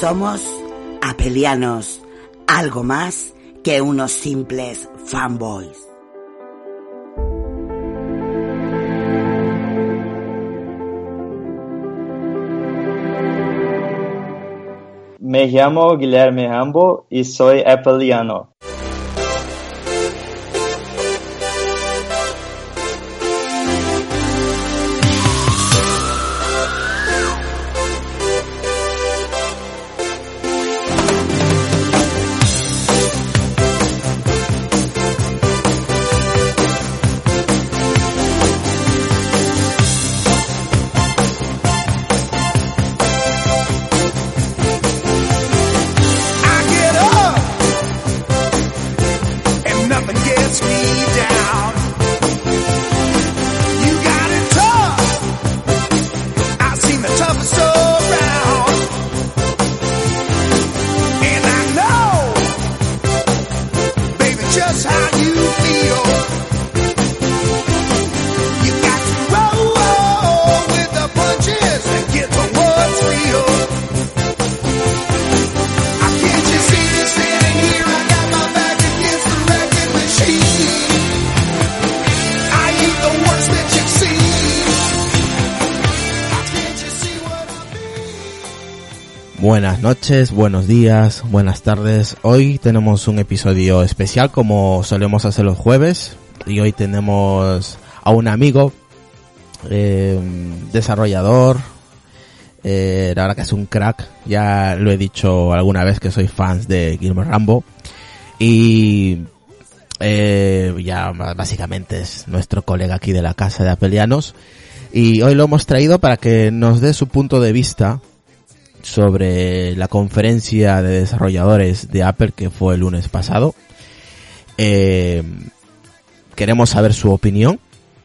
Somos apelianos, algo más que unos simples fanboys. Me llamo Guillermo Hambo y soy apeliano. Noches, buenos días, buenas tardes. Hoy tenemos un episodio especial como solemos hacer los jueves y hoy tenemos a un amigo eh, desarrollador. la verdad que es un crack. Ya lo he dicho alguna vez que soy fans de Gilmer Rambo y eh, ya básicamente es nuestro colega aquí de la casa de Apelianos y hoy lo hemos traído para que nos dé su punto de vista sobre la conferencia de desarrolladores de Apple que fue el lunes pasado. Eh, queremos saber su opinión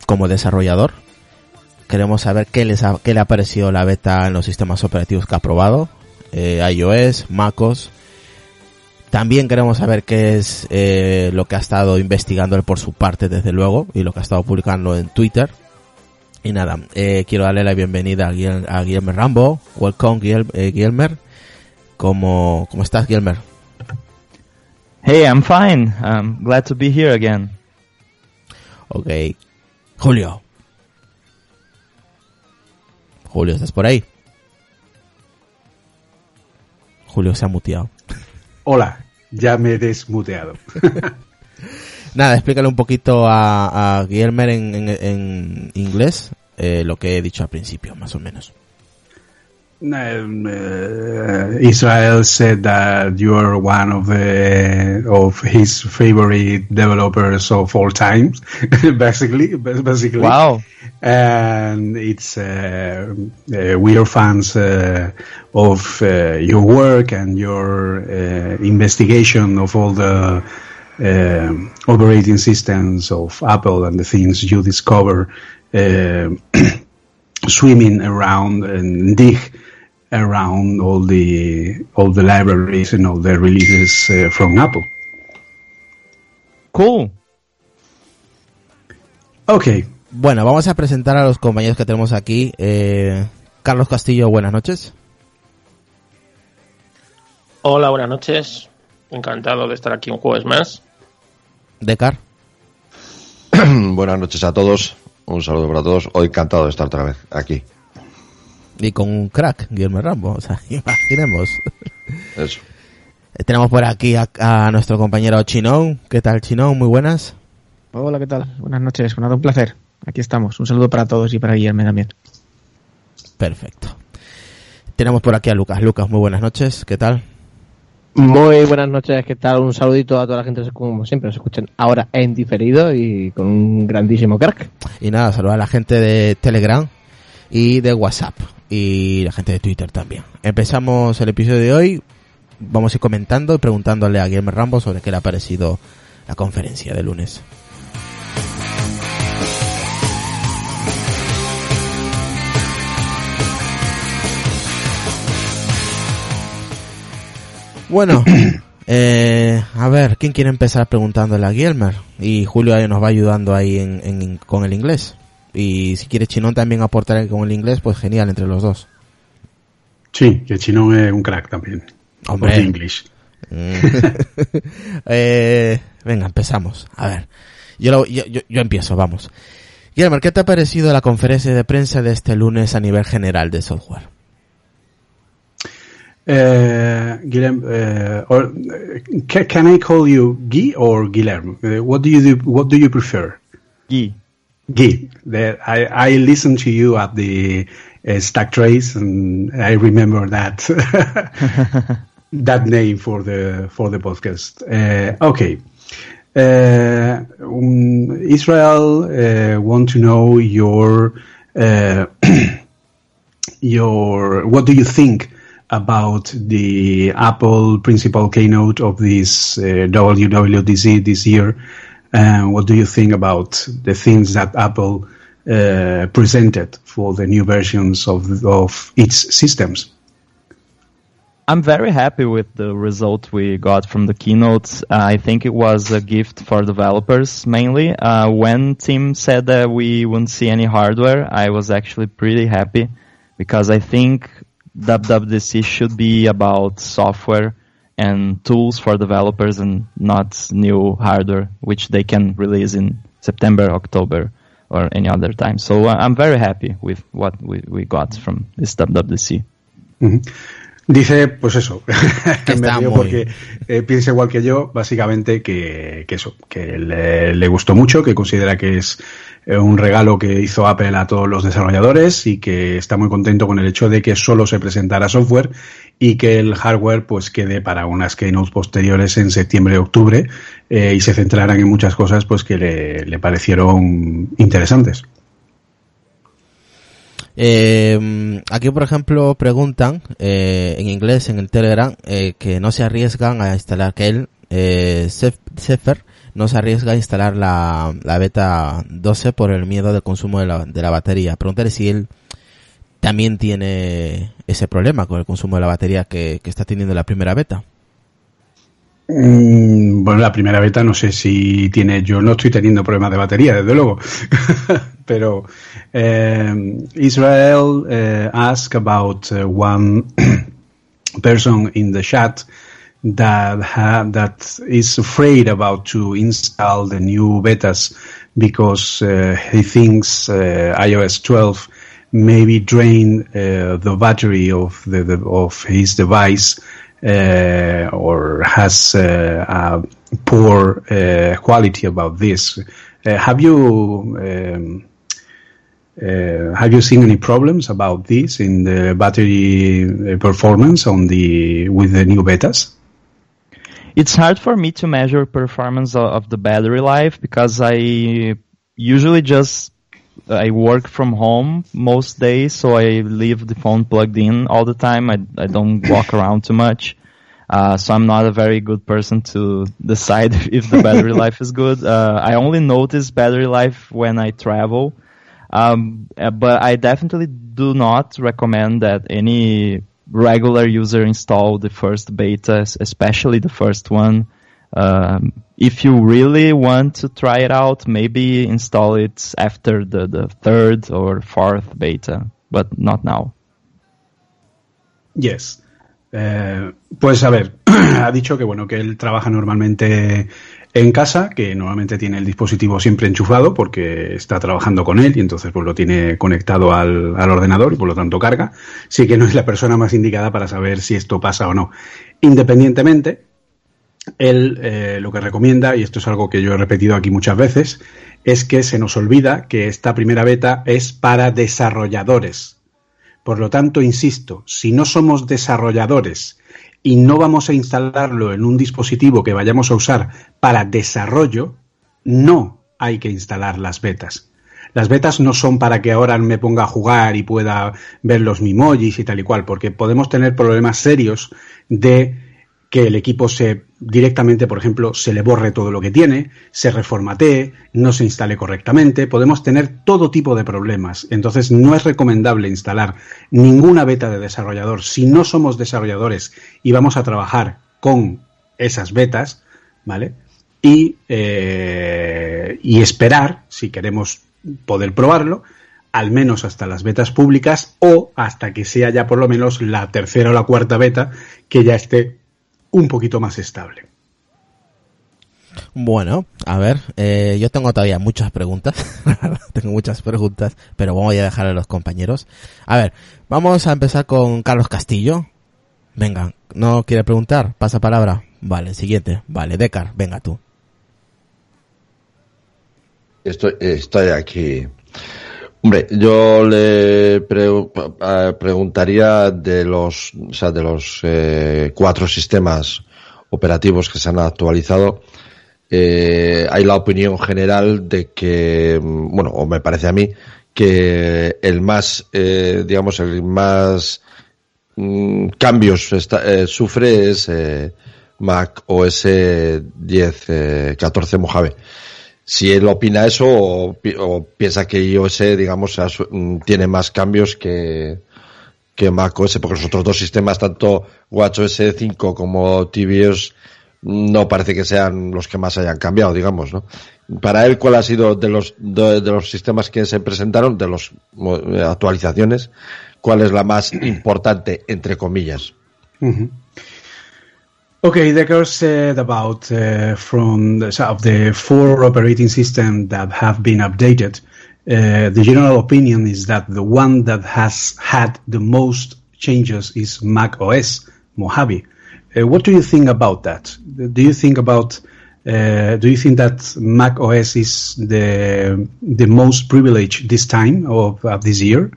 como desarrollador. Queremos saber qué, les ha, qué le ha parecido la beta en los sistemas operativos que ha probado. eh, iOS, MacOS. También queremos saber qué es eh, lo que ha estado investigando él por su parte, desde luego, y lo que ha estado publicando en Twitter. Y nada, eh, quiero darle la bienvenida a, Guil- a Guillermo Rambo. Welcome, Guil- eh, Guillermo. ¿Cómo, ¿Cómo estás, Guillermo? Hey, I'm fine. I'm glad to be here again. Ok. Julio. Julio, ¿estás por ahí? Julio se ha muteado. Hola, ya me he desmuteado. Nada, explícale un poquito a, a Guillermo en, en- en inglés eh, lo que he dicho al principio, más o menos. Um, uh, Israel said that you are one of the, of his favorite developers of all times, basically. Basically, Wow. and it's uh, uh, we are fans uh, of uh, your work and your uh, investigation of all the um operating systems of Apple and the things you discover uh, swimming around and dig around all the all the libraries and all the releases uh, from Apple. Cool. Okay, Bueno, vamos a presentar a los compañeros que tenemos aquí. Eh, Carlos Castillo, buenas noches. Hola, buenas noches. Encantado de estar aquí un jueves más. Decar. Buenas noches a todos. Un saludo para todos. Hoy encantado de estar otra vez aquí. Y con un crack, Guillermo Rambo. O sea, imaginemos. Eso. Tenemos por aquí a, a nuestro compañero Chinón. ¿Qué tal, Chinón? Muy buenas. Hola, ¿qué tal? Buenas noches, un placer. Aquí estamos. Un saludo para todos y para Guillermo también. Perfecto. Tenemos por aquí a Lucas. Lucas, muy buenas noches. ¿Qué tal? Muy buenas noches, ¿qué tal? Un saludito a toda la gente como siempre nos escuchan ahora en diferido y con un grandísimo crack. Y nada, saludar a la gente de Telegram y de WhatsApp. Y la gente de Twitter también. Empezamos el episodio de hoy. Vamos a ir comentando y preguntándole a Guillermo Rambo sobre qué le ha parecido la conferencia de lunes. Bueno, eh, a ver, ¿quién quiere empezar preguntándole a Guillermo? Y Julio ahí nos va ayudando ahí en, en- con el inglés. Y si quiere Chinón también aportar con el inglés, pues genial entre los dos. sí, que Chino es un crack también. Hombre. English. Mm. Eh, venga, empezamos. A ver, yo, lo- yo, yo, yo empiezo, vamos. Guillermo, ¿qué te ha parecido la conferencia de prensa de este lunes a nivel general de software? Uh, uh, or uh, ca- can I call you Guy or Guilherme? Uh, what do you do, what do you prefer? Guy. Guy. The, I, I listened to you at the uh, Stack Trace, and I remember that that name for the for the podcast. Uh, okay. Um, Israel uh, want to know your uh, your what do you think about the Apple principal keynote of this uh, WWDC this year? And what do you think about the things that Apple uh, presented for the new versions of of its systems? I'm very happy with the result we got from the keynotes. Uh, I think it was a gift for developers mainly. Uh, when Tim said that we wouldn't see any hardware, I was actually pretty happy because I think WWDC should be about software and tools for developers and not new hardware, which they can release in September, October, or any other time. So uh, I'm very happy with what we, we got from this WWDC. Dice, pues eso, Que me está río muy- porque eh, piensa igual que yo, básicamente que, que eso, que le, le gustó mucho, que considera que es un regalo que hizo Apple a todos los desarrolladores y que está muy contento con el hecho de que solo se presentara software y que el hardware pues quede para unas keynotes posteriores en septiembre octubre eh, y se centraran en muchas cosas pues que le, le parecieron interesantes. Eh, aquí, por ejemplo, preguntan eh, en inglés en el Telegram eh, que no se arriesgan a instalar, que eh, Sefer, no se arriesga a instalar la, la beta 12 por el miedo del consumo de la, de la batería. Preguntarle si él también tiene ese problema con el consumo de la batería que, que está teniendo la primera beta. Mm, Bueno, la primera beta no sé si tiene, yo no estoy teniendo problemas de batería, desde luego, pero eh, Israel eh, asked about uh, one person in the chat that ha- that is afraid about to install the new betas because uh, he thinks uh, iOS 12 maybe drain uh, the battery of the, the of his device uh, or has uh, a poor uh, quality about this. Have you um, uh, have you seen any problems about this in the battery performance on the with the new betas? It's hard for me to measure performance of the battery life because I usually just I work from home most days, so I leave the phone plugged in all the time. I I don't walk around too much. Uh, so I'm not a very good person to decide if the battery life is good. Uh, I only notice battery life when I travel. Um, uh, but I definitely do not recommend that any regular user install the first beta, especially the first one. Um, if you really want to try it out, maybe install it after the, the third or fourth beta, but not now. Yes. Eh, pues a ver, ha dicho que bueno, que él trabaja normalmente en casa, que normalmente tiene el dispositivo siempre enchufado porque está trabajando con él y entonces pues lo tiene conectado al, al ordenador y por lo tanto carga. Sí que no es la persona más indicada para saber si esto pasa o no. Independientemente, él eh, lo que recomienda, y esto es algo que yo he repetido aquí muchas veces, es que se nos olvida que esta primera beta es para desarrolladores. Por lo tanto, insisto, si no somos desarrolladores y no vamos a instalarlo en un dispositivo que vayamos a usar para desarrollo, no hay que instalar las betas. Las betas no son para que ahora me ponga a jugar y pueda ver los mimojis y tal y cual, porque podemos tener problemas serios de que el equipo se directamente, por ejemplo, se le borre todo lo que tiene, se reformatee, no se instale correctamente, podemos tener todo tipo de problemas. Entonces no es recomendable instalar ninguna beta de desarrollador si no somos desarrolladores y vamos a trabajar con esas betas, ¿vale? Y, eh, y esperar, si queremos poder probarlo, al menos hasta las betas públicas o hasta que sea ya por lo menos la tercera o la cuarta beta que ya esté un poquito más estable. Bueno, a ver, eh, yo tengo todavía muchas preguntas. tengo muchas preguntas, pero voy a dejar a los compañeros. A ver, vamos a empezar con Carlos Castillo. Venga, ¿no quiere preguntar? Pasa palabra. Vale, siguiente. Vale, Decar, venga tú. Estoy, aquí. Hombre, yo le pre- preguntaría de los, o sea, de los eh, cuatro sistemas operativos que se han actualizado. eh, hay la opinión general de que, mm, bueno, o me parece a mí que el más, eh, digamos, el más mm, cambios. Está- eh, sufre es eh, Mac OS 10, eh, 14 Mojave. Si él opina eso o, pi- o piensa que iOS, digamos, mm, tiene más cambios que, que macOS, porque los otros dos sistemas, tanto WatchOS 5 como tvOS, no parece que sean los que más hayan cambiado, digamos, ¿no? Para él, ¿cuál ha sido de los, de, de los sistemas que se presentaron, de las actualizaciones, cuál es la más importante, entre comillas? Mhm. Okay, Decker said about uh, from the, so of the four operating systems that have been updated. Uh, the general opinion is that the one that has had the most changes is Mac OS Mojave. Uh, what do you think about that? Do you think about uh, do you think that Mac OS is the the most privileged this time of, of this year?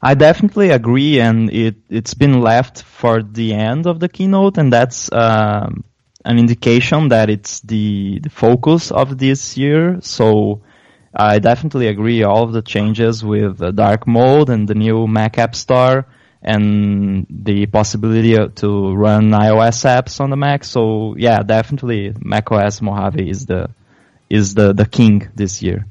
I definitely agree, and it it's been left for the end of the keynote, and that's um, an indication that it's the the focus of this year. So I definitely agree. All of the changes with the dark mode and the new Mac App Store, and the possibility to run iOS apps on the Mac. So yeah, definitely macOS Mojave is the is the the king this year.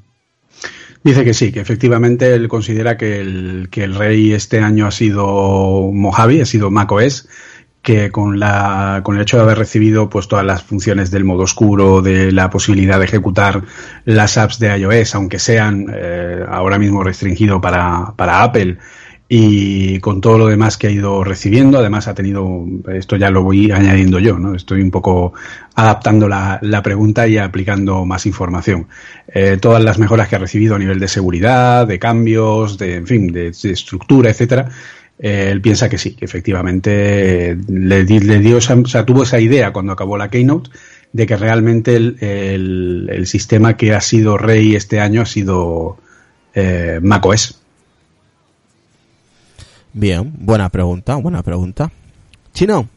Dice que sí, que efectivamente él considera que el, que el rey este año ha sido Mojave, ha sido macOS, que con, la, con el hecho de haber recibido pues todas las funciones del modo oscuro, de la posibilidad de ejecutar las apps de iOS, aunque sean eh, ahora mismo restringido para, para Apple, y con todo lo demás que ha ido recibiendo, además ha tenido, esto ya lo voy añadiendo yo, ¿no? Estoy un poco adaptando la, la pregunta y aplicando más información. Eh, todas las mejoras que ha recibido a nivel de seguridad, de cambios, de, en fin, de, estructura, etcétera, eh, él piensa que sí, que efectivamente le dio esa, o sea, tuvo esa idea cuando acabó la keynote de que realmente el, el- el sistema que ha sido rey este año ha sido eh, macOS. Bien, buena pregunta, buena pregunta. Chino,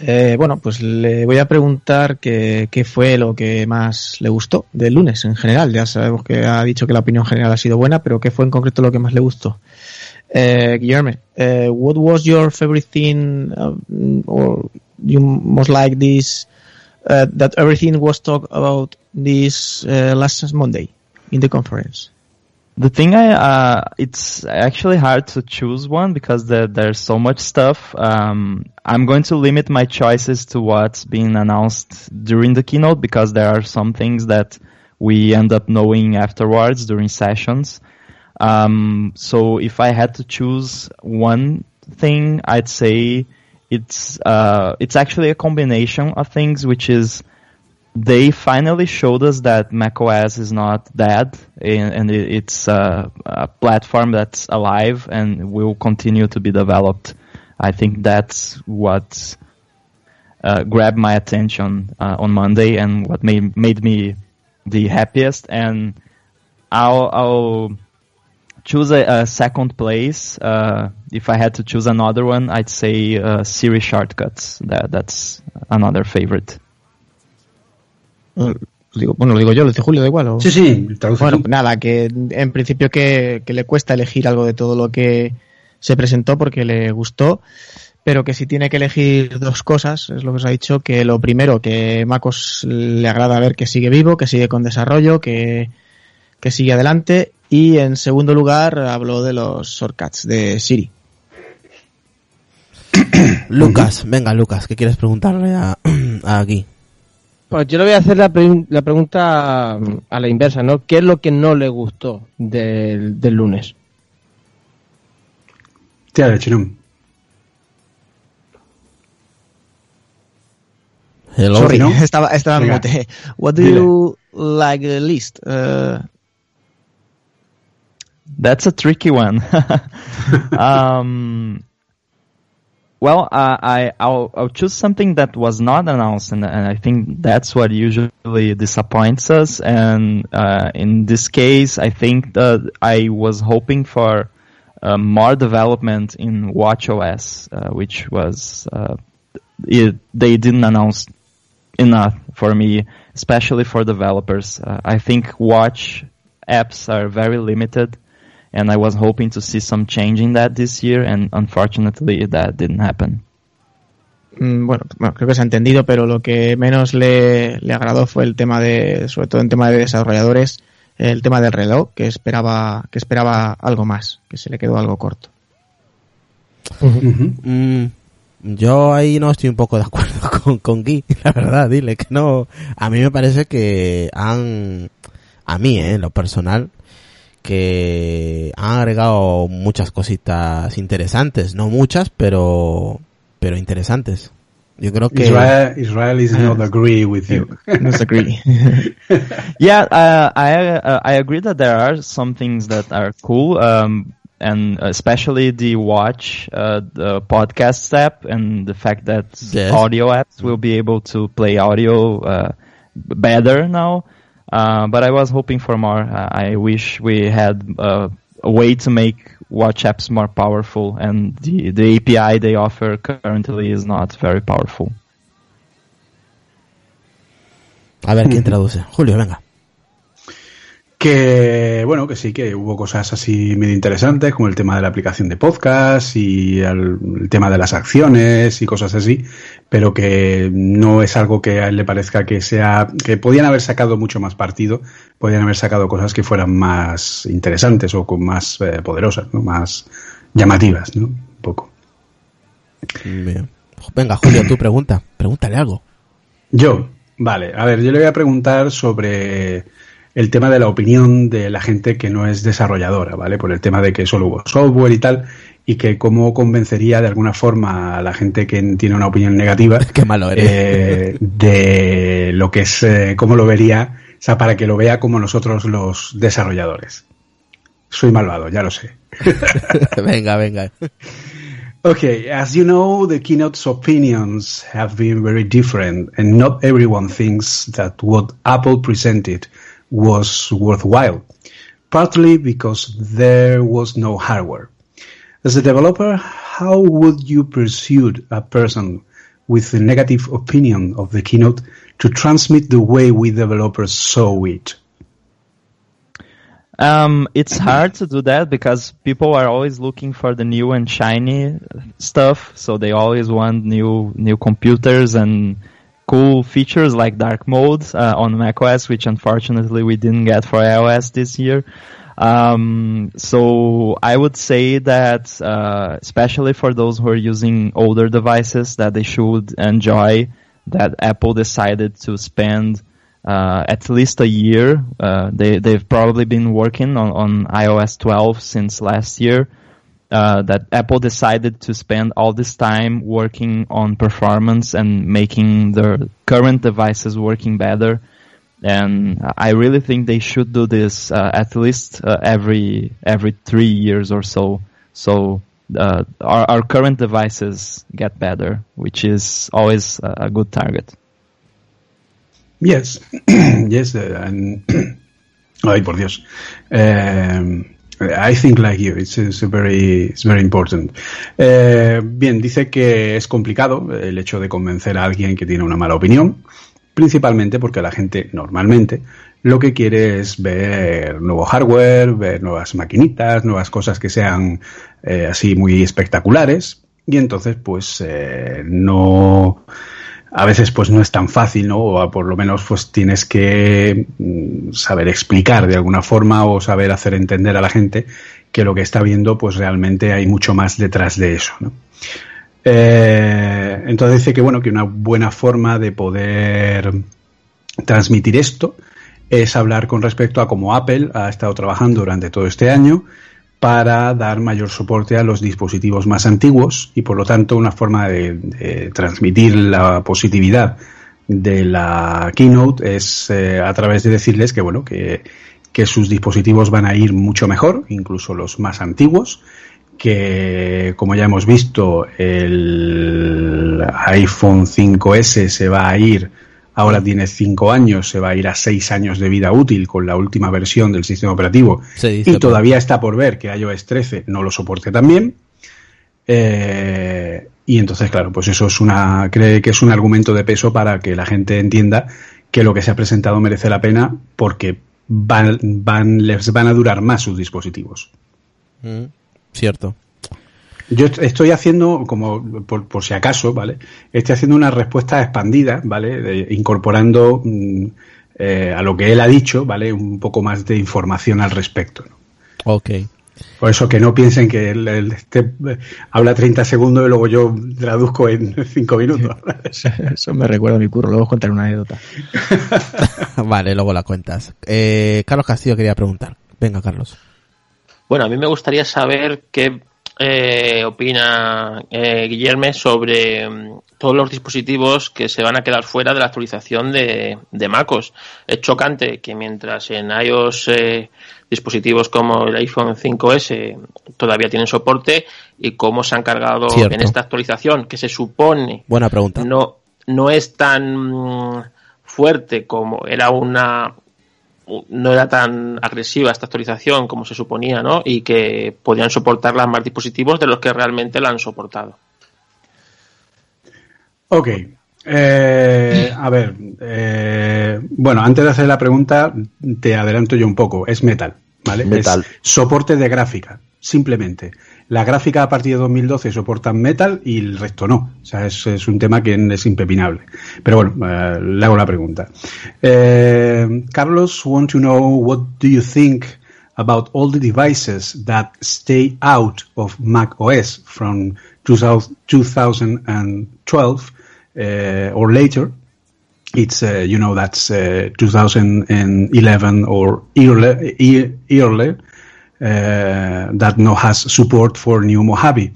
Eh, bueno, pues le voy a preguntar qué, qué fue lo que más le gustó del lunes en general. Ya sabemos que ha dicho que la opinión general ha sido buena, pero qué fue en concreto lo que más le gustó. Eh, Guillermo, eh, what was your favorite thing, uh, or you most like this, uh, that everything was talked about this uh, last Monday in the conference? The thing I, uh, it's actually hard to choose one because there, there's so much stuff. Um, I'm going to limit my choices to what's being announced during the keynote because there are some things that we end up knowing afterwards during sessions. Um, so if I had to choose one thing, I'd say it's, uh, it's actually a combination of things, which is they finally showed us that macOS is not dead and, and it, it's uh, a platform that's alive and will continue to be developed. I think that's what uh, grabbed my attention uh, on Monday and what made made me the happiest. And I'll, I'll choose a, a second place. Uh, if I had to choose another one, I'd say uh, Siri shortcuts. That, that's another favorite. Lo digo- bueno, lo digo yo, lo dice Julio, da igual. o- Sí, sí, traduce Bueno, tú. pues nada, que en principio que, que le cuesta elegir algo de todo lo que se presentó porque le gustó, pero que si tiene que elegir dos cosas, es lo que os ha dicho, que lo primero, que MacOS le agrada ver que sigue vivo, que sigue con desarrollo, que, que sigue adelante, y en segundo lugar habló de los shortcuts de Siri. Lucas, venga Lucas, ¿qué quieres preguntarle a, a aquí? Pues yo le voy a hacer la, pre- la pregunta mm, a la inversa, ¿no? ¿Qué es lo que no le gustó del, del lunes? Tía, chinón. Hello. Sorry, ¿no? estaba, estaba en mute. What do Dile. you like the least? Uh, That's a tricky one. um, well, uh, I I'll, I'll choose something that was not announced, and, and I think that's what usually disappoints us. And uh, in this case, I think that I was hoping for uh, more development in WatchOS, uh, which was uh, it, they didn't announce enough for me, especially for developers. Uh, I think Watch apps are very limited, and I was hoping to see some change in that this year, and unfortunately that didn't happen. Mm, Bueno, bueno, creo que se ha entendido, pero lo que menos le, le agradó fue el tema de, sobre todo en tema de desarrolladores, el tema del reloj, que esperaba, que esperaba algo más, que se le quedó algo corto. Mm, yo ahí no estoy un poco de acuerdo con, con Guy, la verdad, dile que no. A mí me parece que han, a mí, eh, en lo personal, que han agregado muchas cositas interesantes, no muchas, pero, pero interesantes. Yo creo que Israel, Israel is not agree with you. No se agree. Yeah, uh, I uh, I agree that there are some things that are cool, um, and especially the watch, uh, the podcast app, and the fact that Yes. audio apps will be able to play audio uh, better now. Uh, but I was hoping for more. Uh, I wish we had uh, a way to make watch apps more powerful, and the the API they offer currently is not very powerful. a ver quién traduce. Julio, venga. Que bueno, que sí, que hubo cosas así medio interesantes, como el tema de la aplicación de podcast y el, el tema de las acciones y cosas así, pero que no es algo que a él le parezca que sea, que podían haber sacado mucho más partido, podían haber sacado cosas que fueran más interesantes o con más eh, poderosas, ¿no? más llamativas, ¿no? Un poco. Bien. Venga, Julio, tu pregunta. Pregúntale algo. Yo, vale, a ver, yo le voy a preguntar sobre el tema de la opinión de la gente que no es desarrolladora, ¿vale? Por el tema de que solo hubo software y tal, y que cómo convencería de alguna forma a la gente que tiene una opinión negativa Qué malo eres. eh, de lo que es, eh, cómo lo vería, o sea, para que lo vea como nosotros los desarrolladores. Soy malvado, ya lo sé. venga, venga. Okay, as you know, the keynote's opinions have been very different, and not everyone thinks that what Apple presented was worthwhile, partly because there was no hardware. As a developer, how would you persuade a person with a negative opinion of the keynote to transmit the way we developers saw it? Um, it's hard to do that because people are always looking for the new and shiny stuff. So they always want new new computers and cool features like dark mode uh, on macOS, which unfortunately we didn't get for iOS this year. Um, so I would say that, uh, especially for those who are using older devices, that they should enjoy that Apple decided to spend uh, at least a year. Uh, they they've probably been working on, on iOS 12 since last year. Uh, that Apple decided to spend all this time working on performance and making their current devices working better. And I really think they should do this uh, at least uh, every every three years or so. So uh, our, our current devices get better, which is always a, good target. Yes, yes, uh, and ay por Dios, um, I think like you, it's, it's very, it's very important. Eh, bien, dice que es complicado el hecho de convencer a alguien que tiene una mala opinión, principalmente porque la gente normalmente lo que quiere es ver nuevo hardware, ver nuevas maquinitas, nuevas cosas que sean eh, así muy espectaculares y entonces pues eh, no a veces pues no es tan fácil, ¿no? O por lo menos pues tienes que mm, saber explicar de alguna forma o saber hacer entender a la gente que lo que está viendo pues realmente hay mucho más detrás de eso, ¿no? Eh, entonces dice que bueno, que una buena forma de poder transmitir esto es hablar con respecto a cómo Apple ha estado trabajando durante todo este año para dar mayor soporte a los dispositivos más antiguos y por lo tanto una forma de, de transmitir la positividad de la keynote es eh, a través de decirles que bueno que, que sus dispositivos van a ir mucho mejor, incluso los más antiguos, que como ya hemos visto el iPhone 5S se va a ir ahora tiene 5 años, se va a ir a 6 años de vida útil con la última versión del sistema operativo y todavía está por ver que iOS 13 no lo soporte también. Eh, y entonces, claro, pues eso es una, cree que es un argumento de peso para que la gente entienda que lo que se ha presentado merece la pena porque van, van, les van a durar más sus dispositivos. Mm, cierto. Yo est- estoy haciendo, como por, por si acaso, ¿vale? Estoy haciendo una respuesta expandida, ¿vale? De- incorporando mm, eh, a lo que él ha dicho, ¿vale? Un poco más de información al respecto. ¿no? Ok. Por eso que no piensen que él, él este, eh, habla 30 segundos y luego yo traduzco en 5 minutos. Eso me recuerda a mi curro, luego contaré una anécdota. vale, luego la cuentas. Eh, Carlos Castillo quería preguntar. Venga, Carlos. Bueno, a mí me gustaría saber qué eh, opina eh, Guillerme sobre mm, todos los dispositivos que se van a quedar fuera de la actualización de, de MacOS. Es chocante que mientras en iOS eh, dispositivos como el iPhone 5S todavía tienen soporte y cómo se han cargado Cierto. en esta actualización que se supone Buena pregunta. no, no es tan mm, fuerte como era una no era tan agresiva esta actualización como se suponía, ¿no? Y que podían soportarla más dispositivos de los que realmente la han soportado. Ok. Eh, a ver, eh, bueno, antes de hacer la pregunta, te adelanto yo un poco. Es metal, ¿vale? Metal. Es soporte de gráfica, simplemente. La gráfica a partir de 2012 soporta metal y el resto no. O sea, es, un tema que es impepinable. Pero bueno, eh, le hago la pregunta. Eh, Carlos, want to know what do you think about all the devices that stay out of Mac OS from 2000 2012 uh, or later. It's uh, you know that's uh, 2011 or e- early uh, that no has support for new Mojave.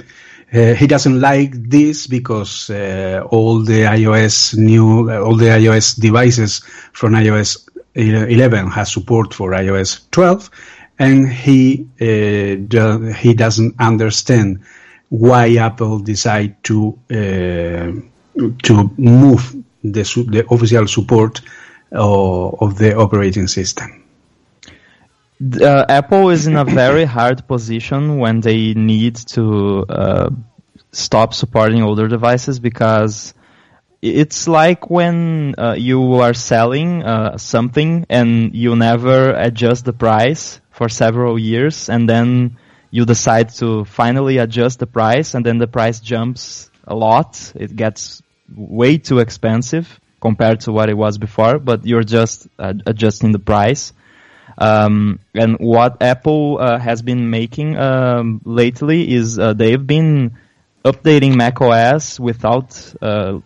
Uh, he doesn't like this because uh, all the iOS new all the iOS devices from iOS 11 has support for iOS 12, and he uh, he doesn't understand why Apple decide to uh, to move the the official support uh, of the operating system. Uh, Apple is in a very hard position when they need to uh, stop supporting older devices because it's like when uh, you are selling uh, something and you never adjust the price for several years and then you decide to finally adjust the price and then the price jumps a lot. It gets way too expensive compared to what it was before, but you're just uh, adjusting the price. Um, and what Apple uh, has been making um, lately is uh, they've been updating macOS without uh,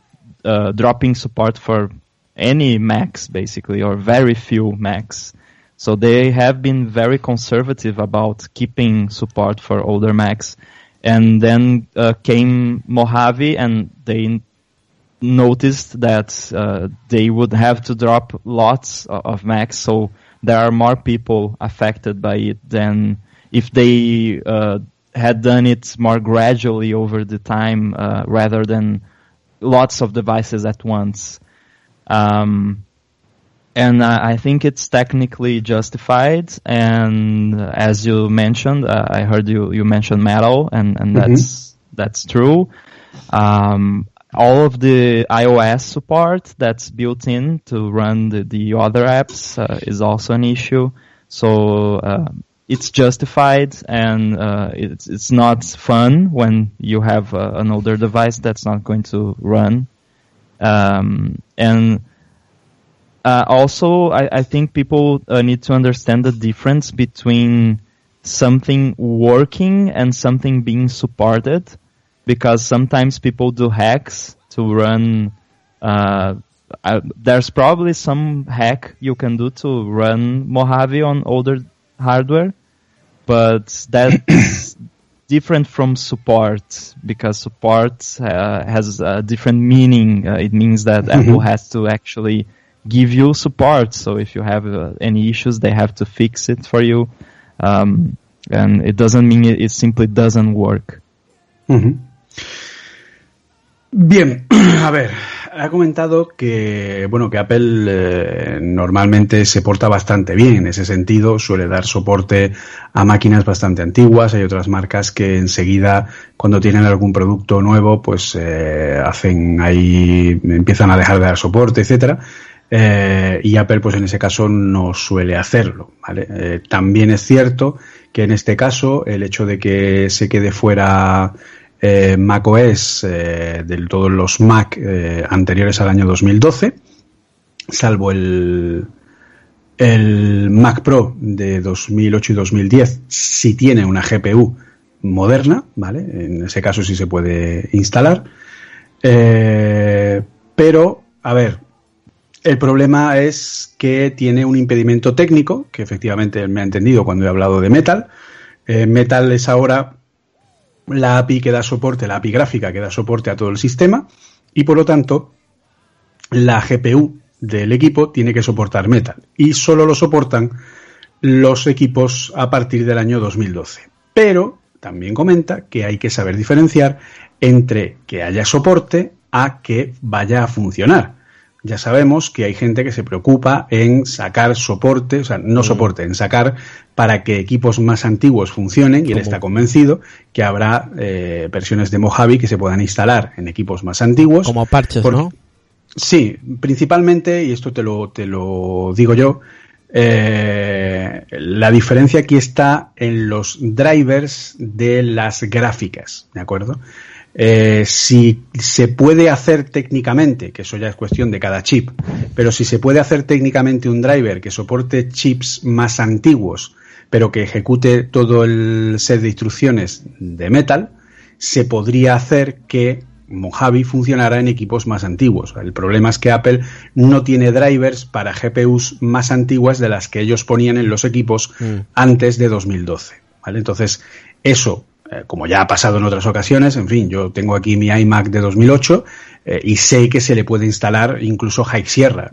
uh, dropping support for any Macs, basically, or very few Macs. So they have been very conservative about keeping support for older Macs. And then uh, came Mojave, and they noticed that uh, they would have to drop lots of Macs. So there are more people affected by it than if they uh, had done it more gradually over the time uh, rather than lots of devices at once. Um, and I think it's technically justified. And as you mentioned, uh, I heard you you mentioned metal, and and that's that's true. Um, all of the iOS support that's built in to run the, the other apps uh, is also an issue. So uh, it's justified, and uh, it's it's not fun when you have uh, an older device that's not going to run. Um, and uh, also, I, I think people uh, need to understand the difference between something working and something being supported, because sometimes people do hacks to run. Uh, uh, there's probably some hack you can do to run Mojave on older hardware, but that's different from support because support uh, has a different meaning. Uh, it means that Apple has to actually give you support. So if you have uh, any issues, they have to fix it for you. Um, and it doesn't mean it, it simply doesn't work. Ujú. Bien, a ver, ha comentado que bueno que Apple eh, normalmente se porta bastante bien en ese sentido, suele dar soporte a máquinas bastante antiguas. Hay otras marcas que enseguida cuando tienen algún producto nuevo, pues eh, hacen ahí empiezan a dejar de dar soporte, etcétera. Eh, y Apple, pues en ese caso, no suele hacerlo. ¿vale? También es cierto que en este caso, el hecho de que se quede fuera eh, macOS eh, de todos los Mac eh, anteriores al año 2012, salvo el, el Mac Pro de 2008 y 2010, si tiene una GPU moderna, ¿vale? En ese caso sí se puede instalar. Eh, pero, a ver, el problema es que tiene un impedimento técnico, que efectivamente me ha entendido cuando he hablado de Metal. Metal es ahora la API que da soporte, la API gráfica que da soporte a todo el sistema, y por lo tanto, la GPU del equipo tiene que soportar Metal. Y solo lo soportan los equipos a partir del año 2012. Pero también comenta que hay que saber diferenciar entre que haya soporte a que vaya a funcionar. Ya sabemos que hay gente que se preocupa en sacar soporte, o sea, no soporte, en sacar para que equipos más antiguos funcionen y él está convencido que habrá eh, versiones de Mojave que se puedan instalar en equipos más antiguos. Como parches, ¿no? Sí, principalmente, y esto te lo, te lo digo yo, eh, la diferencia aquí está en los drivers de las gráficas, ¿de acuerdo? Eh, si se puede hacer técnicamente, que eso ya es cuestión de cada chip, pero si se puede hacer técnicamente un driver que soporte chips más antiguos, pero que ejecute todo el set de instrucciones de Metal, se podría hacer que Mojave funcionara en equipos más antiguos. El problema es que Apple no tiene drivers para GPUs más antiguas de las que ellos ponían en los equipos antes de 2012. ¿vale? Entonces, eso, eh, como ya ha pasado en otras ocasiones, en fin, yo tengo aquí mi iMac de 2008 eh, y sé que se le puede instalar incluso High Sierra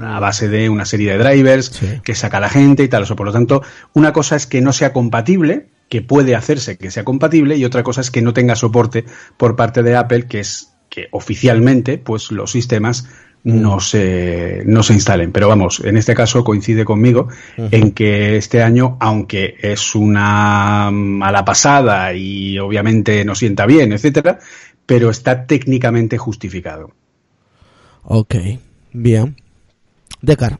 a base de una serie de drivers Sí. que saca la gente y tal. O sea, por lo tanto, una cosa es que no sea compatible, que puede hacerse que sea compatible, y otra cosa es que no tenga soporte por parte de Apple, que es que oficialmente, pues los sistemas no se, no se instalen. Pero vamos, en este caso coincide conmigo en que este año, aunque es una mala pasada y obviamente no sienta bien, etcétera, pero está técnicamente justificado. Ok, bien. Decar.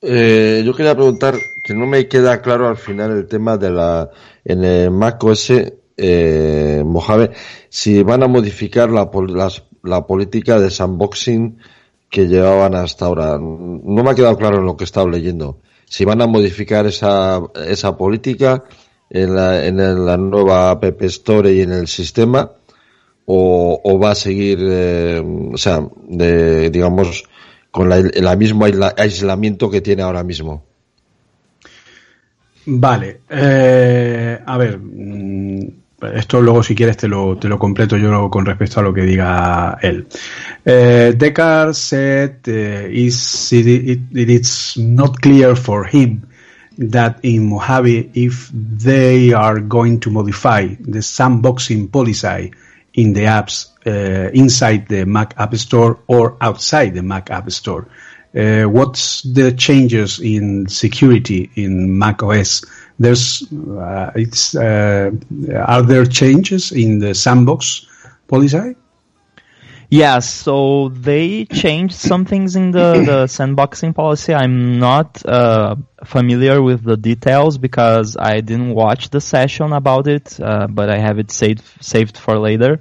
Eh, yo quería preguntar, que no me queda claro al final el tema de la, en el Mac OS, eh, Mojave, si van a modificar la, las- la política de sandboxing que llevaban hasta ahora. No me ha quedado claro lo que he estado leyendo. Si van a modificar esa, esa política en la, en la nueva App Store y en el sistema, o, va a seguir, eh, o sea, de, digamos, con la, el mismo aisla- aislamiento que tiene ahora mismo. Vale, eh, a ver, mm, esto luego si quieres te lo, te lo completo yo con respecto a lo que diga él. Eh, said uh, is it, it, it is not clear for him that in Mojave if they are going to modify the sandboxing policy in the apps uh, inside the Mac App Store or outside the Mac App Store. Uh, what's the changes in security in Mac OS? There's, uh, it's, uh, are there changes in the sandbox policy? Yeah, so they changed some things in the, the sandboxing policy. I'm not uh, familiar with the details because I didn't watch the session about it, uh, but I have it saved saved for later.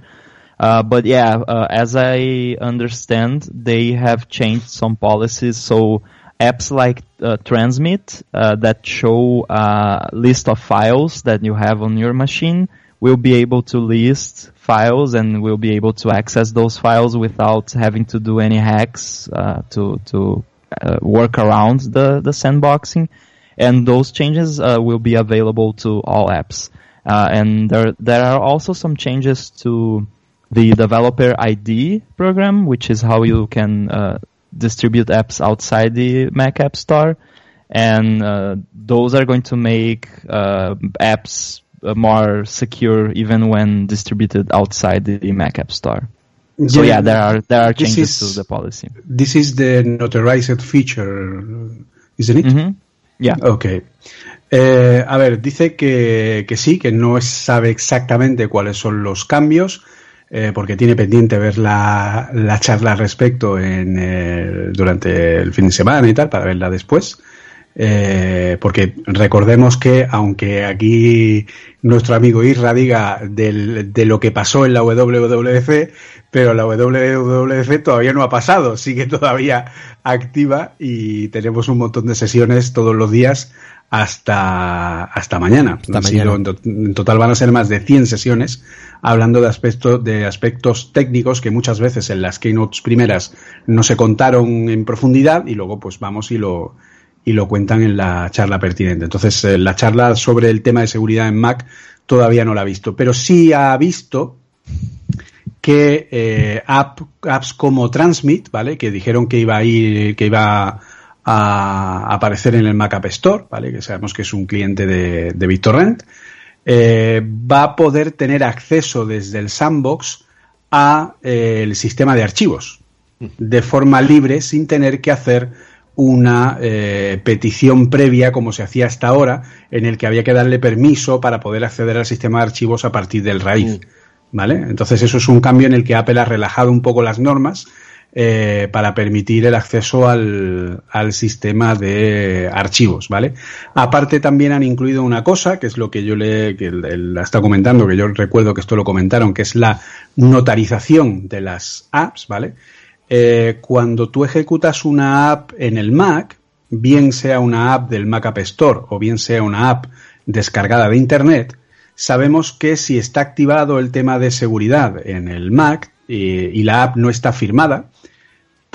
Uh, but yeah, uh, as I understand, they have changed some policies. So apps like uh, Transmit uh, that show a list of files that you have on your machine will be able to list files and will be able to access those files without having to do any hacks uh, to to uh, work around the the sandboxing. And those changes uh, will be available to all apps. Uh, and there there are also some changes to the developer ID program, which is how you can uh, distribute apps outside the Mac App Store, and uh, those are going to make uh, apps uh, more secure even when distributed outside the Mac App Store. So yeah, there are there are changes is- to the policy. This is the notarized feature, isn't it? Mhm. Yeah. Ok. Eh, a ver, dice que, que sí, que no sabe exactamente cuáles son los cambios, eh, porque tiene pendiente ver la, la charla al respecto en, eh, durante el fin de semana y tal, para verla después. Eh, porque recordemos que, aunque aquí nuestro amigo Isra diga del- de lo que pasó en la WWF, pero la WWF todavía no ha pasado, sigue todavía activa y tenemos un montón de sesiones todos los días hasta, hasta mañana. Hasta sido- en, to- en total van a ser más de 100 sesiones hablando de aspectos, de aspectos técnicos que muchas veces en las keynotes primeras no se contaron en profundidad y luego pues vamos y lo, y lo cuentan en la charla pertinente. Entonces, eh, la charla sobre el tema de seguridad en Mac todavía no la ha visto, pero sí ha visto que eh, app- apps como Transmit, ¿vale? Que dijeron que iba a ir, que iba a aparecer en el Mac App Store, ¿vale? Que sabemos que es un cliente de, de BitTorrent, eh, va a poder tener acceso desde el sandbox a eh, el sistema de archivos de forma libre sin tener que hacer una eh, petición previa como se hacía hasta ahora en el que había que darle permiso para poder acceder al sistema de archivos a partir del raíz. ¿Vale? Entonces eso es un cambio en el que Apple ha relajado un poco las normas eh, para permitir el acceso al, al sistema de archivos, ¿vale? Aparte también han incluido una cosa, que es lo que yo le, que la está comentando, que yo recuerdo que esto lo comentaron, que es la notarización de las apps, ¿vale? Eh, cuando tú ejecutas una app en el Mac, bien sea una app del Mac App Store o bien sea una app descargada de Internet, sabemos que si está activado el tema de seguridad en el Mac eh, y la app no está firmada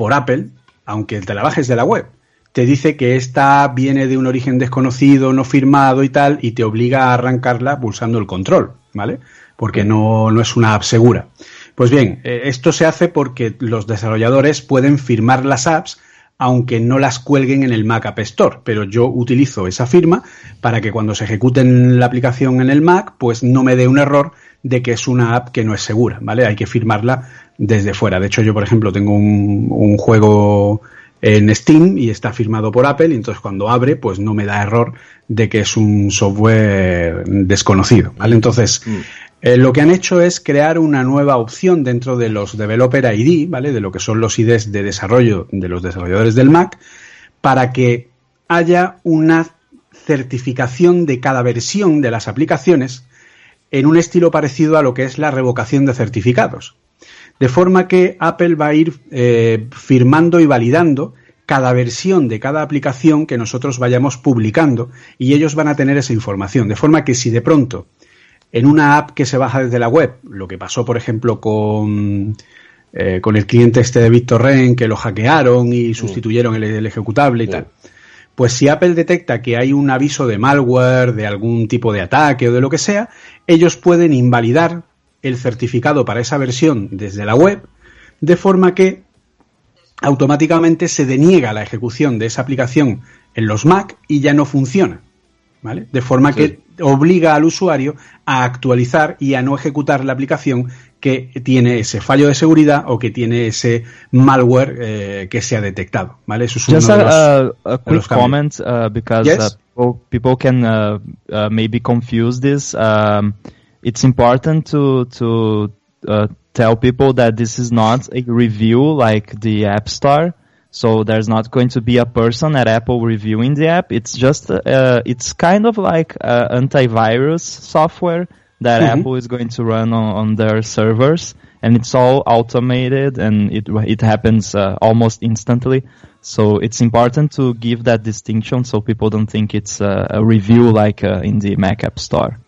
por Apple, aunque te la bajes de la web, te dice que esta viene de un origen desconocido, no firmado y tal, y te obliga a arrancarla pulsando el control, ¿vale? Porque no, no es una app segura. Pues bien, eh, esto se hace porque los desarrolladores pueden firmar las apps aunque no las cuelguen en el Mac App Store, pero yo utilizo esa firma para que cuando se ejecuten la aplicación en el Mac, pues no me dé un error de que es una app que no es segura, ¿vale? Hay que firmarla desde fuera. De hecho, yo, por ejemplo, tengo un, un juego en Steam y está firmado por Apple, y entonces cuando abre, pues no me da error de que es un software desconocido, ¿vale? Entonces, Eh, lo que han hecho es crear una nueva opción dentro de los Developer ID, ¿vale? De lo que son los IDs de desarrollo de los desarrolladores del Mac, para que haya una certificación de cada versión de las aplicaciones en un estilo parecido a lo que es la revocación de certificados. De forma que Apple va a ir eh, firmando y validando cada versión de cada aplicación que nosotros vayamos publicando y ellos van a tener esa información. De forma que si de pronto en una app que se baja desde la web, lo que pasó por ejemplo con, eh, con el cliente este de BitTorrent que lo hackearon y sustituyeron el ejecutable y tal. Pues si Apple detecta que hay un aviso de malware, de algún tipo de ataque o de lo que sea, ellos pueden invalidar el certificado para esa versión desde la web, de forma que automáticamente se deniega la ejecución de esa aplicación en los Mac y ya no funciona. ¿Vale? De forma que obliga al usuario a actualizar y a no ejecutar la aplicación que tiene ese fallo de seguridad o que tiene ese malware eh, que se ha detectado. ¿Vale? Eso es uno Just de a, los- a, a de quick comment uh, because Yes. uh, people, can uh, uh, maybe confuse this. Um, it's important to to uh, tell people that this is not a review like the App Store. So there's not going to be a person at Apple reviewing the app. It's just uh, it's kind of like uh, antivirus software that Mhm. Apple is going to run on, on their servers, and it's all automated and it it happens uh, almost instantly. So it's important to give that distinction so people don't think it's uh, a review like uh, in the Mac App Store.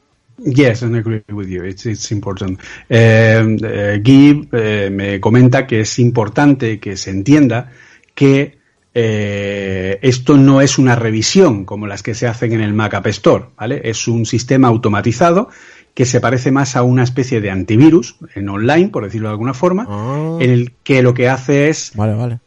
Yes, I agree with you. It's, it's important. Eh, eh, Guy eh, me comenta que es importante que se entienda que eh, esto no es una revisión como las que se hacen en el Mac App Store, ¿vale? Es un sistema automatizado que se parece más a una especie de antivirus en online, por decirlo de alguna forma, Ah. en el que lo que hace es Vale, vale.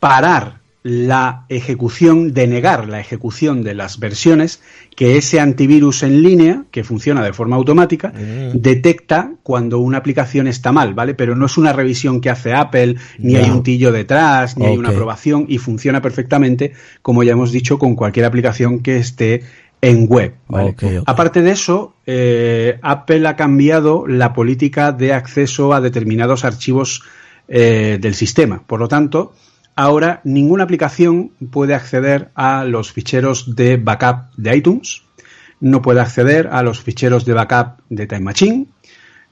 parar la ejecución, denegar la ejecución de las versiones que ese antivirus en línea, que funciona de forma automática, detecta cuando una aplicación está mal, ¿vale? Pero no es una revisión que hace Apple, ni hay un tillo detrás, ni hay una aprobación y funciona perfectamente, como ya hemos dicho, con cualquier aplicación que esté en web. Aparte de eso, eh, Apple ha cambiado la política de acceso a determinados archivos eh, del sistema. Por lo tanto, ahora ninguna aplicación puede acceder a los ficheros de backup de iTunes, no puede acceder a los ficheros de backup de Time Machine,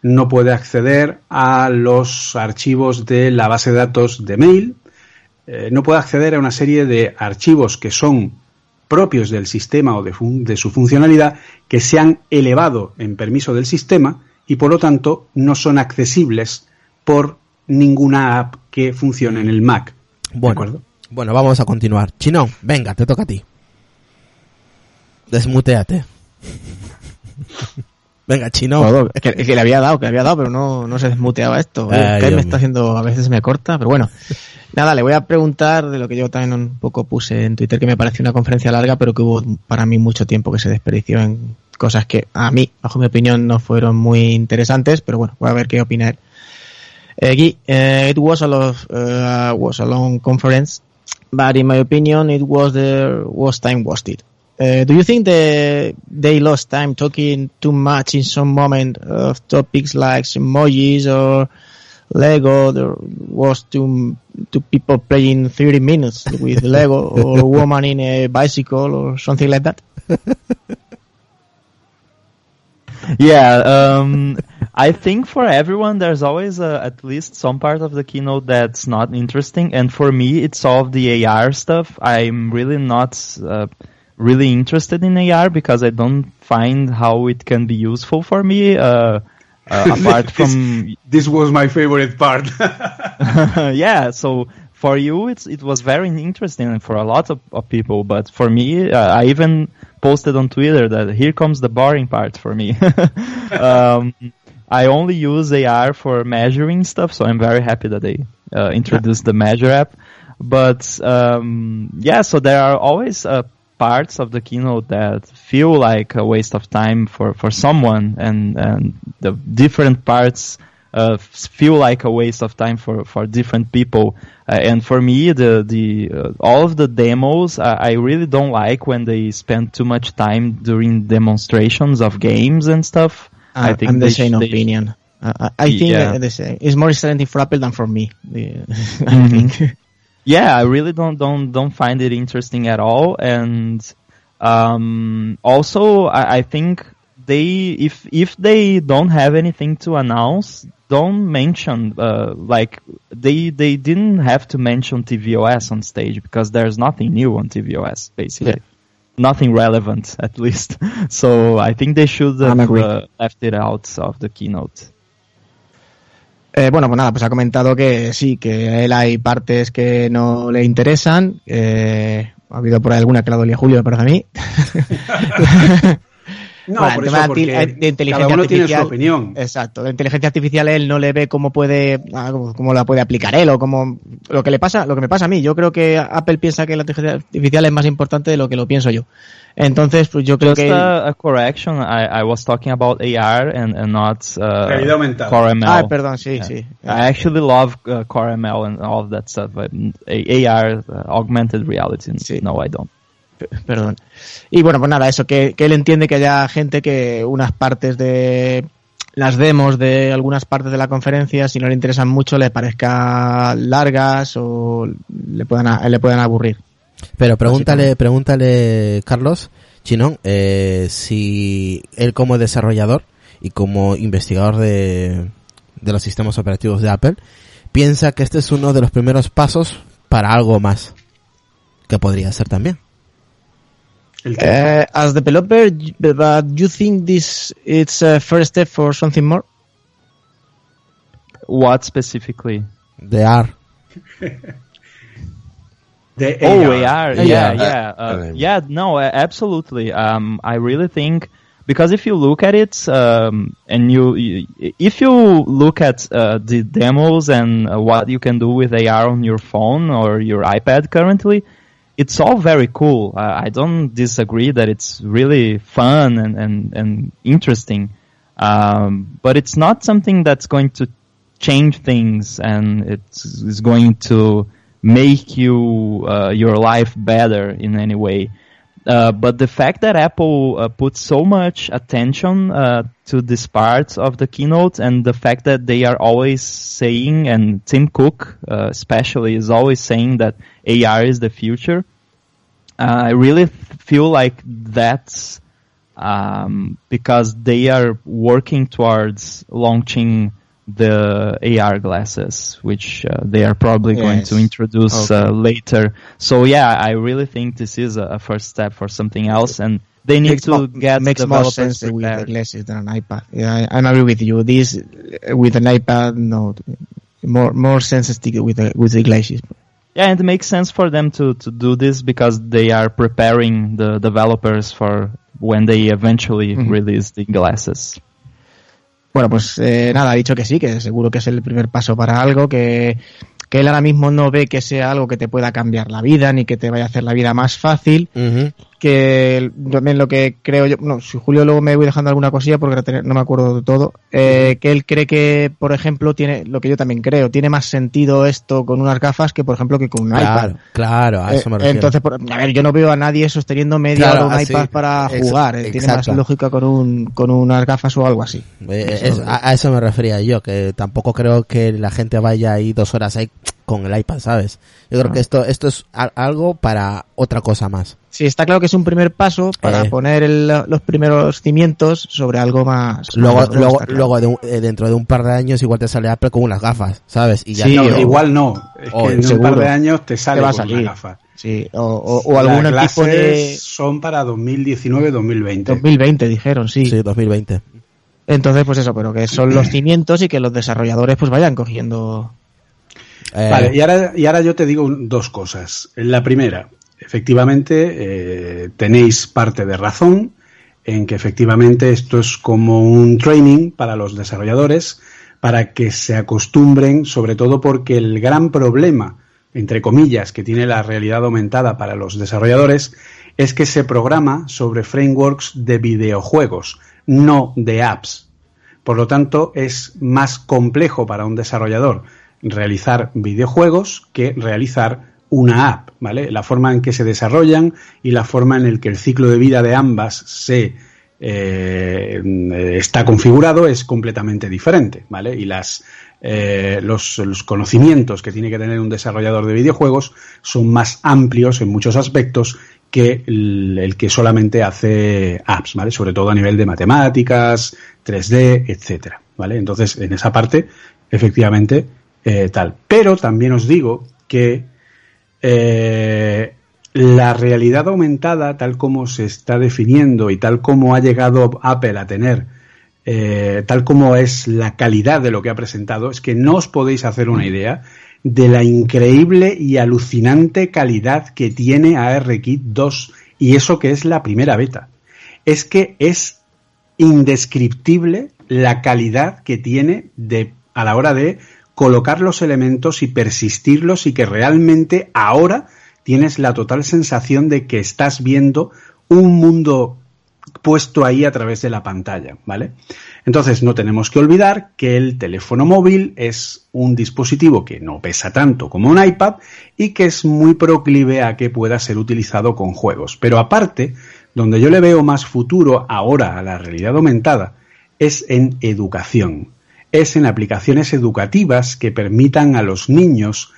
no puede acceder a los archivos de la base de datos de mail, eh, no puede acceder a una serie de archivos que son propios del sistema o de, fun- de su funcionalidad que se han elevado en permiso del sistema y por lo tanto no son accesibles por ninguna app que funcione en el Mac. ¿De Bueno, bueno, vamos a continuar. Chino, venga, te toca a ti. Desmuteate. venga, Chino. Todo. Es que, es que le había dado, que le había dado, pero no, no se desmuteaba esto. Ay, Eh, me está haciendo, a veces me corta, pero bueno. Nada, le voy a preguntar de lo que yo también un poco puse en Twitter, que me pareció una conferencia larga, pero que hubo para mí mucho tiempo que se desperdició en cosas que a mí, bajo mi opinión, no fueron muy interesantes, pero bueno, voy a ver qué opina él. Eh, Guy, eh, it was a lot, uh, was a long conference, but in my opinion, it was the was time wasted. Uh, do you think the, they lost time talking too much in some moment of topics like emojis or Lego? There was too, too people playing 30 minutes with Lego or a woman in a bicycle or something like that? Yeah, um, I think for everyone there's always uh, at least some part of the keynote that's not interesting, and for me it's all of the AR stuff. I'm really not uh, really interested in AR because I don't find how it can be useful for me. Uh, uh, apart from This was my favorite part. yeah, so for you it's it was very interesting for a lot of, of people, but for me, uh, I even posted on Twitter that here comes the boring part for me. um, I only use AR for measuring stuff, so I'm very happy that they uh, introduced the Measure app. But um, yeah, so there are always uh, parts of the keynote that feel like a waste of time for, for someone, and, and the different parts uh, feel like a waste of time for, for different people. Uh, and for me, the the uh, all of the demos, I, I really don't like when they spend too much time during demonstrations of games and stuff. I Uh, think I'm the same sh- opinion. Uh, I think Yeah. the same. It's more exciting for Apple than for me. I Mhm. think. Yeah i really don't don't don't find it interesting at all. And um also i, I think they if if they don't have anything to announce don't mention uh, like they they didn't have to mention tvOS on stage because there's nothing new on tvOS basically. Nothing relevant at least. So i think they should have uh, left it out of the keynote Eh, bueno, pues nada, pues ha comentado que sí, que a él hay partes que no le interesan. eh, ha habido por ahí alguna que la dolía Julio, me parece a mí. No, Bueno, por el eso, tema porque de, de inteligencia cada uno tiene su opinión. Exacto, la inteligencia artificial él no le ve cómo puede, ah, cómo- cómo la puede aplicar él o cómo lo que le pasa, lo que me pasa a mí. Yo creo que Apple piensa que la inteligencia artificial es más importante de lo que lo pienso yo. Entonces, pues yo creo Just que a, a correction. I, I was talking about AR and, and not uh, Realidad aumentada. Core ML. Ah, perdón, sí, Yeah. sí. I actually love uh, Core ML and all of that stuff, but AR, uh, augmented reality, Sí. no, I don't. Perdón. Y bueno, pues nada, eso, que, que él entiende que haya gente que unas partes de las demos de algunas partes de la conferencia, si no le interesan mucho, le parezca largas o le puedan, a- le puedan aburrir. Pero pregúntale, pregúntale, Carlos, Chinón, eh, si él como desarrollador y como investigador de, de los sistemas operativos de Apple, piensa que este es uno de los primeros pasos para algo más. Que podría ser también. Eh, as developer, but you think this it's a first step for something more? What specifically? De AR. Oh, AR. AR. AR. Yeah, Uh, yeah, uh, uh, yeah. No, absolutely. Um, I really think because if you look at it, um, and you, you if you look at uh, the demos and uh, what you can do with AR on your phone or your iPad currently, it's all very cool. Uh, I don't disagree that it's really fun and and and interesting, um, but it's not something that's going to change things and it's, it's going to make you uh, your life better in any way. Uh, but the fact that Apple uh, put so much attention uh, to this part of the keynote, and the fact that they are always saying, and Tim Cook uh, especially is always saying that AR is the future. Uh, I really feel like that's um, because they are working towards launching the AR glasses, which uh, they are probably going to introduce Okay. uh, later. So yeah, I really think this is a, first step for something else, and they need Makes to get makes more sense with the glasses than an iPad. Yeah, I, I agree with you. This uh, with an iPad, no, more more sense stick with the with the glasses. Yeah, and it makes sense for them to, to do this because they are preparing the developers for when they eventually Mhm. release the glasses. Bueno, pues eh, nada, ha dicho que sí, que seguro que es el primer paso para algo, que, que él ahora mismo no ve que sea algo que te pueda cambiar la vida, ni que te vaya a hacer la vida más fácil. Que también lo que creo yo, no, si Julio luego me voy dejando alguna cosilla porque no me acuerdo de todo, eh, que él cree que, por ejemplo, tiene, lo que yo también creo, tiene más sentido esto con unas gafas que, por ejemplo, que con un iPad. Claro, claro, a eso me Eh, refiero. Entonces, por- a ver, yo no veo a nadie sosteniendo media Claro, hora un así, iPad para jugar. eh, Tiene más lógica con un, con unas gafas o algo así. Eh, a, a eso me refería yo, que tampoco creo que la gente vaya ahí dos horas ahí con el iPad, ¿sabes? Yo creo Ah. que esto esto es a- algo para otra cosa más. Sí, está claro que es un primer paso para Eh. poner el- los primeros cimientos sobre algo más. Luego, más luego, claro. luego de un- eh, dentro de un par de años igual te sale Apple con unas gafas, ¿sabes? Y ya Sí, No, o- igual no. Es o que en un seguro. par de años te sale Te va a con salir. la gafa. Sí, o, o- o algún Las tipo de clases son para 2019-2020. 2020, dijeron, sí. sí, 2020. Entonces, pues eso, pero que son los cimientos y que los desarrolladores pues vayan cogiendo. Eh, Vale, y ahora, y ahora yo te digo un- dos cosas. La primera, efectivamente, eh, tenéis parte de razón en que efectivamente esto es como un training para los desarrolladores para que se acostumbren, sobre todo porque el gran problema, entre comillas, que tiene la realidad aumentada para los desarrolladores es que se programa sobre frameworks de videojuegos, no de apps. Por lo tanto, es más complejo para un desarrollador realizar videojuegos que realizar una app, ¿vale? La forma en que se desarrollan y la forma en el que el ciclo de vida de ambas se eh, está configurado es completamente diferente, ¿vale? Y las, eh, los, los conocimientos que tiene que tener un desarrollador de videojuegos son más amplios en muchos aspectos que el, que solamente hace apps, ¿vale? Sobre todo a nivel de matemáticas, 3D, etcétera, ¿vale? Entonces, en esa parte, efectivamente, eh, tal. Pero también os digo que eh, la realidad aumentada, tal como se está definiendo y tal como ha llegado Apple a tener, eh, tal como es la calidad de lo que ha presentado, es que no os podéis hacer una idea de la increíble y alucinante calidad que tiene ARKit 2 y eso que es la primera beta. Es que es indescriptible la calidad que tiene de, a la hora de colocar los elementos y persistirlos y que realmente ahora tienes la total sensación de que estás viendo un mundo puesto ahí a través de la pantalla, ¿vale? Entonces no tenemos que olvidar que el teléfono móvil es un dispositivo que no pesa tanto como un iPad y que es muy proclive a que pueda ser utilizado con juegos. Pero aparte, donde yo le veo más futuro ahora a la realidad aumentada es en educación, es en aplicaciones educativas que permitan a los niños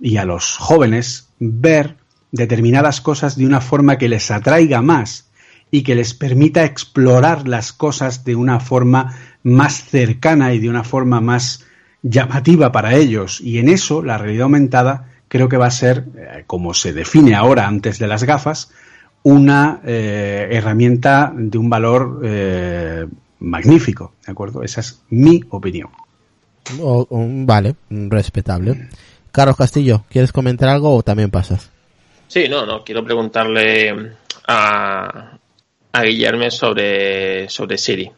y a los jóvenes ver determinadas cosas de una forma que les atraiga más y que les permita explorar las cosas de una forma más cercana y de una forma más llamativa para ellos. Y en eso la realidad aumentada creo que va a ser, eh, como se define ahora antes de las gafas, una eh, herramienta de un valor eh, magnífico, ¿de acuerdo? Esa es mi opinión. O- o- vale, respetable. Carlos Castillo, ¿quieres comentar algo o también pasas? Sí, no, no, quiero preguntarle a, a Guillermo sobre, sobre Siri.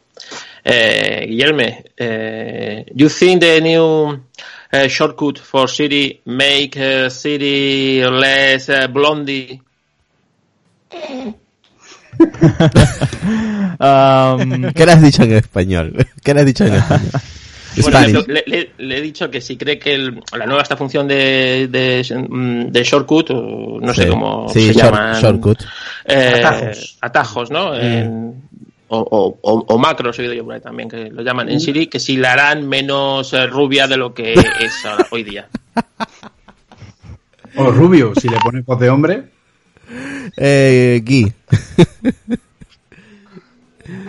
Eh, Guillermo, eh, you think the new uh, shortcut for Siri make uh, Siri less uh, blondie? Um, ¿Qué le has dicho en español? ¿Qué le has dicho en español? Bueno, le, le- le he dicho que si cree que el- la nueva esta función de, de, mm, de shortcut, no sé Sí. cómo Sí, se short- llaman. shortcut. eh, Atajos. atajos, ¿no? En- o, o, o- macros, he oído yo por ahí también, que lo llaman en Siri, que si la harán menos eh, rubia de lo que es ahora- hoy día. O rubio, si le pones voz de hombre. Eh, Guy.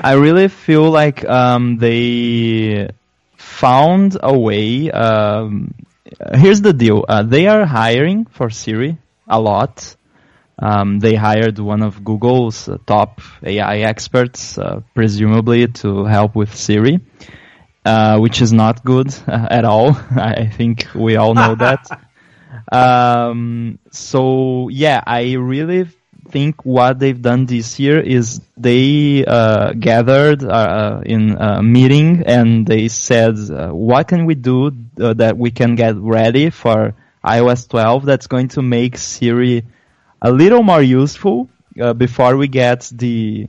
I really feel like um, they found a way. Um, here's the deal: uh, they are hiring for Siri a lot. Um, they hired one of Google's uh, top AI experts, uh, presumably to help with Siri, uh, which is not good uh, at all. I think we all know that. Um, so yeah, I really think what they've done this year is they uh, gathered uh, in a meeting and they said, uh, what can we do uh, that we can get ready for iOS 12 that's going to make Siri a little more useful uh, before we get the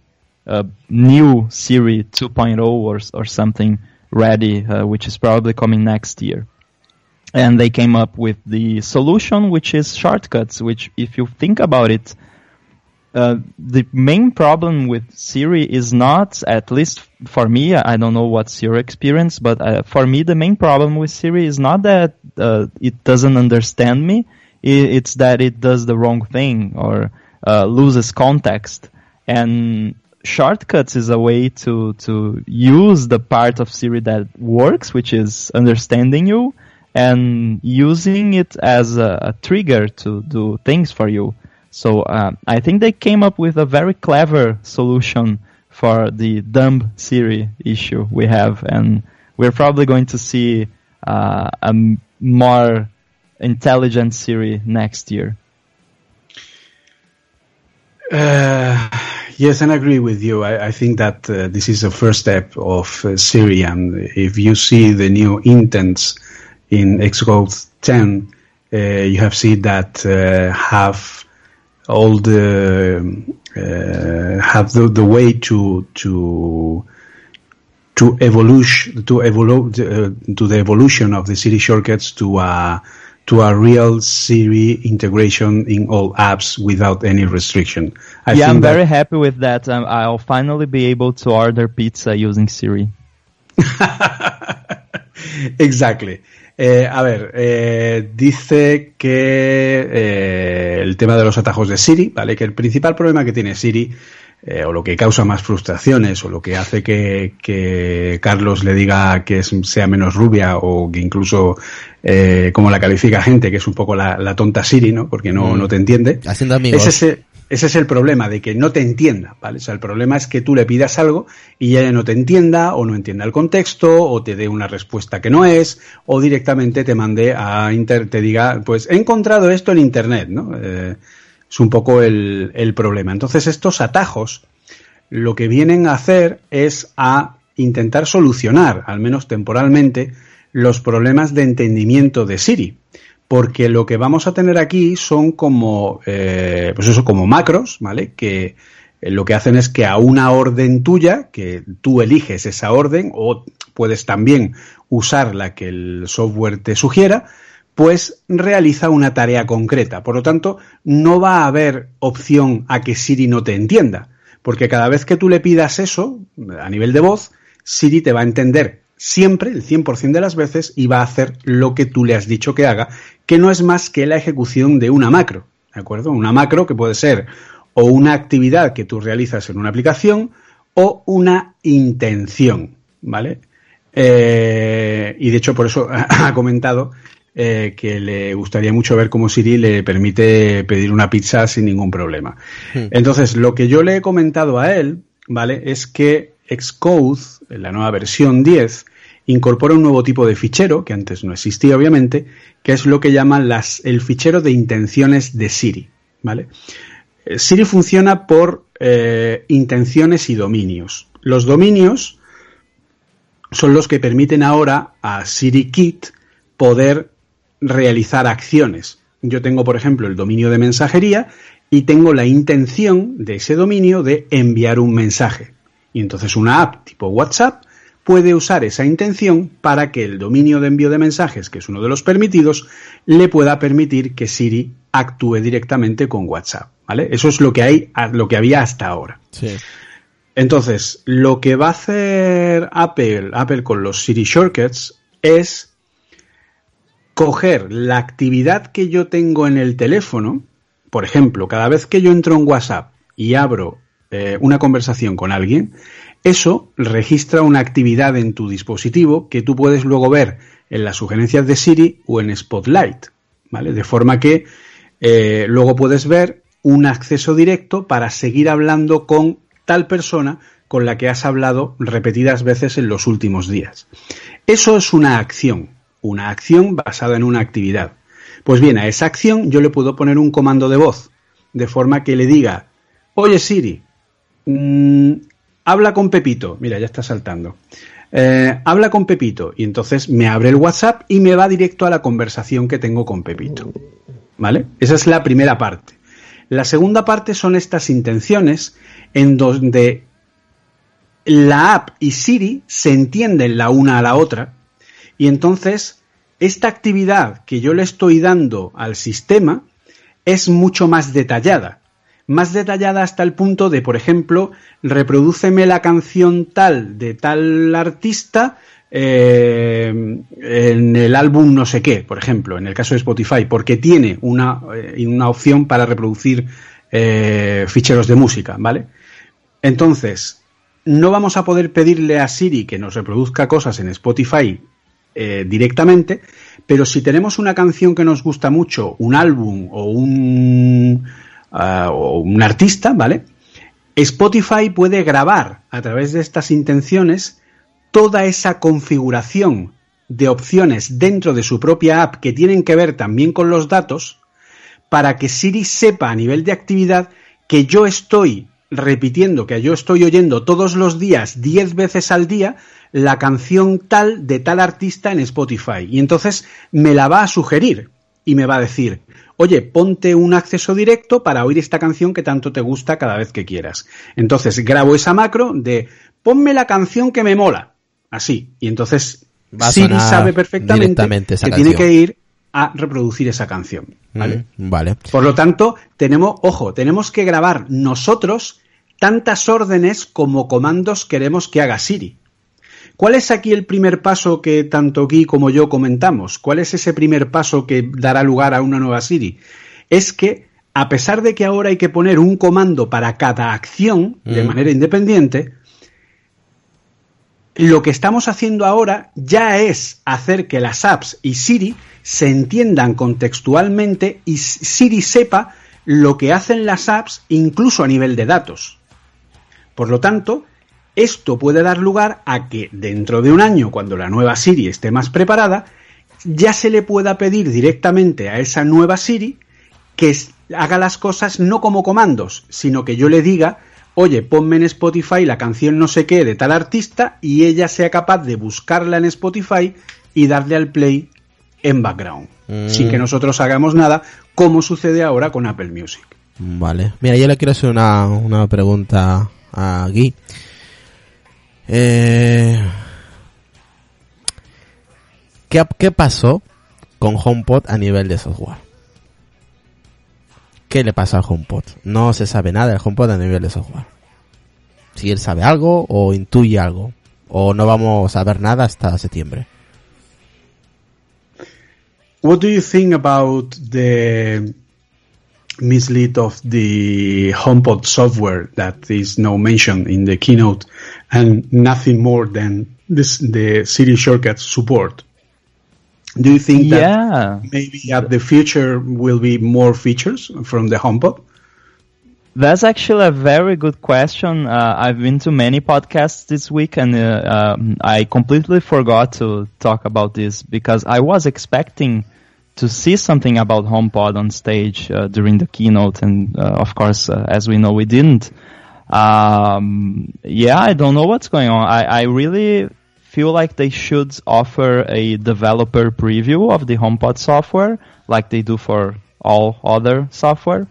new Siri 2.0 or, or something ready, which is probably coming next year and they came up with the solution, which is shortcuts. Which, if you think about it, uh, the main problem with Siri is not, at least for me, I don't know what's your experience, but uh, for me, the main problem with Siri is not that uh, it doesn't understand me; it's that it does the wrong thing or uh, loses context. And shortcuts is a way to to use the part of Siri that works, which is understanding you and using it as a, a trigger to do things for you. So uh, I think they came up with a very clever solution for the dumb Siri issue we have, and we're probably going to see uh, a more intelligent Siri next year. Uh, yes, and I agree with you. I, I think that uh, this is a first step of uh, Siri, and if you see the new intents in Xcode 10, uh, you have seen that uh, have all the uh, have the, the way to to to evolution to evolve uh, to the evolution of the Siri shortcuts to uh, to a real Siri integration in all apps without any restriction. I yeah, I'm that- very happy with that. Um, I'll finally be able to order pizza using Siri. Exactly. Eh, a ver, eh, dice que eh, el tema de los atajos de Siri, ¿vale? Que el principal problema que tiene Siri, eh, o lo que causa más frustraciones, o lo que hace que, que Carlos le diga que es- sea menos rubia, o que incluso, eh, como la califica gente, que es un poco la, la tonta Siri, ¿no? Porque no, Mm. no te entiende. Haciendo amigos. Es, ese es el problema, de que no te entienda, ¿vale? El problema es que tú le pidas algo y ella no te entienda, o no entienda el contexto, o te dé una respuesta que no es, o directamente te mande a inter te diga, pues he encontrado esto en internet, ¿no? Eh, es un poco el, el problema. Entonces, estos atajos lo que vienen a hacer es a intentar solucionar, al menos temporalmente, los problemas de entendimiento de Siri. Porque lo que vamos a tener aquí son como, eh, pues eso, como macros, ¿vale? Que eh, lo que hacen es que a una orden tuya, que tú eliges esa orden, o puedes también usar la que el software te sugiera, pues realiza una tarea concreta. Por lo tanto, no va a haber opción a que Siri no te entienda, porque cada vez que tú le pidas eso, a nivel de voz, Siri te va a entender siempre, el 100% de las veces, y va a hacer lo que tú le has dicho que haga, que no es más que la ejecución de una macro, ¿de acuerdo? Una macro que puede ser o una actividad que tú realizas en una aplicación o una intención, ¿vale? Eh, y de hecho por eso ha comentado eh, que le gustaría mucho ver cómo Siri le permite pedir una pizza sin ningún problema. Entonces, lo que yo le he comentado a él, ¿vale? Es que Xcode, en la nueva versión 10, incorpora un nuevo tipo de fichero, que antes no existía obviamente, que es lo que llaman las, el fichero de intenciones de Siri, ¿vale? Eh, Siri funciona por eh, intenciones y dominios. Los dominios son los que permiten ahora a SiriKit poder realizar acciones. Yo tengo, por ejemplo, el dominio de mensajería y tengo la intención de ese dominio de enviar un mensaje. Y entonces una app tipo WhatsApp puede usar esa intención para que el dominio de envío de mensajes, que es uno de los permitidos, le pueda permitir que Siri actúe directamente con WhatsApp. ¿Vale? Eso es lo que hay, lo que había hasta ahora. Sí. Entonces, lo que va a hacer Apple, Apple con los Siri Shortcuts es coger la actividad que yo tengo en el teléfono, por ejemplo, cada vez que yo entro en WhatsApp y abro eh, una conversación con alguien, eso registra una actividad en tu dispositivo que tú puedes luego ver en las sugerencias de Siri o en Spotlight, ¿vale? De forma que eh, luego puedes ver un acceso directo para seguir hablando con tal persona con la que has hablado repetidas veces en los últimos días. Eso es una acción, una acción basada en una actividad. Pues bien, a esa acción yo le puedo poner un comando de voz, de forma que le diga, oye Siri, mmm, habla con Pepito, mira, ya está saltando, eh, habla con Pepito, y entonces me abre el WhatsApp y me va directo a la conversación que tengo con Pepito. ¿Vale? Esa es la primera parte. La segunda parte son estas intenciones en donde la app y Siri se entienden la una a la otra y entonces esta actividad que yo le estoy dando al sistema es mucho más detallada. Más detallada hasta el punto de, por ejemplo, reprodúceme la canción tal de tal artista eh, en el álbum no sé qué, por ejemplo, en el caso de Spotify, porque tiene una, eh, una opción para reproducir eh, ficheros de música, ¿vale? Entonces, no vamos a poder pedirle a Siri que nos reproduzca cosas en Spotify directamente, pero si tenemos una canción que nos gusta mucho, un álbum o un, uh, o un artista, ¿vale? Spotify puede grabar a través de estas intenciones toda esa configuración de opciones dentro de su propia app que tienen que ver también con los datos para que Siri sepa a nivel de actividad que yo estoy repitiendo, que yo estoy oyendo todos los días, 10 veces al día, la canción tal de tal artista en Spotify. Y entonces me la va a sugerir y me va a decir, oye, ponte un acceso directo para oír esta canción que tanto te gusta cada vez que quieras. Entonces grabo esa macro de, ponme la canción que me mola. Así. Y entonces Siri sabe perfectamente que tiene que ir a reproducir esa canción. ¿vale? Mm, vale. Por lo tanto, tenemos, ojo, tenemos que grabar nosotros tantas órdenes como comandos queremos que haga Siri. ¿Cuál es aquí el primer paso que tanto Guy como yo comentamos? ¿Cuál es ese primer paso que dará lugar a una nueva Siri? Es que, a pesar de que ahora hay que poner un comando para cada acción de Mm. manera independiente, lo que estamos haciendo ahora ya es hacer que las apps y Siri se entiendan contextualmente y Siri sepa lo que hacen las apps incluso a nivel de datos. Por lo tanto, esto puede dar lugar a que dentro de un año, cuando la nueva Siri esté más preparada, ya se le pueda pedir directamente a esa nueva Siri que haga las cosas no como comandos, sino que yo le diga, oye, ponme en Spotify la canción no sé qué de tal artista y ella sea capaz de buscarla en Spotify y darle al play en background, Mm. sin que nosotros hagamos nada, como sucede ahora con Apple Music. Vale. Mira, yo le quiero hacer una, una pregunta a Guy. Eh, ¿qué, ¿Qué pasó con HomePod a nivel de software? ¿Qué le pasó al HomePod? No se sabe nada del HomePod a nivel de software. Si él sabe algo o intuye algo. O no vamos a ver nada hasta septiembre. What do you think mislead of the HomePod software that is now mentioned in the keynote and nothing more than this, the Siri shortcuts support? Do you think that Yeah. maybe at the future will be more features from the HomePod? That's actually a very good question. Uh, I've been to many podcasts this week and uh, um, I completely forgot to talk about this because I was expecting to see something about HomePod on stage uh, during the keynote and uh, of course, uh, as we know, we didn't. Um, yeah, I don't know what's going on. I, I really feel like they should offer a developer preview of the HomePod software like they do for all other software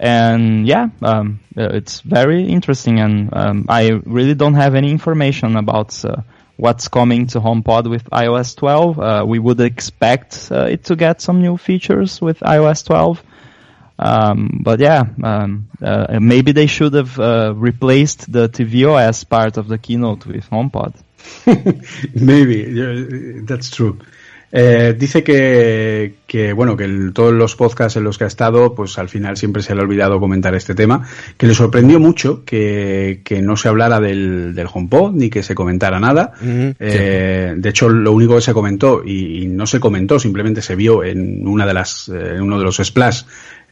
and yeah, um, uh, it's very interesting, and um, I really don't have any information about uh, what's coming to HomePod with iOS 12. Uh, we would expect uh, it to get some new features with iOS 12. Um, but yeah, um, uh, maybe they should have uh, replaced the tvOS part of the keynote with HomePod. Maybe, that's true. Eh, dice que, que, bueno, que el- todos los podcasts en los que ha estado, pues al final siempre se le ha olvidado comentar este tema, que le sorprendió mucho que, que no se hablara del, del HomePod ni que se comentara nada. Eh, De hecho, lo único que se comentó, y, y no se comentó, simplemente se vio en una de las, eh, en uno de los splash,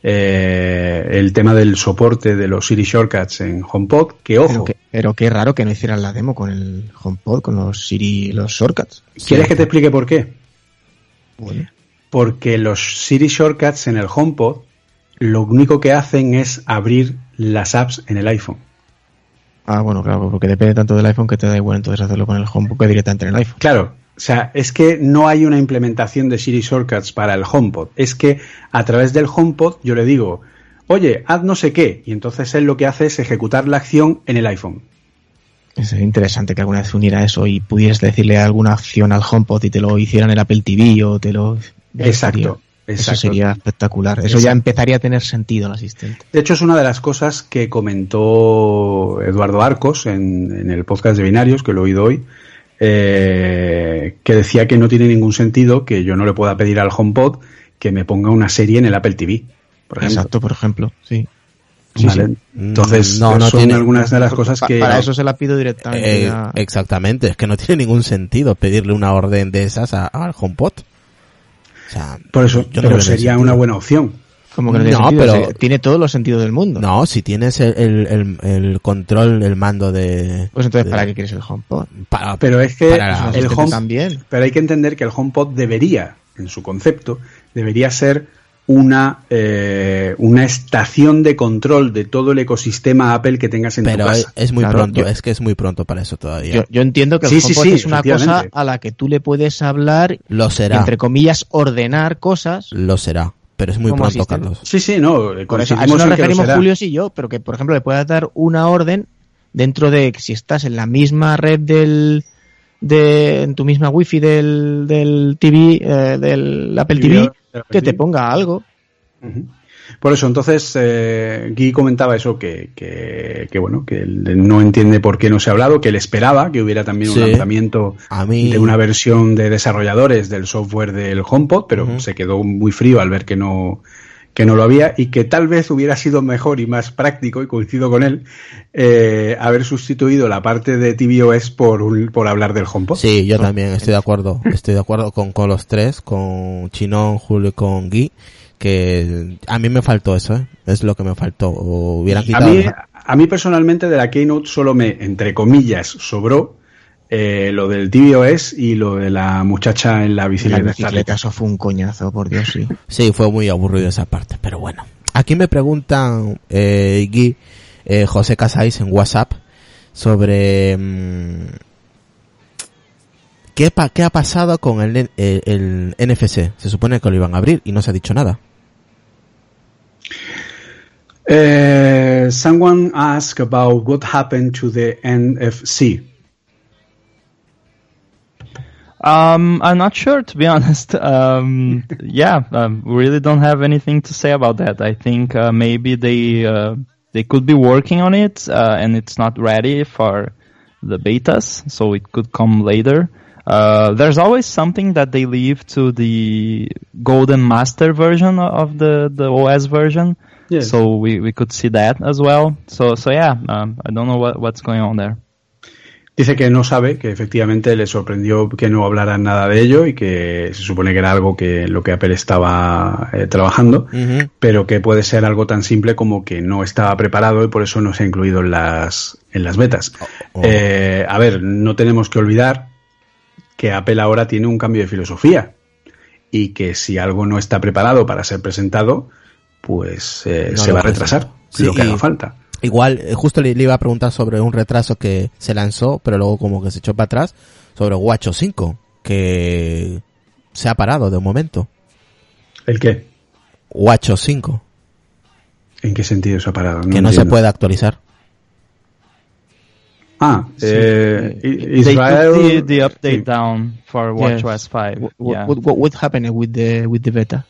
eh, el tema del soporte de los Siri Shortcuts en HomePod, que ojo, Pero, que- pero qué raro que no hicieran la demo con el HomePod, con los Siri, los shortcuts. ¿quieres que te explique por qué? Bueno, Porque los Siri Shortcuts en el HomePod lo único que hacen es abrir las apps en el iPhone. ah, bueno, claro, porque depende tanto del iPhone que te da igual entonces hacerlo con el HomePod que directamente en el iPhone. Claro, o sea, es que no hay una implementación de Siri Shortcuts para el HomePod. Es que a través del HomePod yo le digo, oye, haz no sé qué, y entonces él lo que hace es ejecutar la acción en el iPhone. Es interesante que alguna vez uniera eso y pudieras decirle alguna acción al HomePod y te lo hicieran en Apple TV o te lo... Exacto, Eso exacto. sería espectacular. Eso ya empezaría a tener sentido el asistente. De hecho, es una de las cosas que comentó Eduardo Arcos en, en el podcast de Binarios, que lo he oído hoy, eh, que decía que no tiene ningún sentido que yo no le pueda pedir al HomePod que me ponga una serie en el Apple TV, por ejemplo. Exacto, por ejemplo, sí. Sí, ¿Vale? sí. Entonces, No, no son tiene- algunas de las cosas que... Para eso se la pido directamente. Eh, a- exactamente, es que no tiene ningún sentido pedirle una orden de esas a- al HomePod. O sea, Por eso, yo pero sería una buena opción. Como que no tiene No, sentido, pero- tiene todos los sentidos del mundo. No, si tienes el, el, el- el control, el mando de... Pues entonces, de- ¿para qué quieres el HomePod? para- Pero es que para el Home, también. pero hay que entender que el HomePod debería, en su concepto, debería ser una eh, una estación de control de todo el ecosistema Apple que tengas en tu pero es, casa. es muy Claro, pronto, yo- es que es muy pronto para eso todavía. Yo, yo entiendo que el Sí, sí, HomePod sí, es una cosa a la que tú le puedes hablar lo y, será, entre comillas, ordenar cosas. lo será, pero es muy pronto, asistente. Carlos. Sí, sí, no. Por eso, a eso nos referimos. Julio y yo, pero que, por ejemplo, le puedas dar una orden dentro de que si estás en la misma red del, de en tu misma wifi del, del TV, eh, del Apple TV, que te ponga algo. Por eso, entonces, eh, Guy comentaba eso, que, que, que, bueno, que él no entiende por qué no se ha hablado, que él esperaba que hubiera también Sí. un lanzamiento A mí- de una versión de desarrolladores del software del HomePod, pero se quedó muy frío al ver que no, que no lo había y que tal vez hubiera sido mejor y más práctico, y coincido con él, eh, haber sustituido la parte de tvOS por, un- por hablar del HomePod. Sí, yo también estoy de acuerdo. Estoy de acuerdo con, con los tres, con Chinón, Julio y con Guy, que a mí me faltó eso, ¿eh? Es lo que me faltó. O hubieran A quitado. mí, a mí personalmente de la Keynote solo me, entre comillas, sobró eh, lo del tvOS y lo de la muchacha en la La bicicleta. bicicleta, eso fue un coñazo, por Dios, sí. Sí, fue muy aburrido esa parte, pero bueno. Aquí me preguntan, eh, Guy, eh, José Casais en WhatsApp sobre mm, ¿qué, pa- qué ha pasado con el, N- el, el NFC. Se supone que lo iban a abrir y no se ha dicho nada. Uh, someone asked about what happened to the NFC. Um, I'm not sure to be honest. Um, yeah, um, really don't have anything to say about that. I think uh, maybe they uh, they could be working on it, uh, and it's not ready for the betas, so it could come later. Uh, there's always something that they leave to the golden master version of the the OS version. Yes. So we, we could see that as well. So so yeah, um, I don't know what what's going on there. Dice que no sabe, que efectivamente le sorprendió que no hablaran nada de ello y que se supone que era algo que lo que Apple estaba eh, trabajando, pero que puede ser algo tan simple como que no estaba preparado y por eso no se ha incluido en las, en las betas. Oh. Eh, a ver, no tenemos que olvidar que Apple ahora tiene un cambio de filosofía y que si algo no está preparado para ser presentado, pues eh, No se va a retrasar. Sí, lo que haga falta. Igual, eh, justo le, le iba a preguntar sobre un retraso que se lanzó, pero luego como que se echó para atrás, sobre Guacho 5, que se ha parado de un momento. ¿El qué? Guacho 5, ¿En qué sentido se ha parado? que no se entiendo. puede actualizar. Ah, eh, I- They Israel. took the, the update sí. down for Yes. WatchOS 5. What, yeah. what, what, what happened with the with the beta?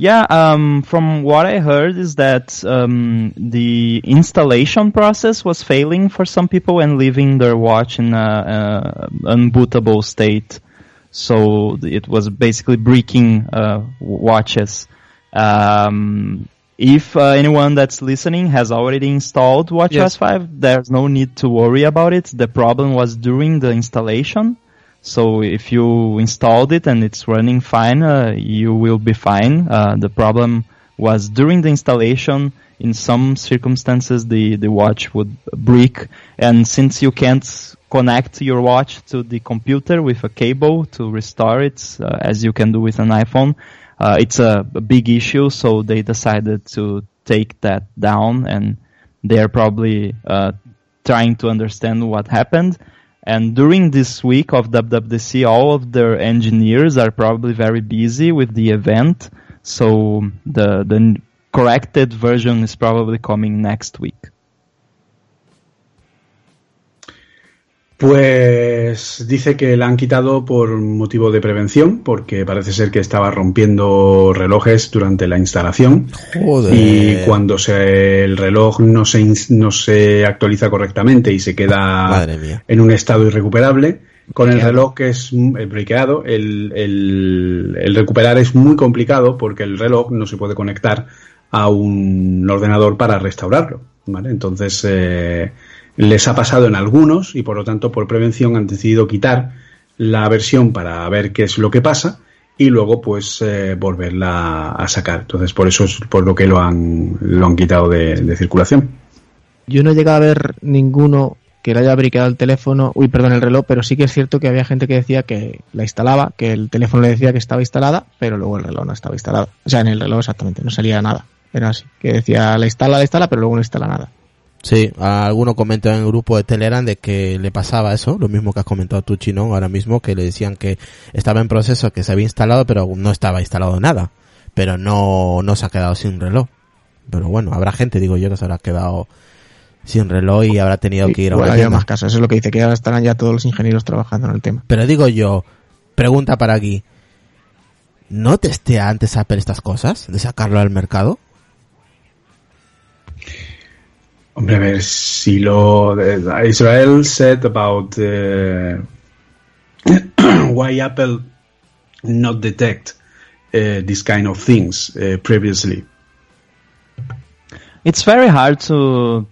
Yeah, um, from what I heard is that um, the installation process was failing for some people and leaving their watch in a, a unbootable state. So it was basically breaking uh, watches. Um, if uh, anyone that's listening has already installed WatchOS Yes. 5, there's no need to worry about it. The problem was during the installation. So if you installed it and it's running fine, uh, you will be fine. Uh, the problem was during the installation. In some circumstances, the, the watch would break, and since you can't connect your watch to the computer with a cable to restore it, uh, as you can do with an iPhone, uh, it's a, a big issue. So they decided to take that down, and they're probably uh, trying to understand what happened. And during this week of WWDC, all of their engineers are probably very busy with the event. So the the corrected version is probably coming next week. Pues dice que la han quitado por motivo de prevención, porque parece ser que estaba rompiendo relojes durante la instalación. Joder. Y cuando se, el reloj no se, no se actualiza correctamente y se queda en un estado irrecuperable, con el reloj que es mm, el brequeado, el, el- el recuperar es muy complicado porque el reloj no se puede conectar a un ordenador para restaurarlo. ¿vale? Entonces eh, les ha pasado en algunos y por lo tanto por prevención han decidido quitar la versión para ver qué es lo que pasa y luego pues eh, volverla a sacar. Entonces por eso es por lo que lo han, lo han quitado de, circulación. Yo no he llegado a ver ninguno que le haya briqueado el teléfono, uy, perdón, el reloj, pero sí que es cierto que había gente que decía que la instalaba, que el teléfono le decía que estaba instalada, pero luego el reloj no estaba instalado. O sea, en el reloj exactamente, no salía nada. Era así, que decía la instala, la instala, pero luego no instala nada. Sí, alguno comentó en el grupo de Telegram de que le pasaba eso, lo mismo que has comentado tú, Chino, ahora mismo, que le decían que estaba en proceso, que se había instalado, pero no estaba instalado nada. Pero no, no se ha quedado sin reloj. Pero bueno, habrá gente, digo yo, que se habrá quedado sin reloj y habrá tenido que ir a una tienda. más casos. Eso es lo que dice, que ahora estarán ya todos los ingenieros trabajando en el tema. Pero digo yo, pregunta para aquí. ¿No testea antes Apple estas cosas de sacarlo al mercado? Hombre, a ver, si lo... uh, Israel said about uh, why Apple not detect uh, this kind of things uh, previously. It's very hard to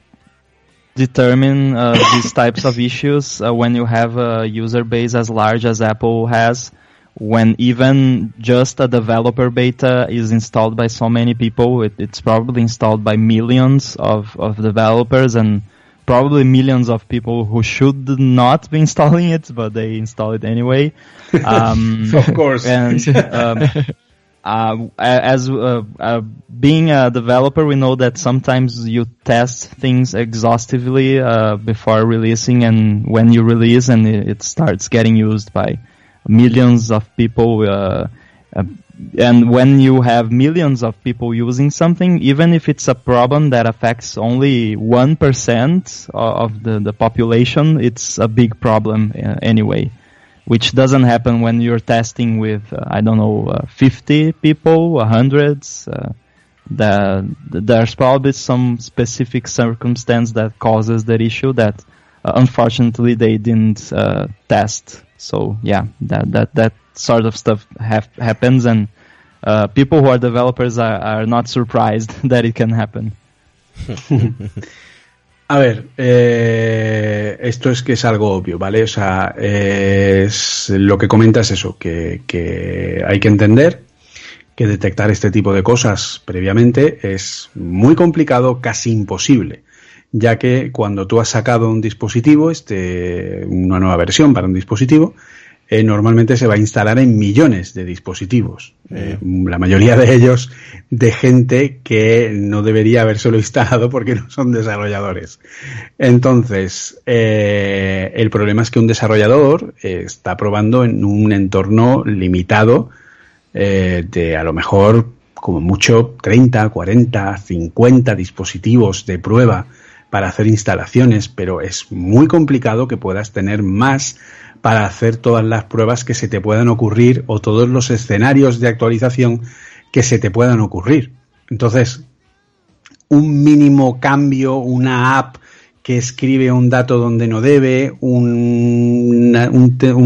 determine uh, these types of issues uh, when you have a user base as large as Apple has. When even just a developer beta is installed by so many people, it, it's probably installed by millions of, of developers and probably millions of people who should not be installing it, but they install it anyway. Um, Of course. and um, uh, as uh, uh, being a developer, we know that sometimes you test things exhaustively uh, before releasing, and when you release, and it, it starts getting used by millions of people. Uh, uh, and when you have millions of people using something, even if it's a problem that affects only one percent of the, the population, it's a big problem uh, anyway which doesn't happen when you're testing with uh, I don't know uh, 50 people, hundreds. Uh, the, there's probably some specific circumstance that causes that issue that uh, unfortunately they didn't uh, test. So yeah, that that that sort of stuff hap- happens, and uh, people who are developers are, are not surprised that it can happen. A ver, eh, esto es que es algo obvio, ¿vale? O sea, eh, es, lo que comenta es eso, que, que hay que entender que detectar este tipo de cosas previamente es muy complicado, casi imposible, ya que cuando tú has sacado un dispositivo, este, una nueva versión para un dispositivo, eh, normalmente se va a instalar en millones de dispositivos. Eh, la mayoría de ellos de gente que no debería habérselo instalado porque no son desarrolladores. Entonces, eh, el problema es que un desarrollador eh, está probando en un entorno limitado de a lo mejor como mucho 30, 40, 50 dispositivos de prueba para hacer instalaciones, pero es muy complicado que puedas tener más para hacer todas las pruebas que se te puedan ocurrir o todos los escenarios de actualización que se te puedan ocurrir. Entonces, un mínimo cambio, una app que escribe un dato donde no debe, un,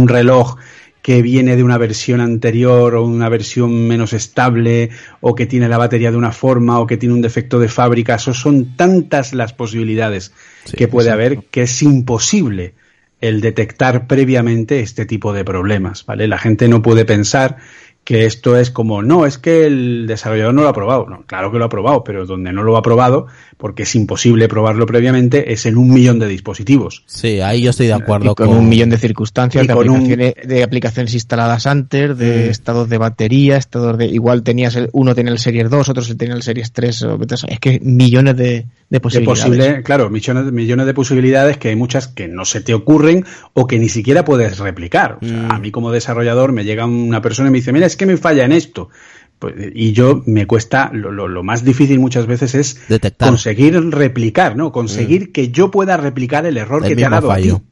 reloj que viene de una versión anterior o una versión menos estable o que tiene la batería de una forma o que tiene un defecto de fábrica. Eso son tantas las posibilidades Sí, que puede exacto. haber que es imposible el detectar previamente este tipo de problemas, ¿vale? La gente no puede pensar que esto es como, no, es que el desarrollador no lo ha probado. No, claro que lo ha probado, pero donde no lo ha probado, porque es imposible probarlo previamente, es en un millón de dispositivos. Sí, ahí yo estoy de acuerdo Y con, con, un millón de circunstancias, de con un- aplicaciones, de aplicaciones instaladas antes, de Mm. estados de batería, estados de, igual tenías el, uno tenía el Series 2, otro se tenía el Series 3, o- es que millones de, de De posibilidades. posible, claro, millones, millones de posibilidades que hay muchas que no se te ocurren o que ni siquiera puedes replicar. O sea, Mm. A mí como desarrollador me llega una persona y me dice, mira, es que me falla en esto. Pues, y yo me cuesta, lo, lo- lo más difícil muchas veces es Detectar. conseguir replicar, ¿no? Conseguir que yo pueda replicar el error el que te ha dado a ti. fallo. ¿vale?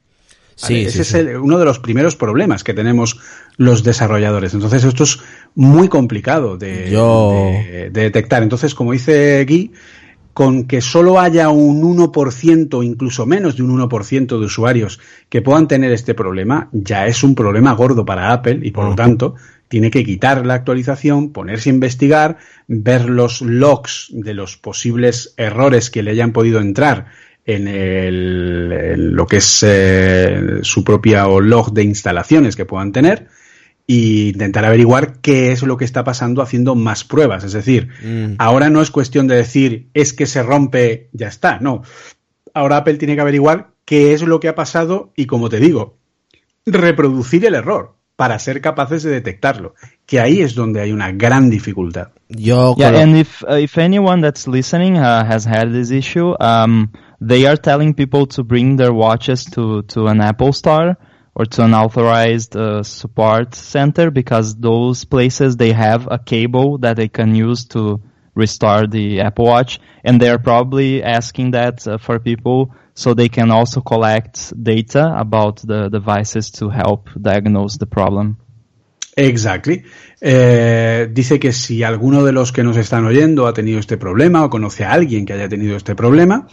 Sí, Ese sí, es el- uno de los primeros problemas que tenemos los desarrolladores. Entonces esto es muy complicado de, Yo- de- de detectar. Entonces, como dice Guy, con que solo haya un 1%, incluso menos de un 1% de usuarios que puedan tener este problema, ya es un problema gordo para Apple y por lo tanto tiene que quitar la actualización, ponerse a investigar, ver los logs de los posibles errores que le hayan podido entrar en, el, en lo que es eh, su propia log de instalaciones que puedan tener e intentar averiguar qué es lo que está pasando haciendo más pruebas. Es decir, Mm. ahora no es cuestión de decir es que se rompe, ya está. No. Ahora Apple tiene que averiguar qué es lo que ha pasado y, como te digo, reproducir el error para ser capaces de detectarlo. Que ahí es donde hay una gran dificultad. Yo Yeah, and if uh, if anyone that's listening uh, has had this issue, um, they are telling people to bring their watches to to an Apple store or to an authorized uh, support center because those places they have a cable that they can use to restore the Apple Watch, and they're probably asking that uh, for people so they can also collect data about the devices to help diagnose the problem. Exactly. Eh, dice que si alguno de los que nos están oyendo ha tenido este problema o conoce a alguien que haya tenido este problema,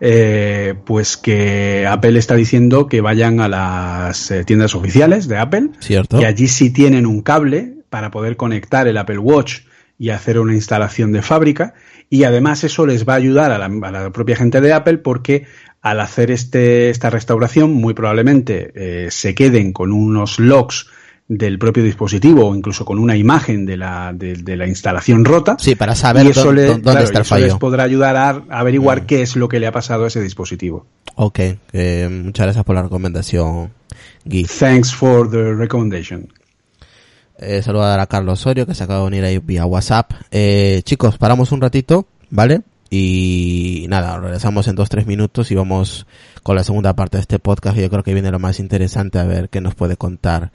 eh, pues que Apple está diciendo que vayan a las eh, tiendas oficiales de Apple, Cierto. que allí sí tienen un cable para poder conectar el Apple Watch y hacer una instalación de fábrica y además eso les va a ayudar a la, a la propia gente de Apple porque al hacer este, esta restauración muy probablemente eh, se queden con unos logs del propio dispositivo o incluso con una imagen de la, de, de la instalación rota. Sí, para saber y eso, dónde- le- dónde claro, está el y eso fallo. les podrá ayudar a averiguar qué es lo que le ha pasado a ese dispositivo. Ok, eh, muchas gracias por la recomendación, Gui. Thanks for the recommendation. Eh, saludar a Carlos Osorio que se acaba de unir ahí vía WhatsApp. Eh, chicos, paramos un ratito, ¿vale? Y nada, regresamos en dos, tres minutos y vamos con la segunda parte de este podcast. Yo creo que viene lo más interesante a ver qué nos puede contar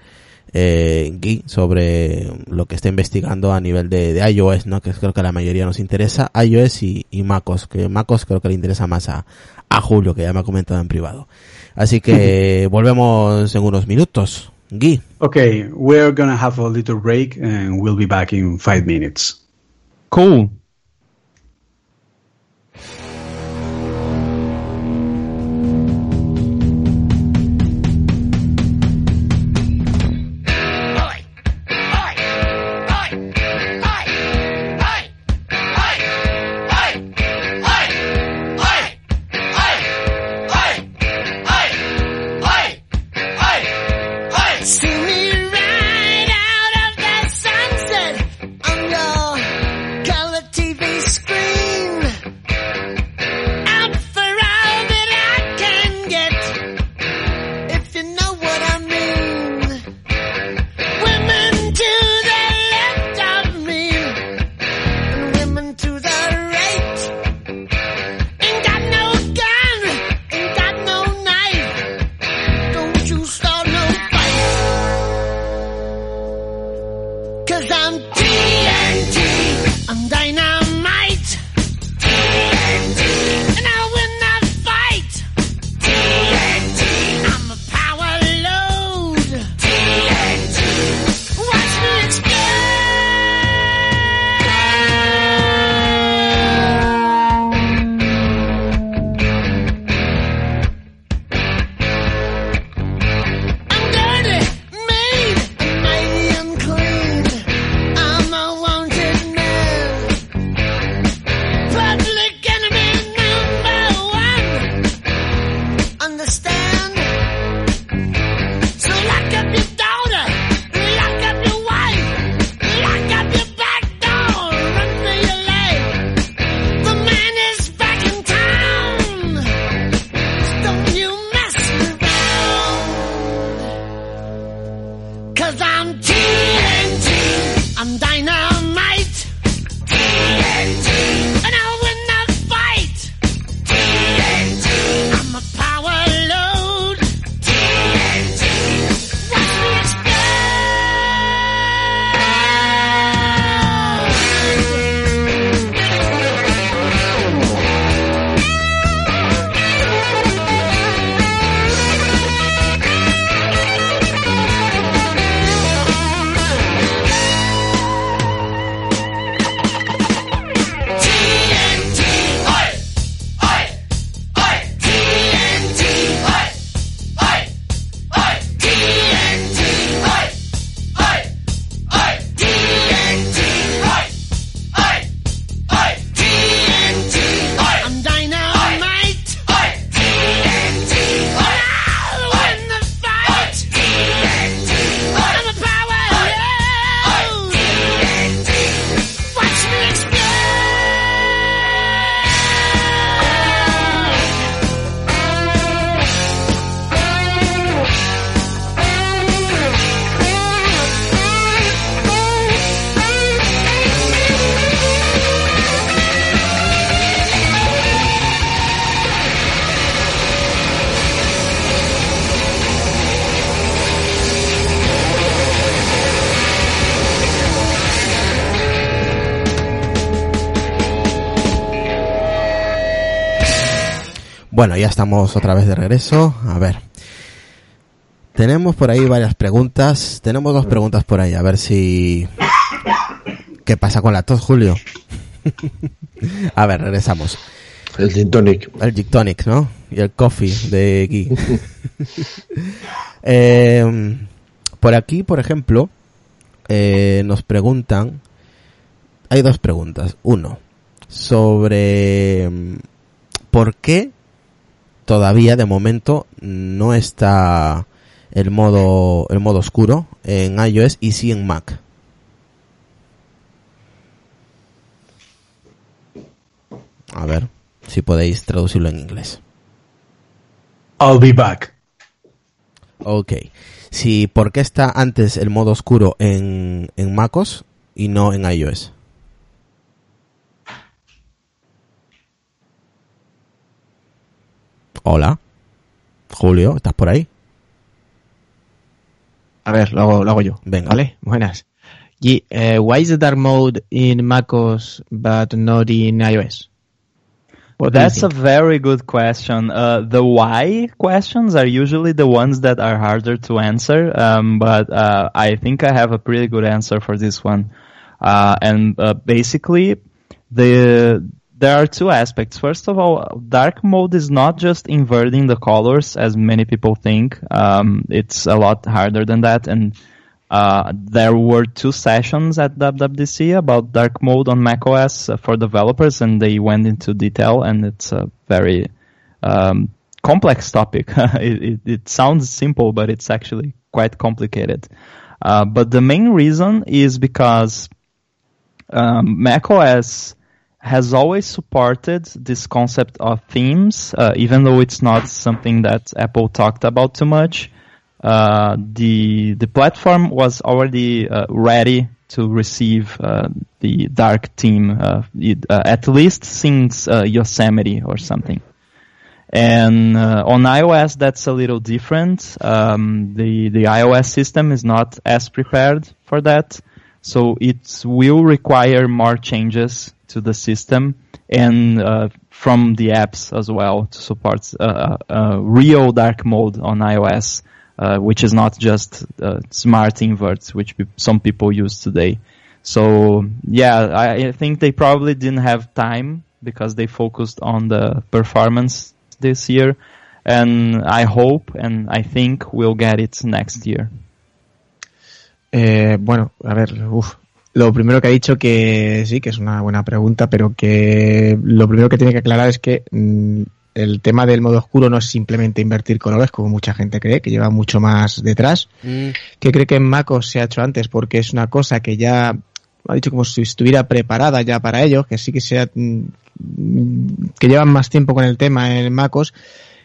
eh, Guy sobre lo que está investigando a nivel de, de iOS, ¿no? Que creo que a la mayoría nos interesa, iOS y, y MacOS, que MacOS creo que le interesa más a, a Julio, que ya me ha comentado en privado. Así que volvemos en unos minutos. Guy. Okay, we're gonna have a little break and we'll be back in five minutes. Cool. Bueno, ya estamos otra vez de regreso. A ver. Tenemos por ahí varias preguntas. Tenemos dos preguntas por ahí. A ver si... ¿Qué pasa con la tos, Julio? A ver, regresamos. El gin tonic. El Gin Tonic, ¿no? Y el coffee de Gui. Eh, por aquí, por ejemplo, eh, nos preguntan... Hay dos preguntas. Uno, sobre mm, por qué todavía de momento no está el modo el modo oscuro en iOS y sí en Mac. A ver si podéis traducirlo en inglés. I'll be back. Ok. Si, ¿por qué está antes el modo oscuro en, en MacOS y no en iOS? Hola. Julio, ¿estás por ahí? A ver, lo hago, lo hago yo. Venga. ¿Vale? Buenas. Y, eh, why is the dark mode in macOS but not in iOS? What do you That's a very good question. Uh, the why questions are usually the ones that are harder to answer, um, but uh, I think I have a pretty good answer for this one. Uh, and uh, basically, the there are two aspects. First of all, dark mode is not just inverting the colors as many people think. Um, it's a lot harder than that, and uh, there were two sessions at WWDC about dark mode on macOS uh, for developers, and they went into detail, and it's a very um, complex topic. it, it, it sounds simple, but it's actually quite complicated. Uh, but the main reason is because um, macOS has always supported this concept of themes, uh, even though it's not something that Apple talked about too much. Uh, the the platform was already uh, ready to receive uh, the dark theme, uh, it, uh, at least since Yosemite or something. And on iOS, that's a little different. Um, the the iOS system is not as prepared for that, so it will require more changes to the system and uh, from the apps as well to support uh, uh, real dark mode on iOS, uh, which is not just uh, smart inverts, which some people use today. So yeah, I, I think they probably didn't have time because they focused on the performance this year, and I hope and I think we'll get it next year. Eh, bueno, a ver, uf. Lo primero que ha dicho que sí, que es una buena pregunta, pero que lo primero que tiene que aclarar es que mm, el tema del modo oscuro no es simplemente invertir colores, como mucha gente cree, que lleva mucho más detrás. que cree que en MacOS se ha hecho antes, porque es una cosa que ya ha dicho como si estuviera preparada ya para ello, que sí que sea mm, que llevan más tiempo con el tema en MacOS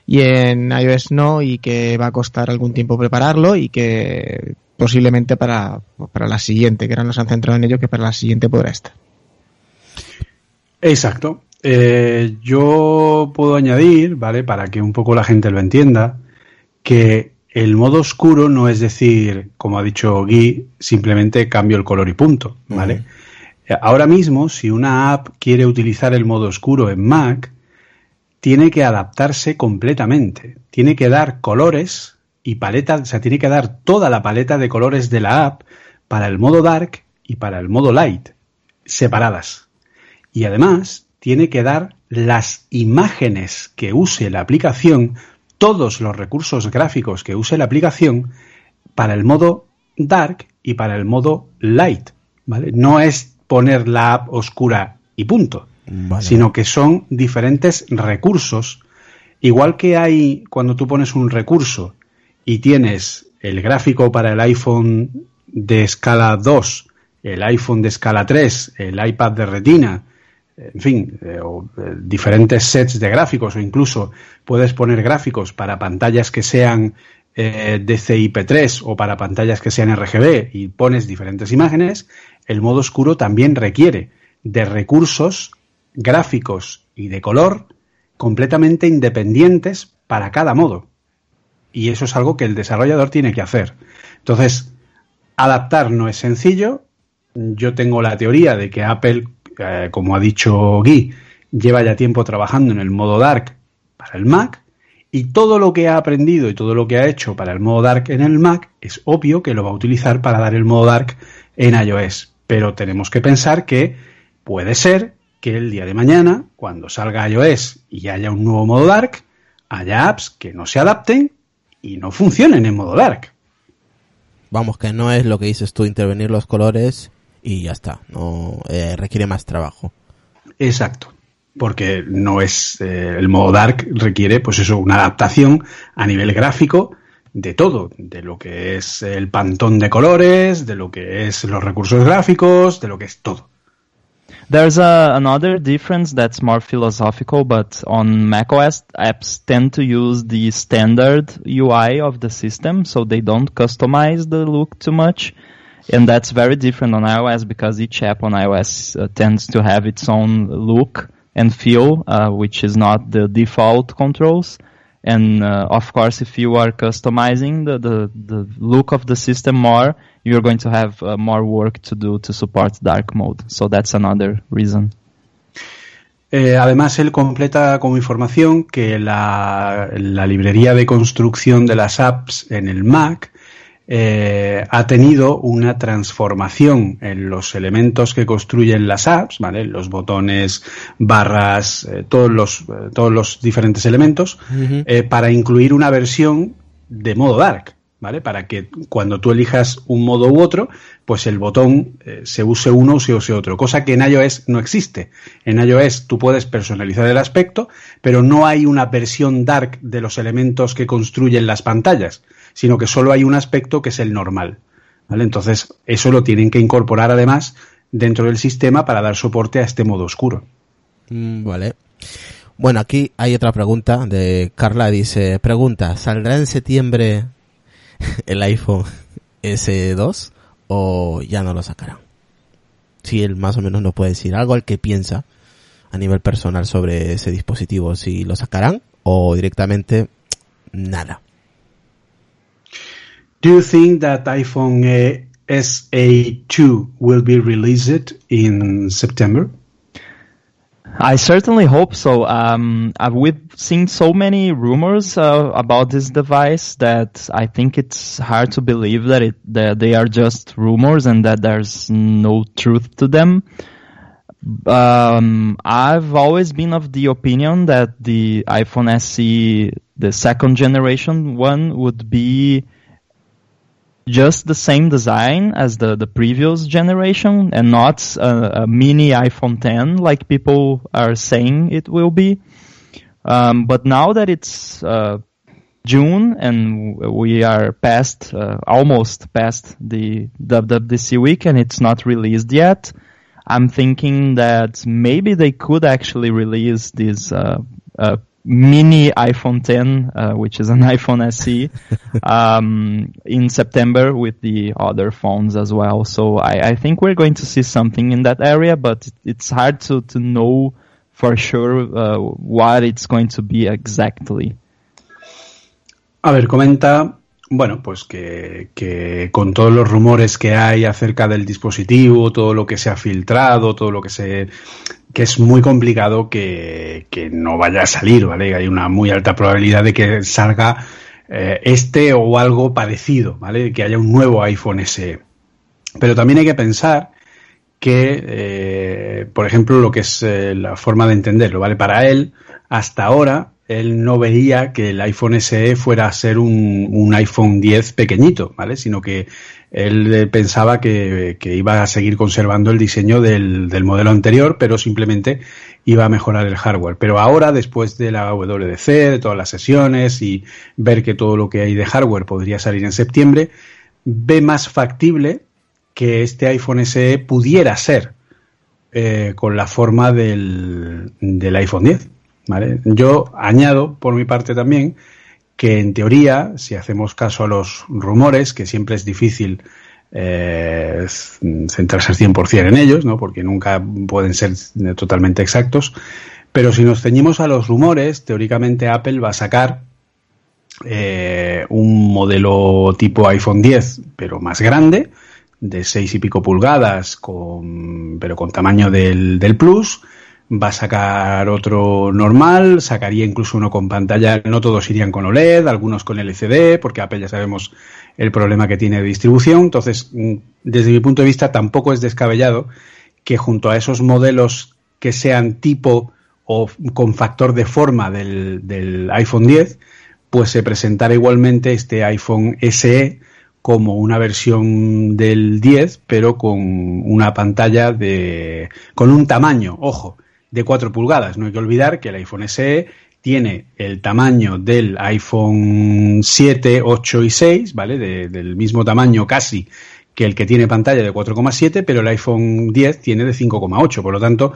y en iOS no y que va a costar algún tiempo prepararlo y que posiblemente para, para la siguiente, que ahora nos han centrado en ello, que para la siguiente podrá estar. Exacto. Eh, yo puedo añadir, ¿vale? Para que un poco la gente lo entienda, que el modo oscuro no es decir, como ha dicho Guy, simplemente cambio el color y punto, ¿vale? Ahora mismo, si una app quiere utilizar el modo oscuro en Mac, tiene que adaptarse completamente. Tiene que dar colores y paleta, o sea, tiene que dar toda la paleta de colores de la app para el modo dark y para el modo light, separadas. Y además, tiene que dar las imágenes que use la aplicación, todos los recursos gráficos que use la aplicación, para el modo dark y para el modo light. ¿vale? No es poner la app oscura y punto, Vale. sino que son diferentes recursos. Igual que hay cuando tú pones un recurso y tienes el gráfico para el iPhone de escala 2, el iPhone de escala 3, el iPad de retina, en fin, eh, o, eh, diferentes sets de gráficos o incluso puedes poner gráficos para pantallas que sean eh, DCI-P3 o para pantallas que sean RGB y pones diferentes imágenes, el modo oscuro también requiere de recursos gráficos y de color completamente independientes para cada modo. Y eso es algo que el desarrollador tiene que hacer. Entonces, adaptar no es sencillo. Yo tengo la teoría de que Apple, eh, como ha dicho Guy, lleva ya tiempo trabajando en el modo dark para el Mac y todo lo que ha aprendido y todo lo que ha hecho para el modo Dark en el Mac es obvio que lo va a utilizar para dar el modo Dark en iOS. Pero tenemos que pensar que puede ser que el día de mañana, cuando salga iOS y haya un nuevo modo Dark, haya apps que no se adapten y no funcionen en modo Dark. Vamos, que no es lo que dices tú, intervenir los colores y ya está. No eh, requiere más trabajo. Exacto. Porque no es eh, el modo Dark requiere, pues eso, una adaptación a nivel gráfico de todo, de lo que es el pantón de colores, de lo que es los recursos gráficos, de lo que es todo. There's a, another difference that's more philosophical, but on macOS, apps tend to use the standard UI of the system, so they don't customize the look too much. And that's very different on iOS because each app on iOS uh, tends to have its own look and feel, uh, which is not the default controls. And uh, of course, if you are customizing the, the, the look of the system more, you're going to have uh, more work to do to support dark mode. So that's another reason. Eh, además, él completa como información que la, la librería de construcción de las apps en el Mac eh, ha tenido una transformación en los elementos que construyen las apps, ¿vale? Los botones, barras, eh, todos los eh, todos los diferentes elementos, para incluir una versión de modo dark, ¿vale? Para que cuando tú elijas un modo u otro, pues el botón se use uno o se use otro, cosa que en iOS no existe. En iOS tú puedes personalizar el aspecto, pero no hay una versión dark de los elementos que construyen las pantallas, sino que solo hay un aspecto que es el normal. ¿vale? Entonces, eso lo tienen que incorporar además dentro del sistema para dar soporte a este modo oscuro. Mm, vale. Bueno, aquí hay otra pregunta de Carla. Dice, pregunta, ¿saldrá en septiembre el iPhone S2 o ya no lo sacarán? Si él más o menos nos puede decir algo al que piensa a nivel personal sobre ese dispositivo, si lo sacarán o directamente nada. Do you think that iPhone eh, SA2 will be released in September? I certainly hope so. Um, uh, we've seen so many rumors uh, about this device that I think it's hard to believe that it that they are just rumors and that there's no truth to them. Um, I've always been of the opinion that the iPhone SE, the second generation one, would be just the same design as the, the previous generation and not a, a mini iPhone 10 like people are saying it will be. Um, but now that it's uh, June and we are past, uh, almost past the WWDC week and it's not released yet, I'm thinking that maybe they could actually release this uh, uh, mini iPhone 10, uh, which is an iPhone SE, um, in September with the other phones as well. So I, I think we're going to see something in that area, but it's hard to, to know for sure uh, what it's going to be exactly. A ver, comenta, bueno, pues que, que con todos los rumores que hay acerca del dispositivo, todo lo que se ha filtrado, todo lo que se que es muy complicado que, que no vaya a salir, ¿vale? Hay una muy alta probabilidad de que salga eh, este o algo parecido, ¿vale? Que haya un nuevo iPhone SE. Pero también hay que pensar que, eh, por ejemplo, lo que es eh, la forma de entenderlo, ¿vale? Para él, hasta ahora, él no veía que el iPhone SE fuera a ser un, un iPhone 10 pequeñito, ¿vale? Sino que él eh, pensaba que, iba a seguir conservando el diseño del, del, modelo anterior, pero simplemente iba a mejorar el hardware. Pero ahora, después de la WDC, de todas las sesiones y ver que todo lo que hay de hardware podría salir en septiembre, ve más factible que este iPhone SE pudiera ser eh, con la forma del, del iPhone 10. ¿Vale? Yo añado, por mi parte también, que en teoría, si hacemos caso a los rumores, que siempre es difícil eh, centrarse al 100% en ellos, ¿no? porque nunca pueden ser totalmente exactos, pero si nos ceñimos a los rumores, teóricamente Apple va a sacar eh, un modelo tipo iPhone 10, pero más grande, de seis y pico pulgadas, con, pero con tamaño del, del Plus, va a sacar otro normal, sacaría incluso uno con pantalla, no todos irían con OLED, algunos con LCD, porque Apple ya sabemos el problema que tiene de distribución, entonces mm, desde mi punto de vista tampoco es descabellado que junto a esos modelos que sean tipo o con factor de forma del, del iPhone 10, pues se presentara igualmente este iPhone SE como una versión del 10, pero con una pantalla de. con un tamaño, ojo, de 4 pulgadas. No hay que olvidar que el iPhone SE tiene el tamaño del iPhone 7, 8 y 6, ¿vale? De- del mismo tamaño casi que el que tiene pantalla de 4,7, pero el iPhone 10 tiene de 5,8. Por lo tanto,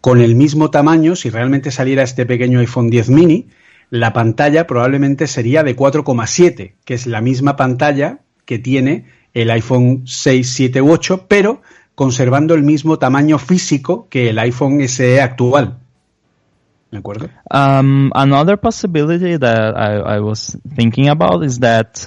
con el mismo tamaño, si realmente saliera este pequeño iPhone 10 mini, la pantalla probablemente sería de 4,7, que es la misma pantalla que tiene el iPhone 6, 7 u 8, pero conservando el mismo tamaño físico que el iPhone SE actual. ¿De acuerdo? Um, another possibility that I, was thinking about is that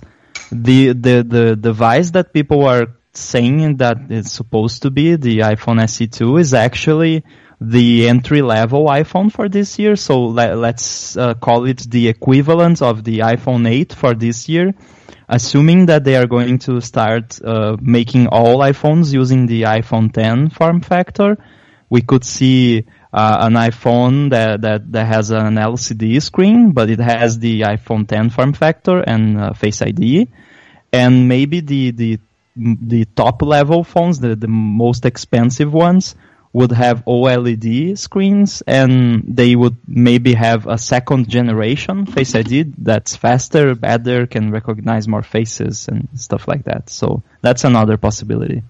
the, the, the device that people are saying that it's supposed to be the iPhone SE2 is actually the entry level iPhone for this year. So let, let's uh, call it the equivalent of the iPhone 8 for this year. Assuming that they are going to start uh, making all iPhones using the iPhone 10 form factor, we could see uh, an iPhone that, that, that has an LCD screen, but it has the iPhone 10 form factor and uh, Face ID. And maybe the, the, the top level phones, the, the most expensive ones, would have OLED screens and they would maybe have a second generation Face ID that's faster, better, can recognize more faces and stuff like that. So that's another possibility.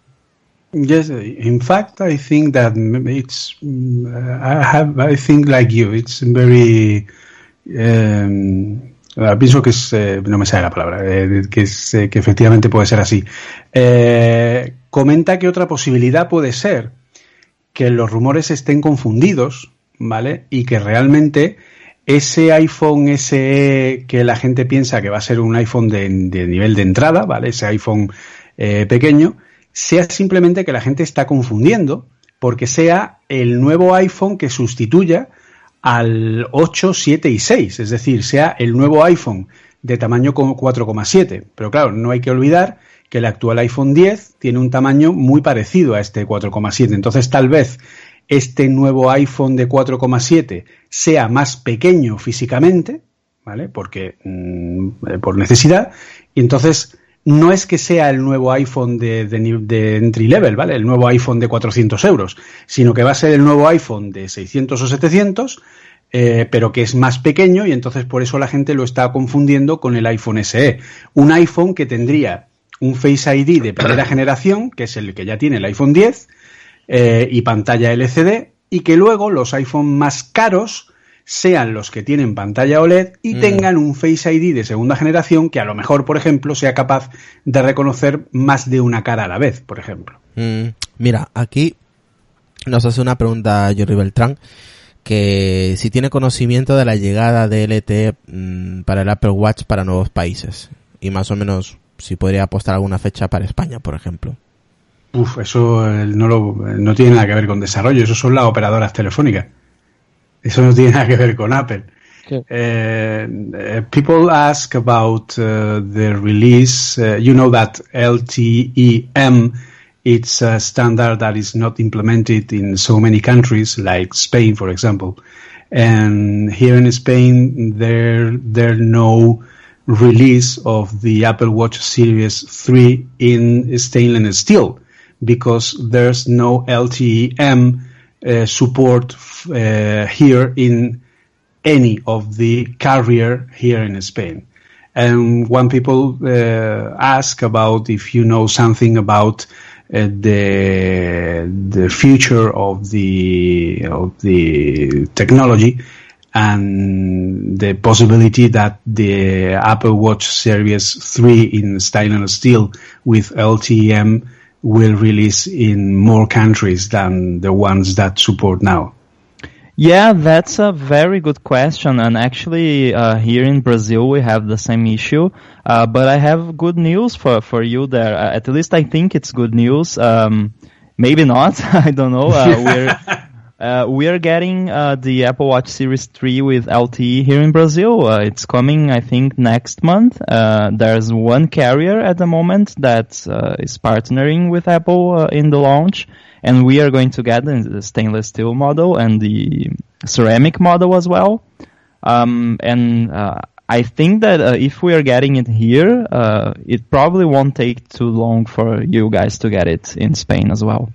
Yes, in fact, I think that it's. mm, I have. I think like you. It's very. ah, pienso que es. eh, no me sale la palabra. eh, que, es, eh, que efectivamente puede ser así. Eh, comenta que otra posibilidad puede ser que los rumores estén confundidos, ¿vale? Y que realmente ese iPhone SE que la gente piensa que va a ser un iPhone de, nivel de entrada, ¿vale? Ese iPhone eh, pequeño, sea simplemente que la gente está confundiendo porque sea el nuevo iPhone que sustituya al 8, 7 y 6, es decir, sea el nuevo iPhone de tamaño como 4,7. Pero claro, no hay que olvidar que el actual iPhone 10 tiene un tamaño muy parecido a este 4,7. Entonces, tal vez este nuevo iPhone de 4,7 sea más pequeño físicamente, ¿vale? Porque mm, eh, por necesidad, y entonces no es que sea el nuevo iPhone de, de, de entry level, ¿vale? El nuevo iPhone de 400 euros, sino que va a ser el nuevo iPhone de 600 o 700, eh, pero que es más pequeño y entonces por eso la gente lo está confundiendo con el iPhone SE. Un iPhone que tendría un Face ID de primera generación, que es el que ya tiene el iPhone 10, eh, y pantalla LCD, y que luego los iPhone más caros sean los que tienen pantalla OLED y Mm. tengan un Face ID de segunda generación que a lo mejor, por ejemplo, sea capaz de reconocer más de una cara a la vez, por ejemplo. Mm, mira, aquí nos hace una pregunta Jordi Beltrán que si tiene conocimiento de la llegada de LTE mm, para el Apple Watch para nuevos países y más o menos si podría apostar alguna fecha para España, por ejemplo. Uf, eso eh, no, lo, eh, no tiene nada que ver con desarrollo, eso son las operadoras telefónicas. Eso no tiene nada que ver con Apple. Sí. Uh, uh, people ask about uh, the release. Uh, you know that LTEM it's a standard that is not implemented in so many countries, like Spain, for example. And here in Spain, there there no release of the Apple Watch Series 3 in stainless steel because there's no LTE-M uh, support uh, here in any of the carrier here in Spain. And when people uh, ask about if you know something about uh, the the future of the of the technology and the possibility that the Apple Watch Series 3 in stainless steel with LTE-M will release in more countries than the ones that support now. Yeah, that's a very good question. And actually, uh, here in Brazil, we have the same issue. Uh, but I have good news for, for you there. Uh, at least I think it's good news. Um, maybe not. I don't know. Uh, we're, Uh, we are getting uh, the Apple Watch Series 3 with LTE here in Brazil. Uh, it's coming, I think, next month. Uh, there's one carrier at the moment that uh, is partnering with Apple in the launch, and we are going to get the stainless steel model and the ceramic model as well. Um, and I think that if we are getting it here, it probably won't take too long for you guys to get it in Spain as well.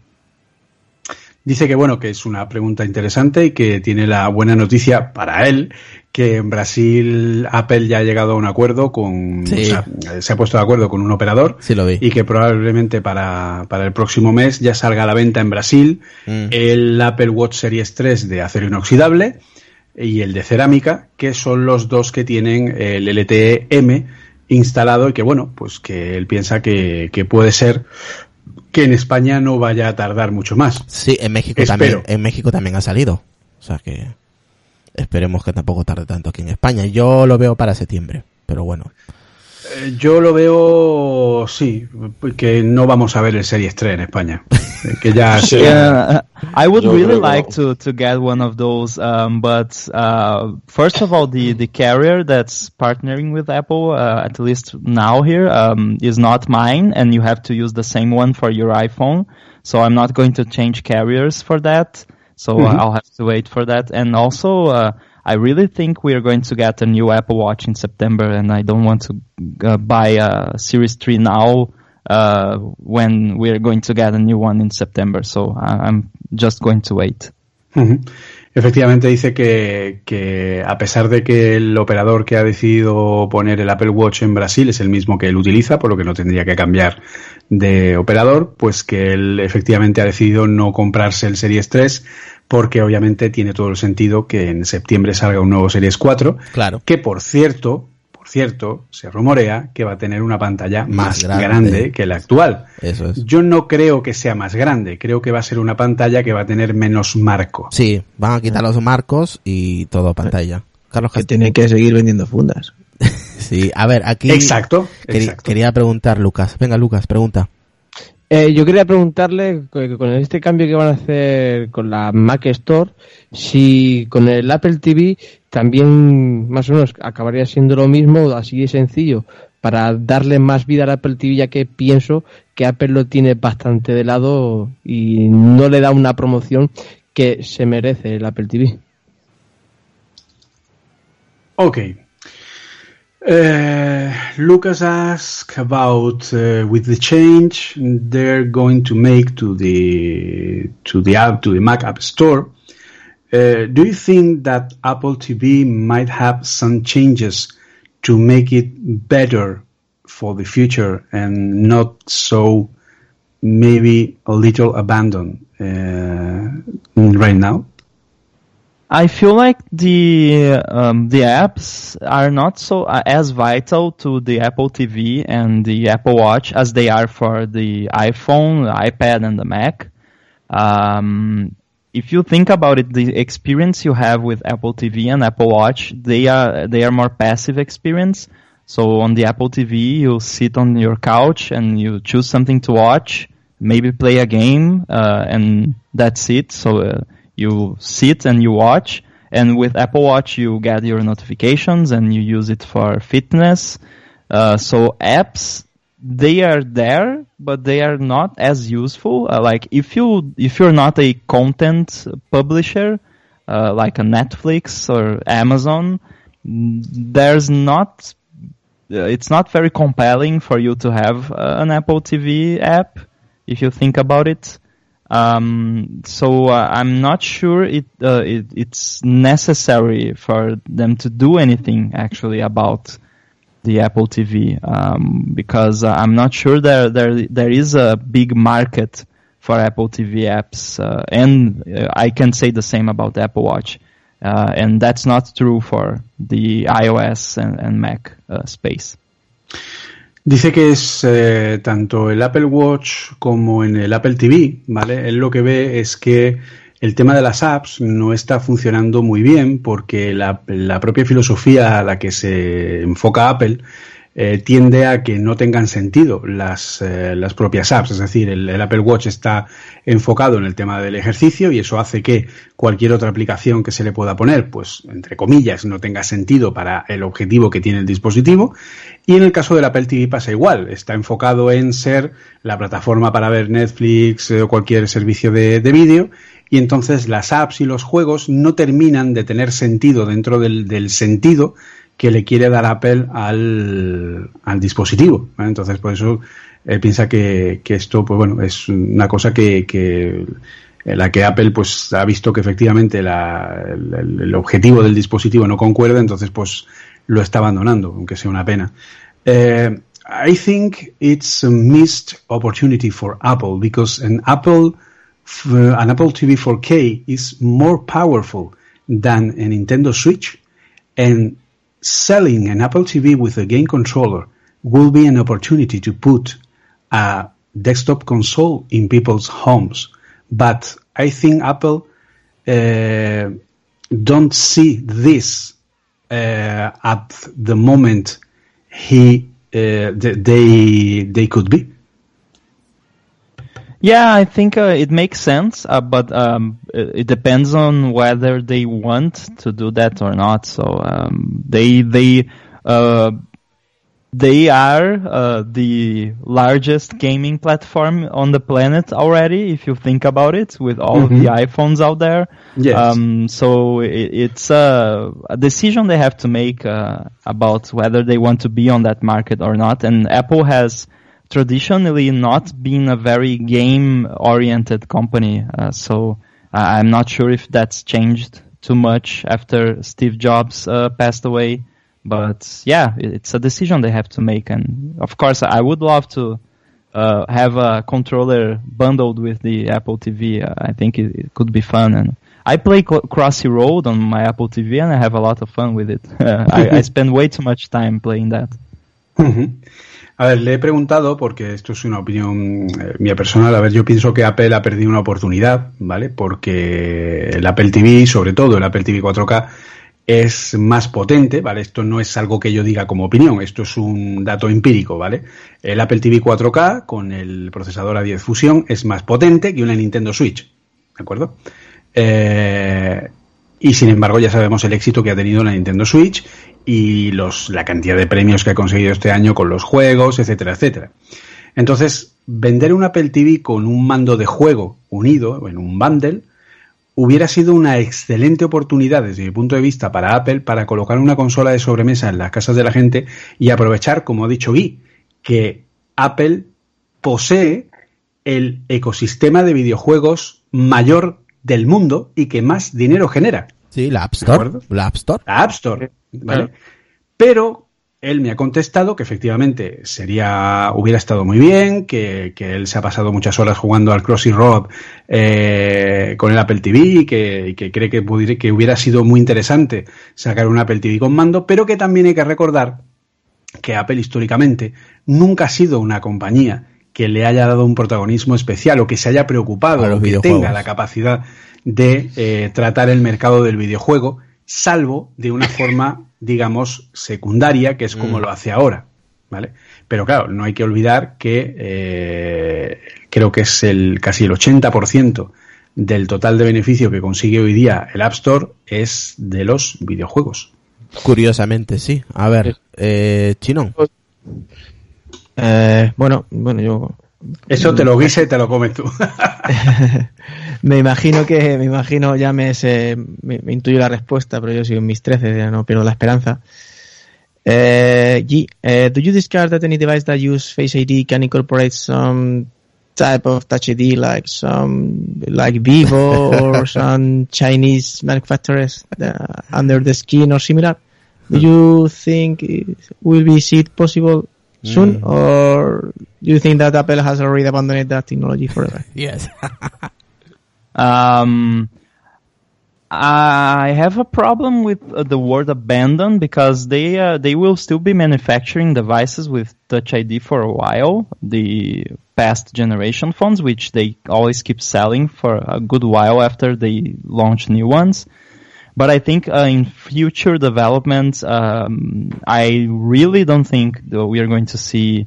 Dice que bueno, que es una pregunta interesante y que tiene la buena noticia para él, que en Brasil Apple ya ha llegado a un acuerdo con, Sí. o sea, se ha puesto de acuerdo con un operador Sí lo vi. y que probablemente para, para el próximo mes ya salga a la venta en Brasil Mm. el Apple Watch Series 3 de acero inoxidable y el de cerámica, que son los dos que tienen el LTE M instalado y que bueno, pues que él piensa que, que puede ser que en España no vaya a tardar mucho más. Sí, en México Espero. también, en México también ha salido. O sea que esperemos que tampoco tarde tanto aquí en España. Yo lo veo para septiembre, pero bueno. Yo lo veo, sí, que no vamos a ver el Series 3 en España. Eh, Que ya Sí. Yeah, I would Yo really like no. to, to get one of those, um, but uh, first of all, the, the carrier that's partnering with Apple, uh, at least now here, um, is not mine, and you have to use the same one for your iPhone. So I'm not going to change carriers for that. So uh, I'll have to wait for that. And also, uh, I really think we are going to get a new Apple Watch in September, and I don't want to uh, buy a Series 3 now uh, when we're going to get a new one in September. So I'm just going to wait. Efectivamente dice que, que a pesar de que el operador que ha decidido poner el Apple Watch en Brasil es el mismo que él utiliza, por lo que no tendría que cambiar de operador, pues que él efectivamente ha decidido no comprarse el Series 3 porque obviamente tiene todo el sentido que en septiembre salga un nuevo Series 4, Claro. que por cierto, por cierto, se rumorea que va a tener una pantalla Más más, grande. grande. que la actual. Eso es. Yo no creo que sea más grande, creo que va a ser una pantalla que va a tener menos marco. Sí, van a quitar los marcos y todo pantalla. Carlos Que Cast- tiene que seguir vendiendo fundas. Sí, a ver, aquí Exacto, exacto. quería preguntar Lucas. Venga, Lucas, pregunta. Eh, yo quería preguntarle que con este cambio que van a hacer con la Mac Store, si con el Apple TV también más o menos acabaría siendo lo mismo, así de sencillo, para darle más vida al Apple TV, ya que pienso que Apple lo tiene bastante de lado y no le da una promoción que se merece el Apple TV. Okay. Uh, Lucas asked about uh, with the change they're going to make to the to the app to the Mac App Store. Uh, do you think that Apple TV might have some changes to make it better for the future and not so maybe a little abandoned uh, right now? I feel like the um, the apps are not so uh, as vital to the Apple TV and the Apple Watch as they are for the iPhone, the iPad, and the Mac. Um, if you think about it, the experience you have with Apple TV and Apple Watch, they are they are more passive experience. So on the Apple TV, you sit on your couch and you choose something to watch, maybe play a game, uh, and that's it. So uh, you sit and you watch. And with Apple Watch, you get your notifications and you use it for fitness. Uh, so apps, they are there, but they are not as useful. Uh, like if you if you're not a content publisher, uh, like a Netflix or Amazon, there's not. Uh, it's not very compelling for you to have uh, an Apple TV app if you think about it. Um, so uh, I'm not sure it, uh, it it's necessary for them to do anything actually about the Apple TV um, because uh, I'm not sure there there there is a big market for Apple TV apps, uh, and uh, I can say the same about Apple Watch, uh, and that's not true for the iOS and, and Mac space. Dice que es eh, tanto el Apple Watch como en el Apple TV, ¿vale? Él lo que ve es que el tema de las apps no está funcionando muy bien porque la, la propia filosofía a la que se enfoca Apple eh, tiende a que no tengan sentido las, eh, las propias apps. Es decir, el, el Apple Watch está enfocado en el tema del ejercicio y eso hace que cualquier otra aplicación que se le pueda poner, pues entre comillas, no tenga sentido para el objetivo que tiene el dispositivo. Y en el caso del Apple TV pasa igual, está enfocado en ser la plataforma para ver Netflix eh, o cualquier servicio de, de vídeo y entonces las apps y los juegos no terminan de tener sentido dentro del, del sentido que le quiere dar Apple al, al dispositivo. Entonces, por eso eh, piensa que, que esto, pues bueno, es una cosa que, que en la que Apple pues ha visto que efectivamente la- el, el objetivo del dispositivo no concuerda, entonces pues lo está abandonando, aunque sea una pena. Eh, I think it's a missed opportunity for Apple because an Apple an Apple TV 4K is more powerful than a Nintendo Switch and selling an Apple TV with a game controller will be an opportunity to put a desktop console in people's homes. But I think Apple uh, don't see this uh, at the moment he uh, they they could be. Yeah, I think uh, it makes sense, uh, but um, it, it depends on whether they want to do that or not. So um, they they uh, they are uh, the largest gaming platform on the planet already. If you think about it, with all of the iPhones out there, Yes. um, so it, it's a, a decision they have to make uh, about whether they want to be on that market or not. And Apple has traditionally not been a very game oriented company. Uh, so I- I'm not sure if that's changed too much after Steve Jobs uh, passed away. But yeah, it's a decision they have to make. And of course, I would love to uh, have a controller bundled with the Apple TV. Uh, I think it, it could be fun. And I play Cl- Crossy Road on my Apple TV, and I have a lot of fun with it. I, I spend way too much time playing that. Ujú. A ver, le he preguntado, porque esto es una opinión eh, mía personal, a ver, yo pienso que Apple ha perdido una oportunidad, ¿vale? Porque el Apple TV, sobre todo el Apple TV 4K, es más potente, ¿vale? Esto no es algo que yo diga como opinión, esto es un dato empírico, ¿vale? El Apple TV 4K con el procesador A10 Fusion es más potente que una Nintendo Switch, ¿de acuerdo? Eh, y sin embargo ya sabemos el éxito que ha tenido la Nintendo Switch y los, la cantidad de premios que ha conseguido este año con los juegos, etcétera, etcétera. Entonces, vender un Apple TV con un mando de juego unido en un bundle hubiera sido una excelente oportunidad desde mi punto de vista para Apple para colocar una consola de sobremesa en las casas de la gente y aprovechar, como ha dicho Guy, que Apple posee el ecosistema de videojuegos mayor del mundo y que más dinero genera. Sí, la App ¿De Store. La App Store. La App Store. ¿vale? claro. Pero él me ha contestado que efectivamente sería, hubiera estado muy bien, que, que él se ha pasado muchas horas jugando al Crossy Road eh, con el Apple TV y que, y que cree que, pudiera- que hubiera sido muy interesante sacar un Apple TV con mando, pero que también hay que recordar que Apple históricamente nunca ha sido una compañía que le haya dado un protagonismo especial o que se haya preocupado A los o que videojuegos. tenga la capacidad de eh, tratar el mercado del videojuego, salvo de una forma, digamos, secundaria, que es como Mm. lo hace ahora. ¿Vale? Pero claro, no hay que olvidar que eh, creo que es el casi el 80% del total de beneficio que consigue hoy día el App Store es de los videojuegos. Curiosamente, sí. A ver, eh, Chinón. Eh, bueno, bueno, yo Eso te lo guise y te lo comes tú. me imagino que, me imagino, ya me, me, me intuyo la respuesta, pero yo sigo en mis 13, ya no pierdo la esperanza. Eh, G, eh, do you discard that any device that use Face ID can incorporate some type of Touch ID, like some, like Vivo or some Chinese manufacturers uh, under the skin or similar? Do you think it will be see it possible soon, or do you think that Apple has already abandoned that technology forever? Yes. Um, I have a problem with uh, the word abandon because they uh, they will still be manufacturing devices with Touch ID for a while. The past generation phones, which they always keep selling for a good while after they launch new ones. But I think uh, in future developments, um, I really don't think we are going to see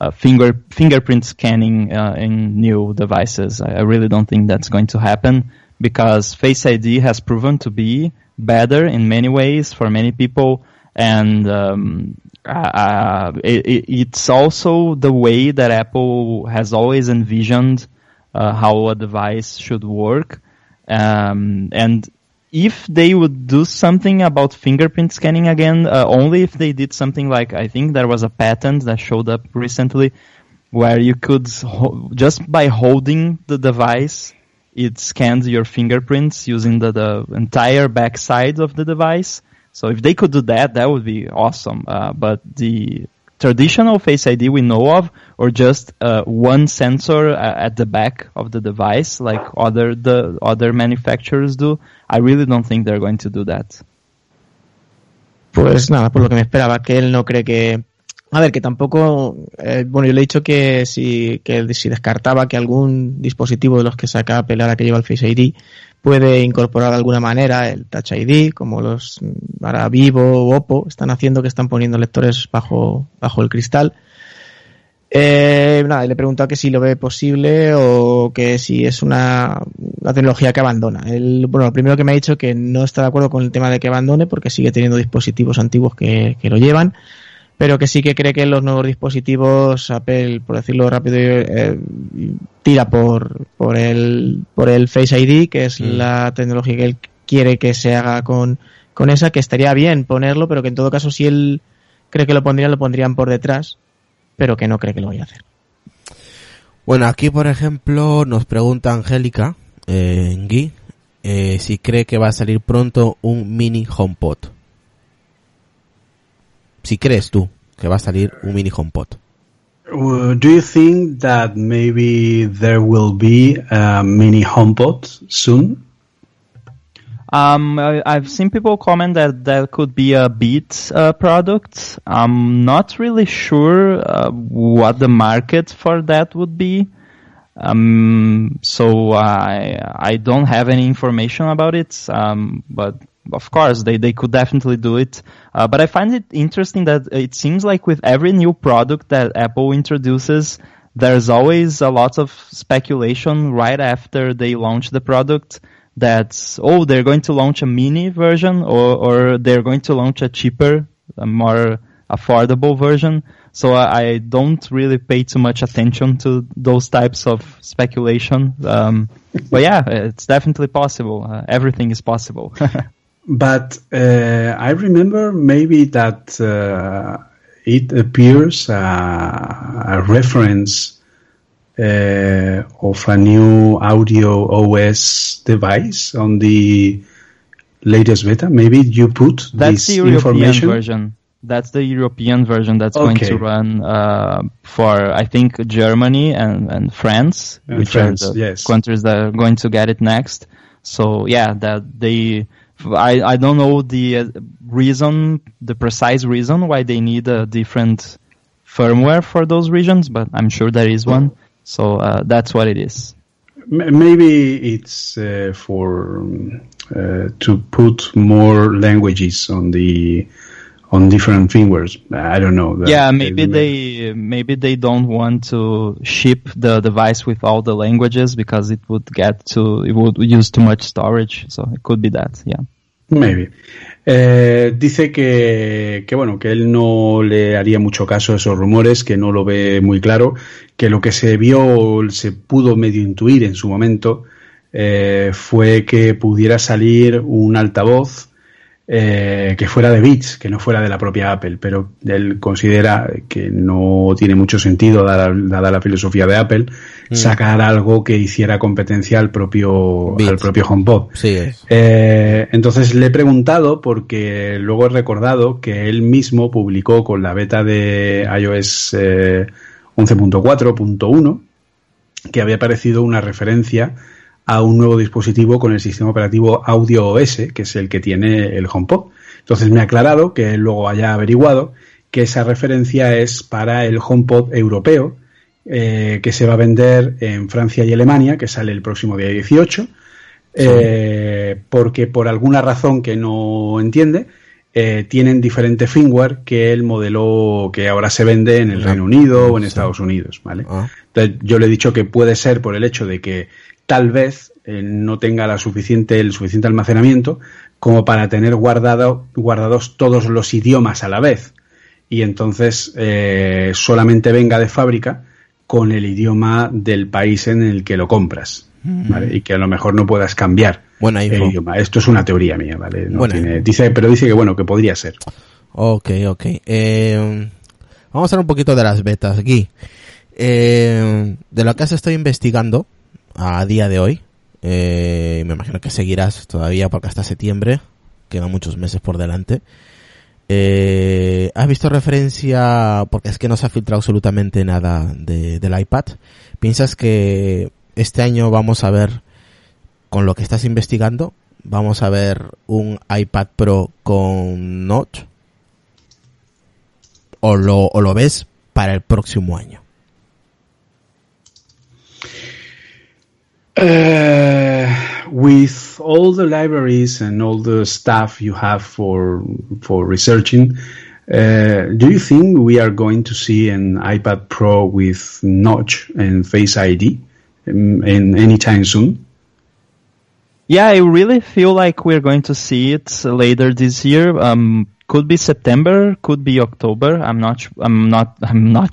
uh, finger fingerprint scanning uh, in new devices. I, I really don't think that's going to happen because Face ID has proven to be better in many ways for many people, and um, uh, it, it- it's also the way that Apple has always envisioned uh, how a device should work. Um, and if they would do something about fingerprint scanning again, uh, only if they did something like I think there was a patent that showed up recently where you could ho- just by holding the device, it scans your fingerprints using the, the entire backside of the device. So if they could do that, that would be awesome. Uh, but the traditional Face ID we know of, or just uh, one sensor uh, at the back of the device, like other the other manufacturers do, I really don't think they're going to do that. Pues nada, por lo que me esperaba, que él no cree que... A ver, que tampoco... eh, bueno, yo le he dicho que si, que si descartaba que algún dispositivo de los que saca Apple ahora que lleva el Face ID puede incorporar de alguna manera el Touch ID, como los mm, ahora Vivo o Oppo están haciendo, que están poniendo lectores bajo, bajo el cristal. Eh, nada, y le he preguntado que si lo ve posible o que si es una, una tecnología que abandona. Él, bueno, lo primero que me ha dicho que no está de acuerdo con el tema de que abandone porque sigue teniendo dispositivos antiguos que, que lo llevan, pero que sí que cree que los nuevos dispositivos Apple, por decirlo rápido, eh, tira por, por, el, por el Face ID, que es la tecnología que él quiere que se haga con, con esa, que estaría bien ponerlo, pero que en todo caso si él cree que lo pondrían, lo pondrían por detrás, pero que no cree que lo vaya a hacer. Bueno, aquí por ejemplo nos pregunta Angélica eh, Gui eh, si cree que va a salir pronto un mini HomePod. Si crees tú que va a salir un mini HomePod. Uh, do you think that maybe there will be a mini HomePod soon? Um, I, I've seen people comment that that could be a Beat uh, product. I'm not really sure uh, what the market for that would be. Um, so I I don't have any information about it. Um, but of course they, they could definitely do it. Uh, but I find it interesting that it seems like with every new product that Apple introduces, there's always a lot of speculation right after they launch the product that oh they're going to launch a mini version or or they're going to launch a cheaper, a more affordable version. So I, I don't really pay too much attention to those types of speculation. Um, but yeah, it's definitely possible. Uh, everything is possible. But uh, I remember maybe that uh, it appears uh, a reference uh, of a new audio OS device on the latest beta. Maybe you put That's this the European information. version. That's the European version that's going to run uh, for I think Germany and, and France, And which France, are the yes. countries that are going to get it next. So yeah, that they. I I don't know the uh, reason, the precise reason why they need a different firmware for those regions, but I'm sure there is one. So uh, that's what it is. Maybe it's uh, for um, uh, to put more languages on the on different firmwares. I don't know. That- yeah, maybe they maybe they don't want to ship the device with all the languages because it would get to it would use too much storage. So it could be that. Yeah. Maybe. Eh, dice que, que bueno, que él no le haría mucho caso a esos rumores, que no lo ve muy claro, que lo que se vio, se pudo medio intuir en su momento, eh, fue que pudiera salir un altavoz eh, que fuera de Beats, que no fuera de la propia Apple, pero él considera que no tiene mucho sentido, dada, dada la filosofía de Apple, sacar algo que hiciera competencia al propio, Beats. al propio HomePod. Sí. Eh, entonces le he preguntado porque luego he recordado que él mismo publicó con la beta de iOS eh, 11.4.1 que había aparecido una referencia a un nuevo dispositivo con el sistema operativo Audio OS, que es el que tiene el HomePod. Entonces me ha aclarado que luego haya averiguado que esa referencia es para el HomePod europeo, eh, que se va a vender en Francia y Alemania, que sale el próximo día 18, eh, porque por alguna razón que no entiende, eh, tienen diferente firmware que el modelo que ahora se vende en el Ah, Reino Unido o en. Estados Unidos, ¿vale? Ah. Entonces, yo le he dicho que puede ser por el hecho de que tal vez eh, no tenga la suficiente, el suficiente almacenamiento como para tener guardado, guardados todos los idiomas a la vez. Y entonces eh, solamente venga de fábrica con el idioma del país en el que lo compras. ¿vale? Y que a lo mejor no puedas cambiar Buena el idioma. Esto es una teoría mía, ¿vale? No Buena tiene- dice, pero dice que bueno, que podría ser. Ok, ok. Eh, vamos a hablar un poquito de las betas aquí. Eh, de lo que has estado investigando a día de hoy, eh, me imagino que seguirás todavía porque hasta septiembre, quedan muchos meses por delante. Eh, ¿Has visto referencia, porque es que no se ha filtrado absolutamente nada de- del iPad? ¿Piensas que este año vamos a ver, con lo que estás investigando, vamos a ver un iPad Pro con Notch? ¿O lo, o lo ves para el próximo año? Uh, with all the libraries and all the stuff you have for for researching, uh, do you think we are going to see an iPad Pro with notch and Face ID in, in anytime soon? Yeah, I really feel like we're going to see it later this year. Um, could be September, could be October. I'm not. I'm not. I'm not.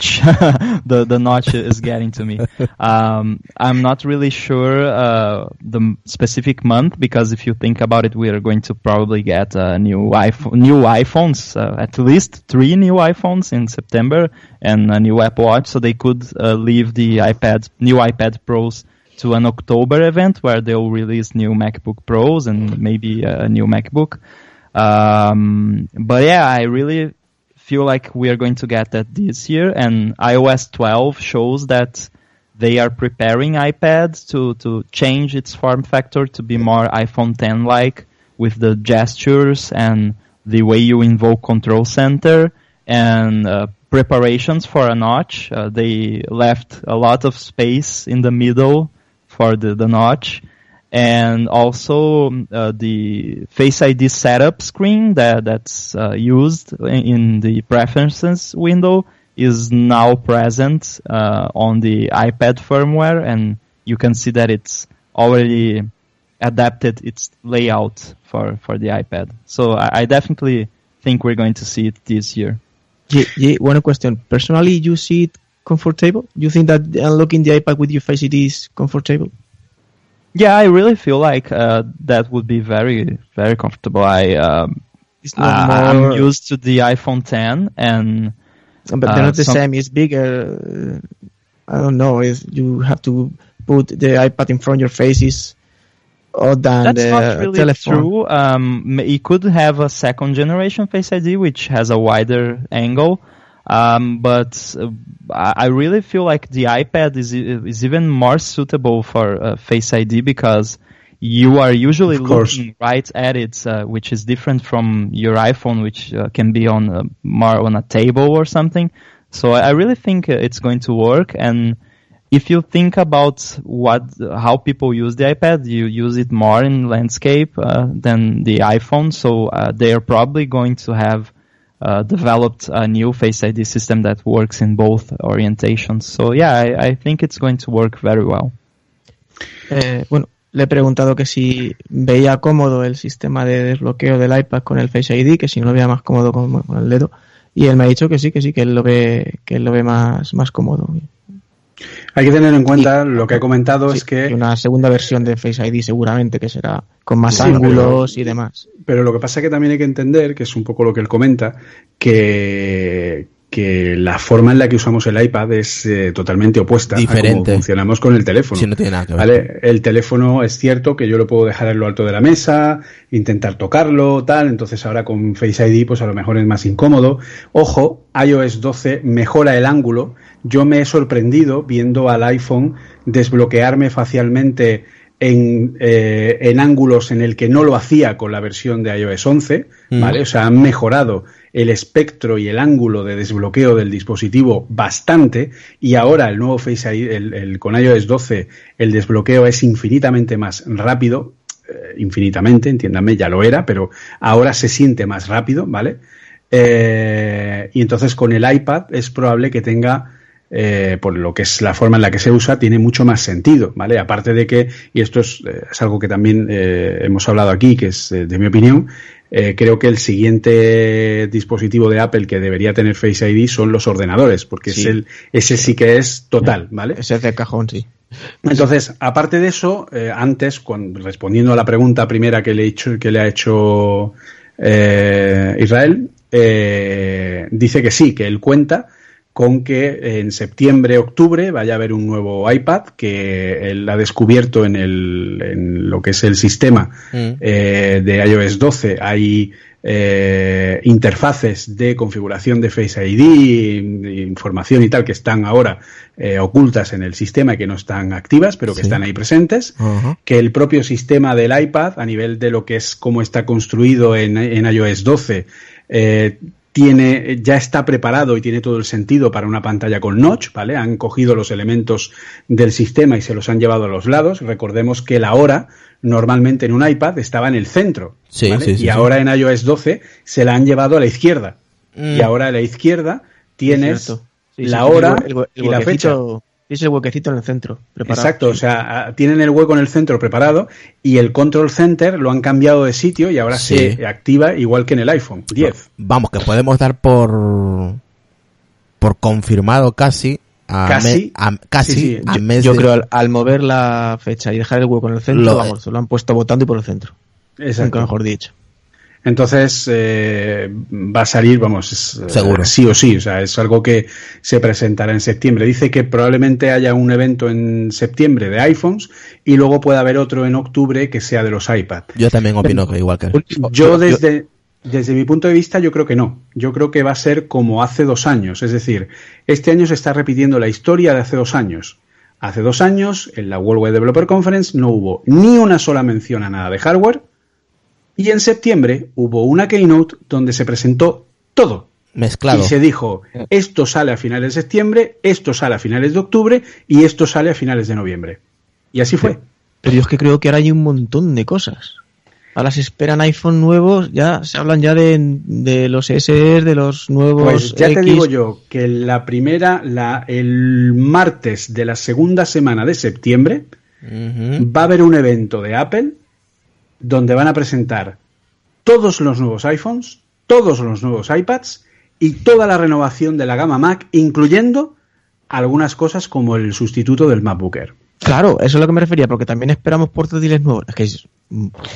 the the notch is getting to me. Um, I'm not really sure uh, the specific month because if you think about it, we are going to probably get uh, new iPhone, new iPhones, uh, at least three new iPhones in September, and a new Apple Watch. So they could uh, leave the iPad, new iPad Pros to an October event where they'll release new MacBook Pros and maybe a new MacBook. Um, but yeah, I really feel like we are going to get that this year and iOS 12 shows that they are preparing iPad to, to change its form factor to be more iPhone 10 like with the gestures and the way you invoke control center and uh, preparations for a notch. Uh, they left a lot of space in the middle for the, the notch and also um, uh, the Face ID setup screen that that's uh, used in, the preferences window is now present uh, on the iPad firmware, and you can see that it's already adapted its layout for for the iPad. So I, I definitely think we're going to see it this year. Yeah, yeah, one question. Personally, you see it comfortable? You think that unlocking the iPad with your Face ID is comfortable? Yeah, I really feel like uh, that would be very very comfortable. I um, I- I'm used to the iPhone 10 and But they're uh, not the some- same. It's bigger. Uh, I don't know. If you have to put the iPad in front of your faces, or than That's the not really telephone. true. Um, it could have a second generation Face ID, which has a wider angle. Um, but uh, I I really feel like the iPad is is even more suitable for uh, Face ID because you are usually looking right at it, uh, which is different from your iPhone, which uh, can be on a, more on a table or something. So I really think uh, it's going to work and if you think about what how people use the iPad, you use it more in landscape uh, than the iPhone. So uh, they are probably going to have uh, developed a new Face ID system that works in both orientations. So yeah, I, I think it's going to work very well. Eh, bueno, le he preguntado que si veía cómodo el sistema de desbloqueo del iPad con el Face ID, que si no lo veía más cómodo con, el dedo. Y él me ha dicho que sí, que sí, que él lo ve, que lo ve más cómodo. Hay que tener en cuenta lo que he comentado Sí, es que y una segunda versión de Face ID seguramente que será con más Sí, ángulos y demás. Pero lo que pasa es que también hay que entender, que es un poco lo que él comenta, que, que la forma en la que usamos el iPad es eh, totalmente opuesta a Diferente. cómo funcionamos con el teléfono. Sí, no tiene nada que ver. ¿Vale? El teléfono es cierto que yo lo puedo dejar en lo alto de la mesa, intentar tocarlo, tal, entonces ahora con Face ID pues a lo mejor es más incómodo. Ojo, iOS 12 mejora el ángulo. Yo me he sorprendido viendo al iPhone desbloquearme facialmente en, eh, en ángulos en el que no lo hacía con la versión de iOS 11, ¿vale? O sea, han mejorado el espectro y el ángulo de desbloqueo del dispositivo bastante y ahora el nuevo Face ID, el, el- con iOS 12, el desbloqueo es infinitamente más rápido. infinitamente, entiéndame, ya lo era, pero ahora se siente más rápido, ¿vale? Eh, y entonces con el iPad es probable que tenga, eh, por lo que es la forma en la que se usa, tiene mucho más sentido, ¿vale? Aparte de que, y esto es, eh, es algo que también eh, hemos hablado aquí, que es eh, de mi opinión, eh, creo que el siguiente dispositivo de Apple que debería tener Face ID son los ordenadores, porque Sí. es el, ese sí que es total, ¿vale? Ese es de cajón, sí. Entonces, aparte de eso, eh, antes, cuando, respondiendo a la pregunta primera que le, he hecho, que le ha hecho eh, Israel, eh, dice que sí, que él cuenta con que en septiembre, octubre vaya a haber un nuevo iPad que él ha descubierto en, el, en lo que es el sistema Mm. eh, de iOS 12. Hay eh, interfaces de configuración de Face ID, información y tal que están ahora eh, ocultas en el sistema y que no están activas, pero que Sí. están ahí presentes que el propio sistema del iPad, a nivel de lo que es cómo está construido en, en iOS 12, eh, tiene, ya está preparado y tiene todo el sentido para una pantalla con notch, ¿vale? Han cogido los elementos del sistema y se los han llevado a los lados. Recordemos que la hora normalmente en un iPad estaba en el centro, Sí, ¿vale? sí, sí, y ahora en iOS 12 se la han llevado a la izquierda. Mm. Y ahora a la izquierda tienes la hora el hue- el y la fecha. Huequecito- sí, es el huequecito en el centro. Preparado. Exacto, o sea, tienen el hueco en el centro preparado y el control center lo han cambiado de sitio y ahora Sí. se activa igual que en el iPhone 10. Vamos, que podemos dar por por confirmado casi a Casi. me- a- casi Sí, sí. a Yo, mes yo de- creo al, al mover la fecha y dejar el hueco en el centro, Lo- vamos, lo han puesto votando y por el centro. Exacto. Nunca mejor dicho. Entonces eh, va a salir, vamos, es, eh, Seguro. sí o sí, o sea, es algo que se presentará en septiembre. Dice que probablemente haya un evento en septiembre de iPhones y luego pueda haber otro en octubre que sea de los iPad. Yo también opino que igual que. Yo desde, desde mi punto de vista yo creo que no. Yo creo que va a ser como hace dos años. Es decir, este año se está repitiendo la historia de hace dos años. Hace dos años, en la Worldwide Developer Conference, no hubo ni una sola mención a nada de hardware. Y en septiembre hubo una keynote donde se presentó todo. Mezclado. Y se dijo, esto sale a finales de septiembre, esto sale a finales de octubre y esto sale a finales de noviembre. Y así fue. Pero yo es que creo que ahora hay un montón de cosas. Ahora se esperan iPhone nuevos, ya se hablan ya de, de los SE, de los nuevos Pues ya te digo yo que la primera, la, el martes de la segunda semana de septiembre, va a haber un evento de Apple donde van a presentar todos los nuevos iPhones, todos los nuevos iPads y toda la renovación de la gama Mac, incluyendo algunas cosas como el sustituto del MacBook Air. Claro, eso es a lo que me refería, porque también esperamos portátiles nuevos. Es que es,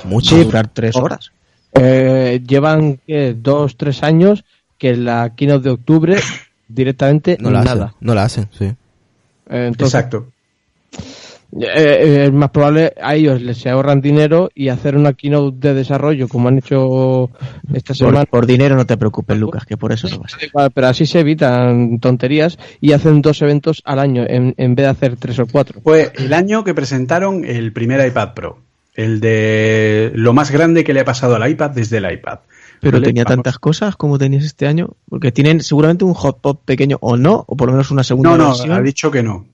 Mucho. a durar tres horas. Eh, llevan ¿qué? dos, tres años que en la keynote de octubre directamente No la hacen. No la hacen, sí. Eh, Entonces, Exacto. Eh, eh, es más probable a ellos les se ahorran dinero y hacer una keynote de desarrollo como han hecho esta semana. Por, por dinero no te preocupes, Lucas, que por eso no va a ser. Vale, Pero así se evitan tonterías y hacen dos eventos al año en, en vez de hacer tres o cuatro. Fue el año que presentaron el primer iPad Pro, el de lo más grande que le ha pasado al iPad desde el iPad. Pero ¿Vale? tenía Vamos. tantas cosas como tenías este año, porque tienen seguramente un hotpot pequeño o no, o por lo menos una segunda No, no, versión. ha dicho que no.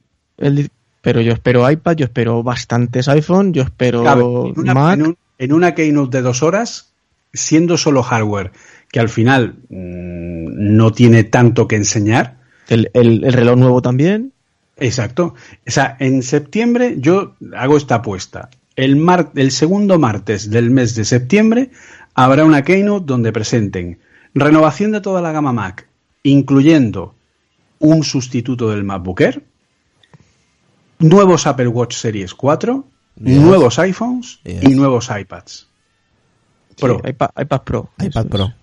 Pero yo espero iPad, yo espero bastantes iPhone, yo espero en, una, Mac. en un- en una keynote de dos horas, siendo solo hardware, que al final mm, no tiene tanto que enseñar. El, el- el reloj nuevo también. Exacto. O sea, en septiembre yo hago esta apuesta. El, mar- el segundo martes del mes de septiembre habrá una keynote donde presenten renovación de toda la gama Mac, incluyendo un sustituto del MacBook Air, nuevos Apple Watch Series 4, Dios. nuevos iPhones Dios. y nuevos iPads. Pro, Sí, iPad, iPad Pro. iPad Pro. es.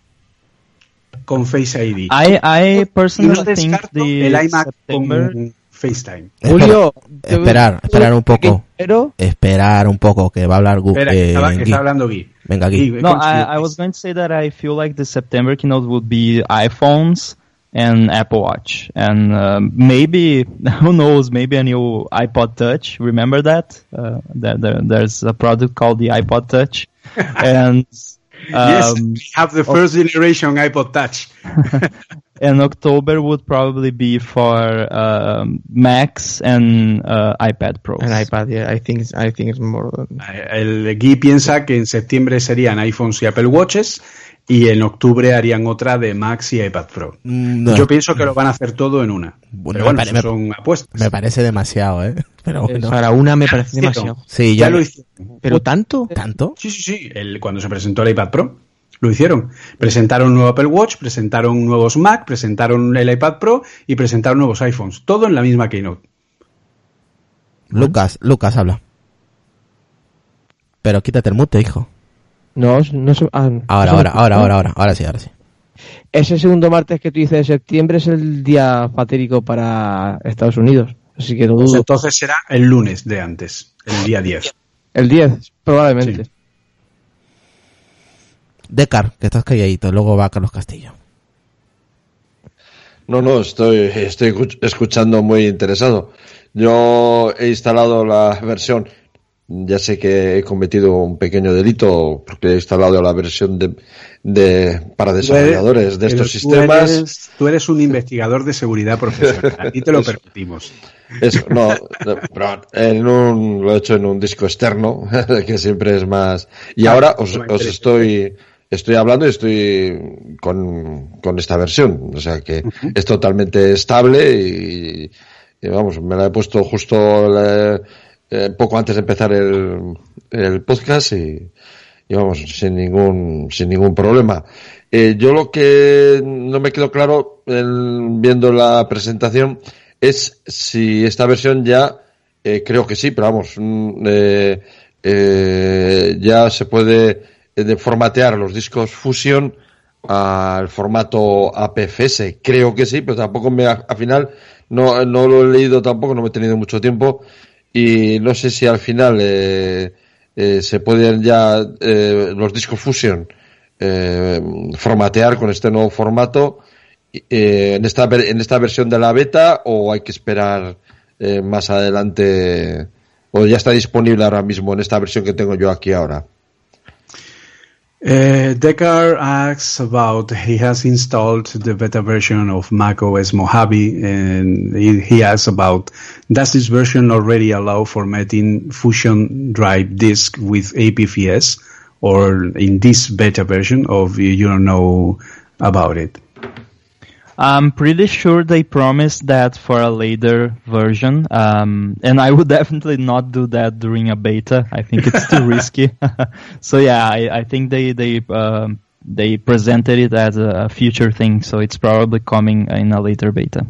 con Face ID. I I no personally think the el iMac September con FaceTime. Julio, Espera, esperar, esperar un poco. Pero Esperar un poco, que va a hablar Gu- Espera, eh, estaba, que Gui. está hablando Gui. Venga, aquí. Gui, No, I, I was going to say that I feel like the September keynote would be iPhones and Apple Watch, and uh, maybe who knows, maybe a new iPod Touch. Remember that? Uh, that there, there's a product called the iPod Touch, and yes, Um, we have the first generation iPod Touch. and October would probably be for um, Macs and uh, iPad Pros. An iPad, yeah, I think it's, I think it's more than- El Guy piensa que en septiembre serían iPhones y Apple Watches y en octubre harían otra de Max y iPad Pro. Mm, no. Yo pienso que lo van a hacer todo en una. Bueno, Pero bueno, me pare- son apuestas. Me parece demasiado, ¿eh? Pero bueno. Para una me parece demasiado. Sí, ya lo hicieron. ¿Pero tanto? ¿Tanto? Sí, sí, sí. El- cuando se presentó el iPad Pro, lo hicieron. Presentaron un nuevo Apple Watch, presentaron nuevos Mac, presentaron el iPad Pro y presentaron nuevos iPhones. Todo en la misma keynote. Lucas, Lucas, habla. Pero quítate el mute, hijo. No, no se- ah, no Ahora, ahora, ahora, ¿no? ahora, ahora, ahora sí, ahora sí. Ese segundo martes que tú dices de septiembre es el día fatídico para Estados Unidos. Así que lo Pues dudo. entonces será el lunes de antes, el día 10. El 10, probablemente. Sí. Decar, que estás calladito, luego va Carlos Castillo. No, no, estoy, estoy escuch- escuchando muy interesado. Yo he instalado la versión, ya sé que he cometido un pequeño delito porque he instalado la versión de, de para desarrolladores de estos tú sistemas. eres- tú eres un investigador de seguridad profesional. A ti te lo permitimos. Eso, no, no, pero en un, lo he hecho en un disco externo, que siempre es más. Y Ah, ahora os, os estoy, estoy hablando y estoy con, con esta versión. O sea que es totalmente estable y, y vamos, me la he puesto justo la- eh, poco antes de empezar el, el podcast y, vamos, sin ningún, sin ningún problema. Eh, yo lo que no me quedó claro en- viendo la presentación es si esta versión ya, eh, creo que sí, pero vamos, mm, eh, eh, ya se puede eh, formatear los discos Fusion al formato APFS. Creo que sí, pero tampoco me, al final no, no lo he leído tampoco, no me he tenido mucho tiempo y no sé si al final eh, eh, se pueden ya eh, los discos Fusion eh, formatear con este nuevo formato eh, en esta en esta versión de la beta o hay que esperar más adelante o ya está disponible ahora mismo en esta versión que tengo yo aquí ahora. Uh, Deckard asks about he has installed the beta version of Mac OS Mojave and he, he asks about does this version already allow formatting Fusion Drive disk with APFS or in this beta version of you don't know about it? I'm pretty sure they promised that for a later version, um, and I would definitely not do that during a beta. I think it's too risky. so yeah, I, I think they they um, they presented it as a future thing, so it's probably coming in a later beta.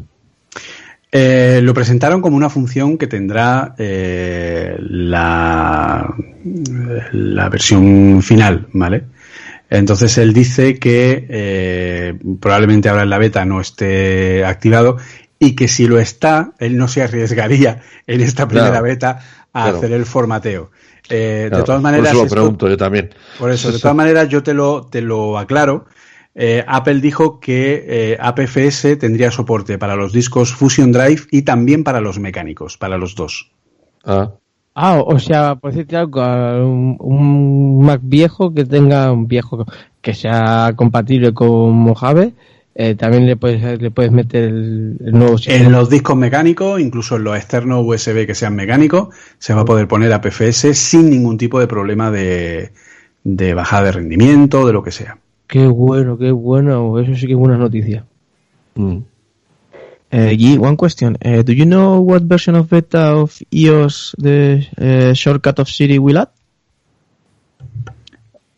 Eh, lo presentaron como una función que tendrá eh, la, la versión final, ¿vale? Entonces él dice que eh, probablemente ahora en la beta no esté activado y que si lo está, él no se arriesgaría en esta primera Claro, beta a claro. hacer el formateo. Eh, Claro, de todas por maneras, eso lo esto- pregunto yo también. por eso, de todas maneras, yo te lo, te lo aclaro. Eh, Apple dijo que eh, APFS tendría soporte para los discos Fusion Drive y también para los mecánicos, para los dos. Ah, Ah, o sea, por decirte algo, un, un Mac viejo que tenga un viejo que sea compatible con Mojave, eh, también le puedes, le puedes meter el, el nuevo En sistema. los discos mecánicos, incluso en los externos USB que sean mecánicos, se va a poder poner APFS sin ningún tipo de problema de, de bajada de rendimiento, de lo que sea. Qué bueno, qué bueno, eso sí que es buena noticia. mm. Uh, Yi, one question. Uh, do you know what version of beta of EOS the uh, shortcut of Siri will add?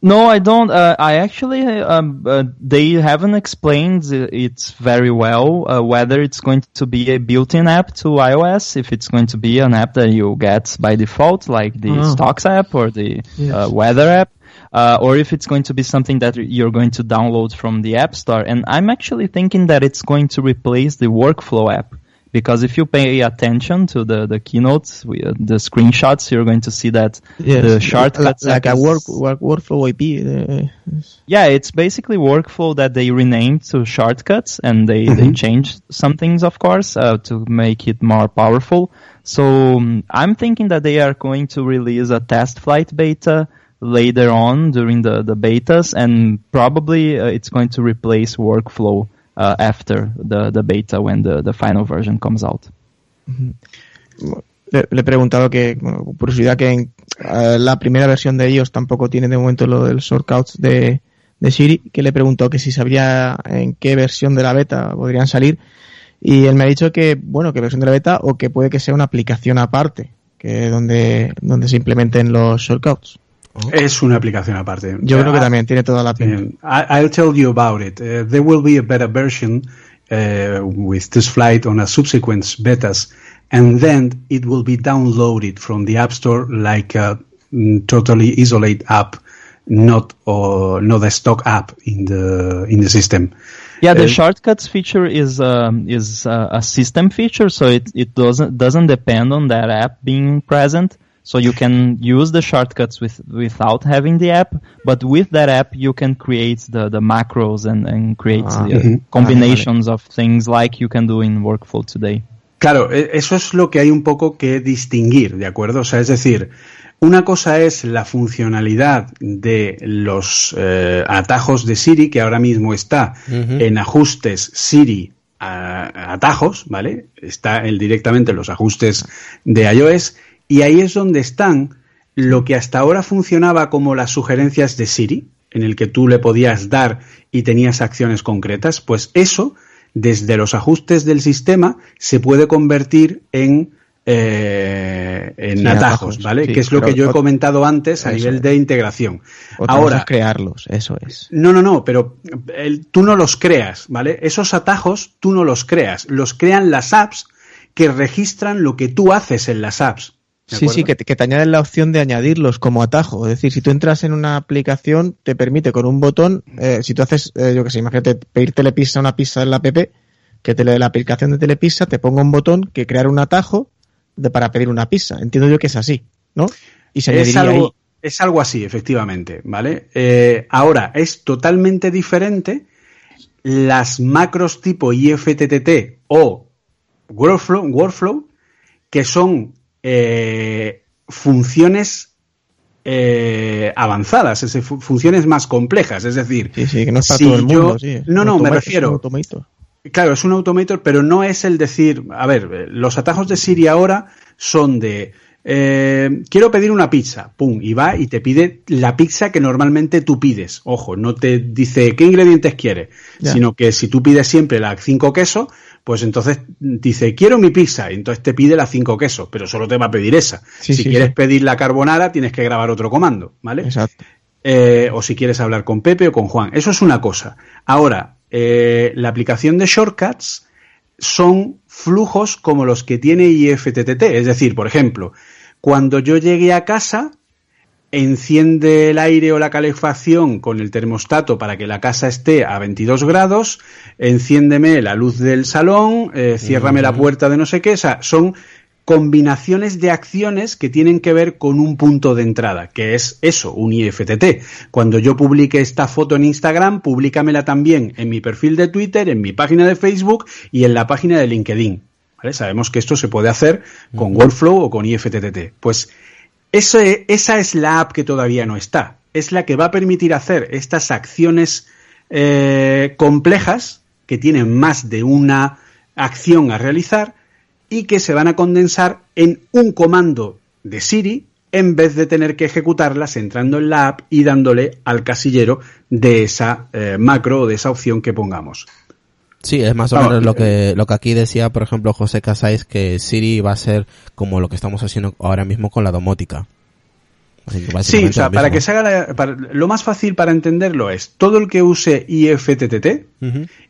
No, I don't. Uh, I actually, um, uh, they haven't explained it very well uh, whether it's going to be a built-in app to iOS, if it's going to be an app that you get by default, like the Oh. Stocks app or the Yes. uh, Weather app, uh, or if it's going to be something that you're going to download from the App Store. And I'm actually thinking that it's going to replace the Workflow app. Because if you pay attention to the, the keynotes, we, uh, the screenshots, you're going to see that the shortcuts like, like a work, work workflow IP. Uh, yeah, it's basically workflow that they renamed to shortcuts and they, they changed some things, of course, uh, to make it more powerful. So um, I'm thinking that they are going to release a test flight beta later on during the, the betas, and probably uh, it's going to replace workflow uh, after the, the beta when the, the final version comes out. Le, le he preguntado que, bueno, curiosidad, que la primera versión de ellos tampoco tiene de momento lo del shortcuts de, de Siri, que le preguntó que si sabría en qué versión de la beta podrían salir. Y él me ha dicho que, bueno, que versión de la beta o que puede que sea una aplicación aparte, que donde, donde se implementen los shortcuts. Es una aplicación aparte. Yo creo que también tiene toda la pinta. I, I'll tell you about it. Uh, there will be a beta version uh, with this flight on a subsequent betas, and then it will be downloaded from the App Store like a mm, totally isolated app, not or not a stock app in the in the system. Yeah, the Uh, shortcuts feature is um, is uh, a system feature, so it, it doesn't doesn't depend on that app being present. So you can use the shortcuts with without having the app, but with that app you can create the, the macros and, and create Ah. uh, Mhm. combinations of things like you can do in Workflow today. Claro, eso es lo que hay un poco que distinguir, ¿de acuerdo? O sea, es decir, una cosa es la funcionalidad de los eh, atajos de Siri, que ahora mismo está Ujú. en ajustes Siri a- atajos, ¿vale? Está el, directamente en los ajustes de iOS, y ahí es donde están lo que hasta ahora funcionaba como las sugerencias de Siri, en el que tú le podías dar y tenías acciones concretas, pues eso, desde los ajustes del sistema, se puede convertir en, eh, en Sí, atajos, atajos, ¿vale? sí, que es lo que yo he comentado antes a nivel es. de integración. Otra Ahora, es crearlos, eso es. no, no, no, pero el- tú no los creas, ¿vale? Esos atajos tú no los creas, los crean las apps que registran lo que tú haces en las apps. ¿De Sí, sí, que te, que te añaden la opción de añadirlos como atajo. Es decir, si tú entras en una aplicación, te permite con un botón, eh, si tú haces, eh, yo que sé, imagínate pedir telepizza una pizza en la app, que te le la aplicación de telepizza te ponga un botón que crear un atajo de, para pedir una pizza. Entiendo yo que es así, ¿no? Y se es algo, ahí. es algo así, efectivamente, ¿vale? Eh, ahora, es totalmente diferente las macros tipo IFTTT o Workflow, workflow que son eh, funciones eh, avanzadas, es funciones más complejas, es decir, Sí, sí, que no es para si todo el mundo. yo- sí, no, no, me es refiero. Claro, es un automator, pero no es el decir, a ver, eh, los atajos de Siri ahora son de, eh, quiero pedir una pizza, pum, y va y te pide la pizza que normalmente tú pides. Ojo, no te dice qué ingredientes quieres, Ya. sino que si tú pides siempre la cinco quesos, pues entonces dice, quiero mi pizza, y entonces te pide la cinco quesos, pero solo te va a pedir esa. Sí, si sí, quieres sí. pedir la carbonara, tienes que grabar otro comando, ¿vale? Exacto. eh, o si quieres hablar con Pepe o con Juan. Eso es una cosa. Ahora, eh, la aplicación de shortcuts son flujos como los que tiene IFTTT. Es decir, por ejemplo, cuando yo llegue a casa, enciende el aire o la calefacción con el termostato para que la casa esté a 22 grados, enciéndeme la luz del salón, eh, ciérrame la puerta de no sé qué, o sea, son combinaciones de acciones que tienen que ver con un punto de entrada, que es eso, un IFTT. Cuando yo publique esta foto en Instagram, públicamela también en mi perfil de Twitter, en mi página de Facebook y en la página de LinkedIn. ¿Vale? Sabemos que esto se puede hacer con Workflow o con IFTTT. Pues esa es la app que todavía no está. Es la que va a permitir hacer estas acciones eh, complejas que tienen más de una acción a realizar y que se van a condensar en un comando de Siri en vez de tener que ejecutarlas entrando en la app y dándole al casillero de esa eh, macro o de esa opción que pongamos. Sí, es más o menos lo eh, que, lo que aquí decía, por ejemplo, José Casais, que Siri va a ser como lo que estamos haciendo ahora mismo con la domótica. Sí, o sea, para que se haga la- para- lo más fácil para entenderlo es todo el que use IFTTT,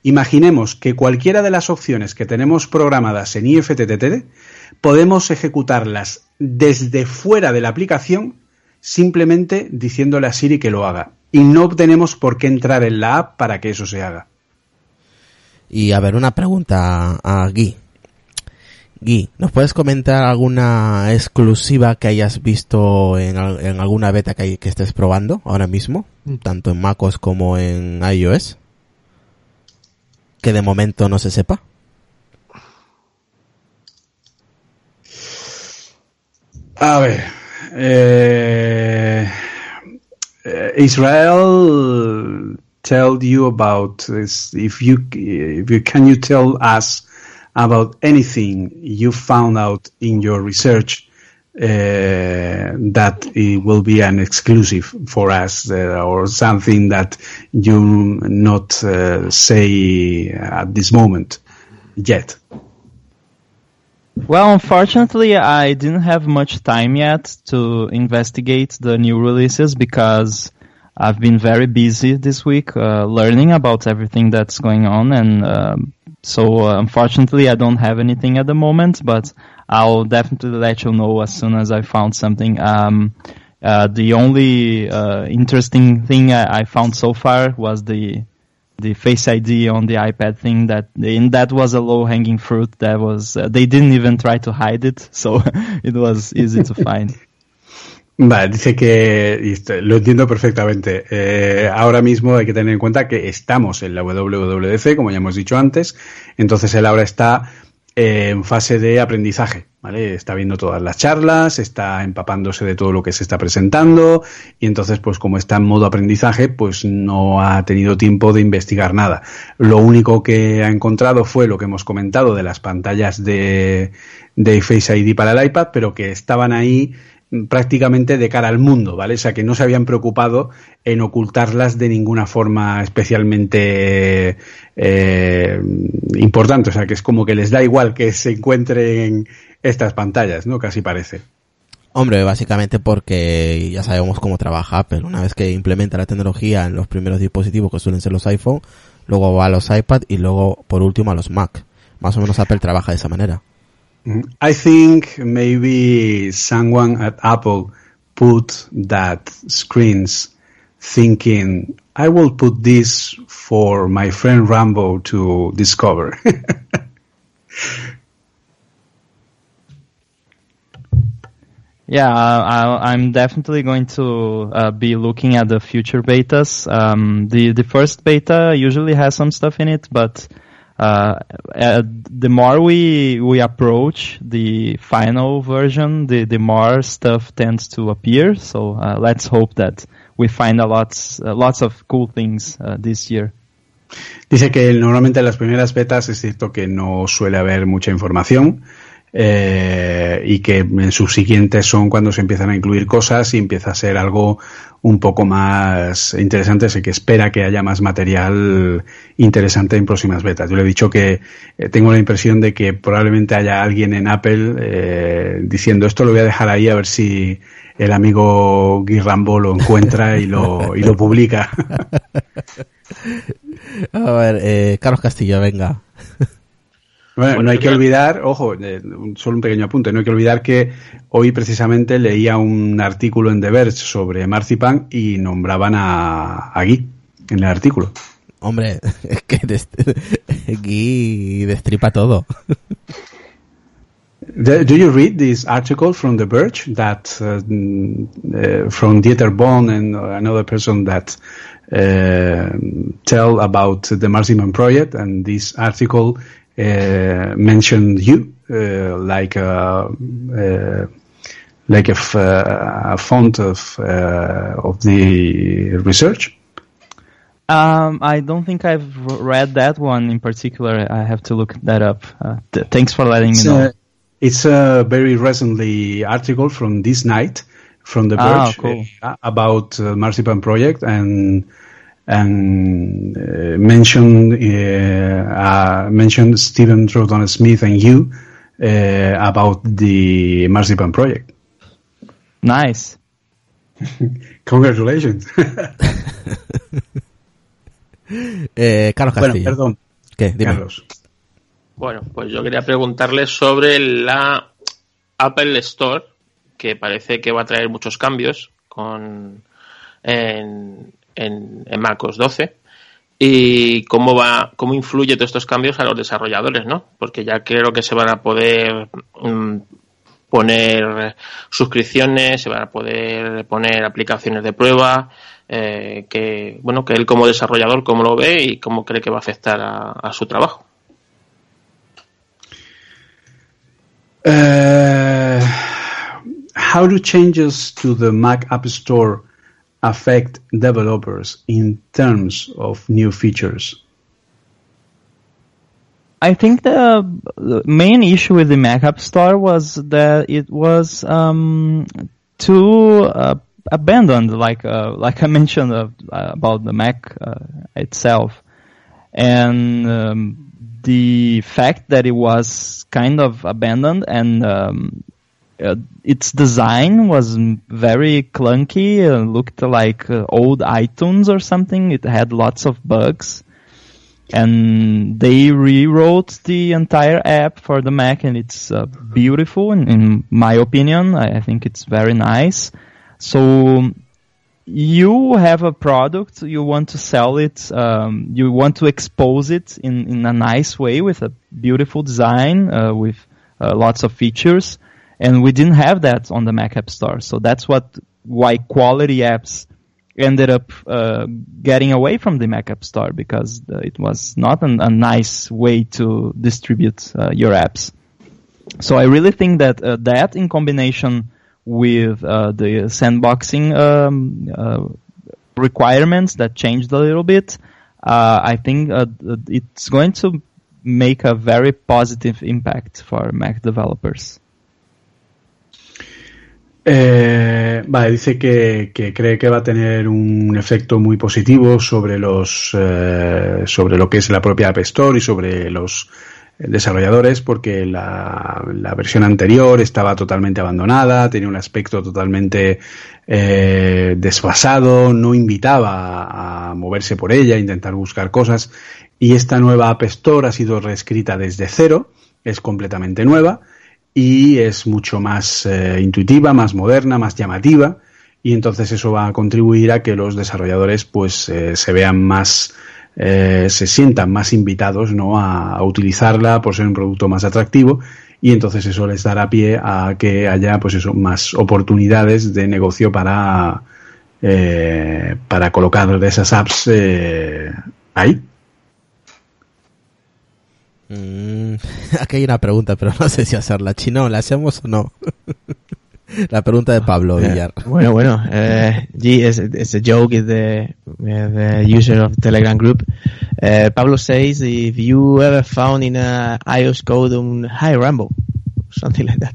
imaginemos que cualquiera de las opciones que tenemos programadas en IFTTT podemos ejecutarlas desde fuera de la aplicación simplemente diciéndole a Siri que lo haga. Y no tenemos por qué entrar en la app para que eso se haga. Y a ver, una pregunta a Guy. Guy, ¿nos puedes comentar alguna exclusiva que hayas visto en, al- en alguna beta que, hay- que estés probando ahora mismo? Tanto en MacOS como en iOS. Que de momento no se sepa. A ver. eh, uh, Israel tell you about this? If you, if you can you tell us about anything you found out in your research uh, that it will be an exclusive for us uh, or something that you not uh, say at this moment yet? Well, unfortunately, I didn't have much time yet to investigate the new releases because I've been very busy this week uh, learning about everything that's going on, and um, so uh, unfortunately, I don't have anything at the moment. But I'll definitely let you know as soon as I found something. Um, uh, the only uh, interesting thing I, I found so far was the the Face ID on the iPad thing that and that was a low hanging fruit that was uh, they didn't even try to hide it so it was easy to find Vale, dice que lo entiendo perfectamente. Eh, ahora mismo hay que tener en cuenta que estamos en la WWDC, como ya hemos dicho antes, entonces él ahora está eh, en fase de aprendizaje, ¿vale? Está viendo todas las charlas, está empapándose de todo lo que se está presentando y entonces, pues como está en modo aprendizaje, pues no ha tenido tiempo de investigar nada. Lo único que ha encontrado fue lo que hemos comentado de las pantallas de, de Face ID para el iPad, pero que estaban ahí prácticamente de cara al mundo, ¿vale? O sea, que no se habían preocupado en ocultarlas de ninguna forma especialmente eh, importante. O sea, que es como que les da igual que se encuentren estas pantallas, ¿no? Casi parece. Hombre, básicamente porque ya sabemos cómo trabaja Apple. Una vez que implementa la tecnología en los primeros dispositivos que suelen ser los iPhone, luego va a los iPad y luego, por último, a los Mac. Más o menos Apple trabaja de esa manera. I think maybe someone at Apple put that screens thinking, I will put this for my friend Rambo to discover. Yeah, I, I'm definitely going to uh, be looking at the future betas. Um, the the first beta usually has some stuff in it, but uh, uh, the more we we approach the final version, the the more stuff tends to appear. So uh, let's hope that we find a lots uh, lots of cool things uh, this year. Dice que normalmente en las primeras betas es cierto que no suele haber mucha información eh, y que en sus siguientes son cuando se empiezan a incluir cosas y empieza a ser algo un poco más interesante, así que espera que haya más material interesante en próximas betas. Yo le he dicho que eh, tengo la impresión de que probablemente haya alguien en Apple eh, diciendo esto lo voy a dejar ahí a ver si el amigo Guy Rambo lo encuentra y lo, y lo publica. A ver, eh, Carlos Castillo, venga. Bueno, no hay que olvidar, ojo, eh, un- solo un pequeño apunte, no hay que olvidar que hoy precisamente leía un artículo en The Verge sobre Marzipan y nombraban a, a Guy en el artículo. Hombre, es que Guy destripa todo. Do you read this article from The Verge that uh, uh, from Dieter Bohn and another person that uh, tell about the Marzipan project and this article mentioned you uh, like a, uh, like a, f- uh, a font of uh, of the research. Um, I don't think I've read that one in particular. I have to look that up. Uh, th- thanks for letting me know. a, it's a very recently article from this night from the Ah, Verge cool. uh, about uh, Marzipan project and and uh, mentioned uh, uh, mentioned Stephen Troughton Smith and you uh, about the Marzipan project. Nice. Congratulations. Eh, Carlos bueno, Castillo. perdón, ¿Qué? Dime. Carlos. Bueno, pues yo quería preguntarle sobre la Apple Store, que parece que va a traer muchos cambios con en, en, MacOS 12 y cómo va cómo influye todos estos cambios a los desarrolladores, ¿no? Porque ya creo que se van a poder mm, poner suscripciones, se van a poder poner aplicaciones de prueba, eh, que bueno que él como desarrollador cómo lo ve y cómo cree que va a afectar a- a su trabajo. Uh, how do changes to the Mac App Store affect developers in terms of new features? I think the, main issue with the Mac App Store was that it was um, too uh, abandoned, like uh, like I mentioned uh, about the Mac uh, itself, and um, the fact that it was kind of abandoned and um, uh, its design was very clunky, uh, looked like uh, old iTunes or something. It had lots of bugs and they rewrote the entire app for the Mac, and it's uh, beautiful. In, in my opinion, I, I think it's very nice. So you have a product, you want to sell it, um, you want to expose it in, in a nice way with a beautiful design, uh, with uh, lots of features, and we didn't have that on the Mac App Store. So that's what why quality apps ended up uh, getting away from the Mac App Store because uh, it was not an, a nice way to distribute uh, your apps. So I really think that uh, that in combination with uh, the sandboxing um, uh, requirements that changed a little bit, I think it's going to make a very positive impact for Mac developers. Eh, vale, dice que, que, cree que va a tener un efecto muy positivo sobre los eh, sobre lo que es la propia App Store y sobre los desarrolladores porque la, la versión anterior estaba totalmente abandonada, tenía un aspecto totalmente eh, desfasado, no invitaba a, moverse por ella, a intentar buscar cosas. Y esta nueva App Store ha sido reescrita desde cero, es completamente nueva y es mucho más eh, intuitiva, más moderna, más llamativa y entonces eso va a contribuir a que los desarrolladores pues eh, se vean más eh, se sientan más invitados ¿no? a, a, utilizarla por ser un producto más atractivo y entonces eso les dará pie a que haya pues eso más oportunidades de negocio para eh, para colocar esas apps eh, ahí Mm, aquí hay una pregunta, pero no sé si hacerla. Chino, ¿la hacemos o no? La pregunta de Pablo Villar. Uh, bueno, bueno. Uh, G is it's a joke. Is the, the user of Telegram group. Uh, Pablo says, if you ever found in a iOS code on Hi Rambo, something like that.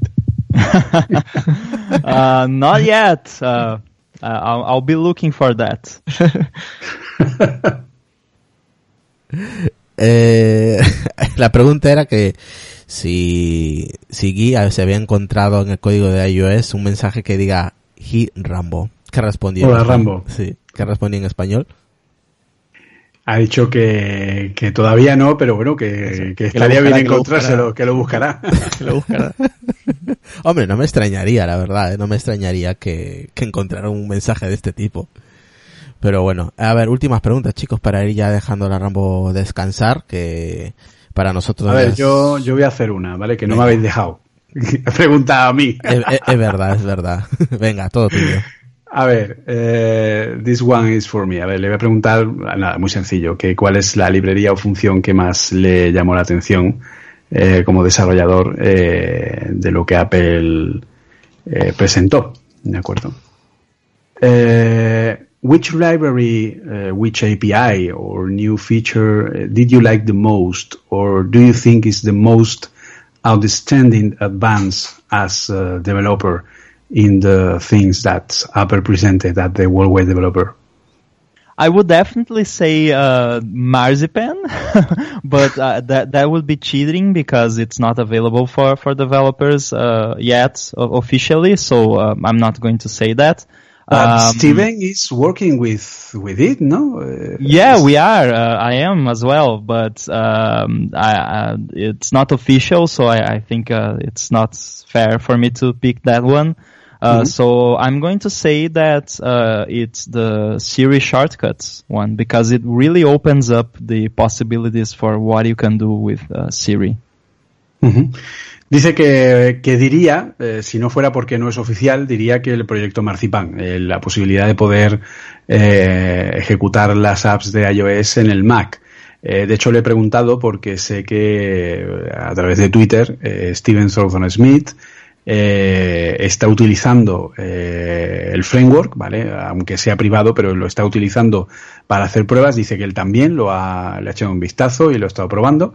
uh, not yet. Uh, I'll, I'll be looking for that. Eh, la pregunta era que si, si Guy se había encontrado en el código de iOS un mensaje que diga He Rambo. ¿Qué respondía? Hola, Rambo. Sí. ¿Qué respondía en español? Ha dicho que, que todavía no, pero bueno, que, que estaría bien encontrárselo, que lo buscará. que lo buscará. Hombre, no me extrañaría, la verdad, ¿eh? no me extrañaría que, que encontrara un mensaje de este tipo. Pero bueno, a ver, últimas preguntas, chicos, para ir ya dejando a Rambo descansar, que para nosotros... A ver, es... yo, yo voy a hacer una, ¿vale? Que no Venga. me habéis dejado. Pregunta a mí. Es, es, es, verdad, es verdad. Venga, todo tuyo. A ver, eh, this one is for me. A ver, le voy a preguntar, nada, muy sencillo, que cuál es la librería o función que más le llamó la atención eh, como desarrollador eh, de lo que Apple eh, presentó, ¿de acuerdo? Eh, which library, uh, which API or new feature uh, did you like the most, or do you think is the most outstanding advance as a developer in the things that Apple presented at the World Wide Developer? I would definitely say uh, Marzipan, but uh, that that would be cheating because it's not available for for developers uh, yet officially. So um, I'm not going to say that. Um, Steven is working with with it, no? Uh, yeah, we are. Uh, I am as well, but um, I, it's not official, so I, I think uh, it's not fair for me to pick that one. Mm-hmm. So I'm going to say that uh, it's the Siri shortcuts one because it really opens up the possibilities for what you can do with uh, Siri. Mm-hmm. Dice que, que diría, eh, si no fuera porque no es oficial, diría que el proyecto Marzipan, eh, la posibilidad de poder eh, ejecutar las apps de iOS en el Mac. Eh, de hecho, le he preguntado porque sé que a través de Twitter, Steven Thornton Smith eh, está utilizando el framework, ¿vale? Aunque sea privado, pero lo está utilizando para hacer pruebas. Dice que él también lo ha, le ha echado un vistazo y lo ha estado probando.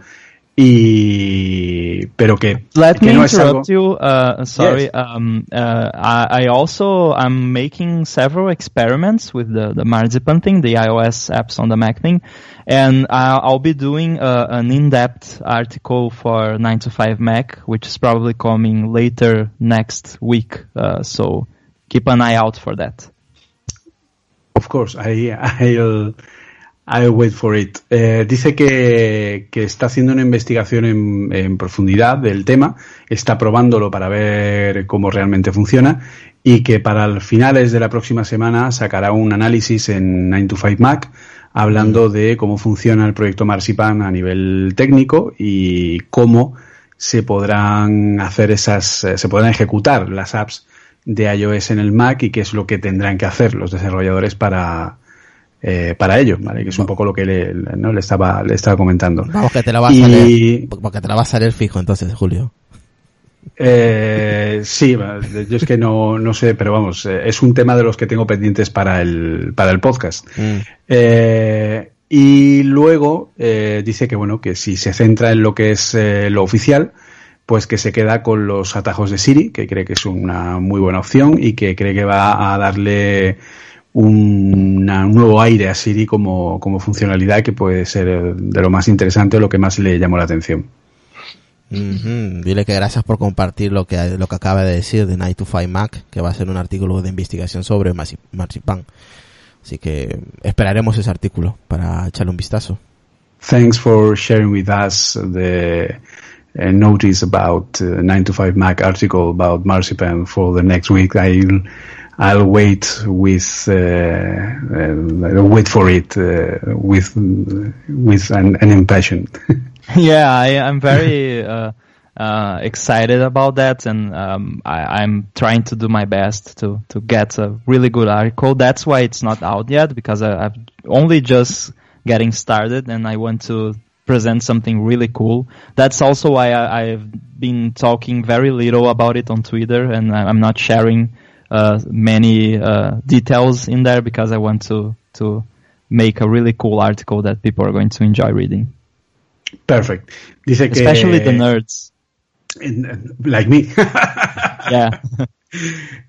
Y, pero que, Let que me no interrupt you. Uh, sorry. Yes. Um, uh, I, I also am making several experiments with the the Marzipan thing, the iOS apps on the Mac thing, and I'll, I'll be doing uh, an in-depth article for 9 to 5 Mac, which is probably coming later next week. Uh, so keep an eye out for that. Of course, I, I'll, I'll wait for it. Eh, dice que, que está haciendo una investigación en, en profundidad del tema, está probándolo para ver cómo realmente funciona y que para el finales de la próxima semana sacará un análisis en 9 to 5 Mac hablando de cómo funciona el proyecto Marzipan a nivel técnico y cómo se podrán hacer esas, eh, se podrán ejecutar las apps de iOS en el Mac y qué es lo que tendrán que hacer los desarrolladores para, eh, para ello, ¿vale? Que es un poco lo que le, ¿no? le estaba, le estaba comentando. Vamos, que te la va a salir. Porque te la a salir fijo entonces, Julio. Eh, sí, yo es que no, no sé, pero vamos, eh, es un tema de los que tengo pendientes para el, para el podcast. Mm. Eh, y luego eh, dice que bueno, que si se centra en lo que es eh, lo oficial, pues que se queda con los atajos de Siri, que cree que es una muy buena opción y que cree que va a darle una- un nuevo aire a Siri como, como funcionalidad que puede ser de lo más interesante o lo que más le llamó la atención. Dile que gracias por compartir lo que, lo que acaba de decir de Night to Five Mac, que va a ser un artículo de investigación sobre marzi- marzipan. Así que esperaremos ese artículo para echarle un vistazo. Thanks for sharing with us the uh, notice about uh, 9 to 5 Mac article about marzipan for the next week. I'll I'll wait with uh, uh, wait for it uh, with with an, an impatient. yeah, I, I'm very uh, uh, excited about that, and um, I, I'm trying to do my best to to get a really good article. That's why it's not out yet because I, I've only just getting started, and I want to present something really cool. That's also why I, I've been talking very little about it on Twitter, and I- I'm not sharing uh, many uh, details in there because I want to to make a really cool article that people are going to enjoy reading. Perfect. Dice que Especially the nerds. like me. Yeah.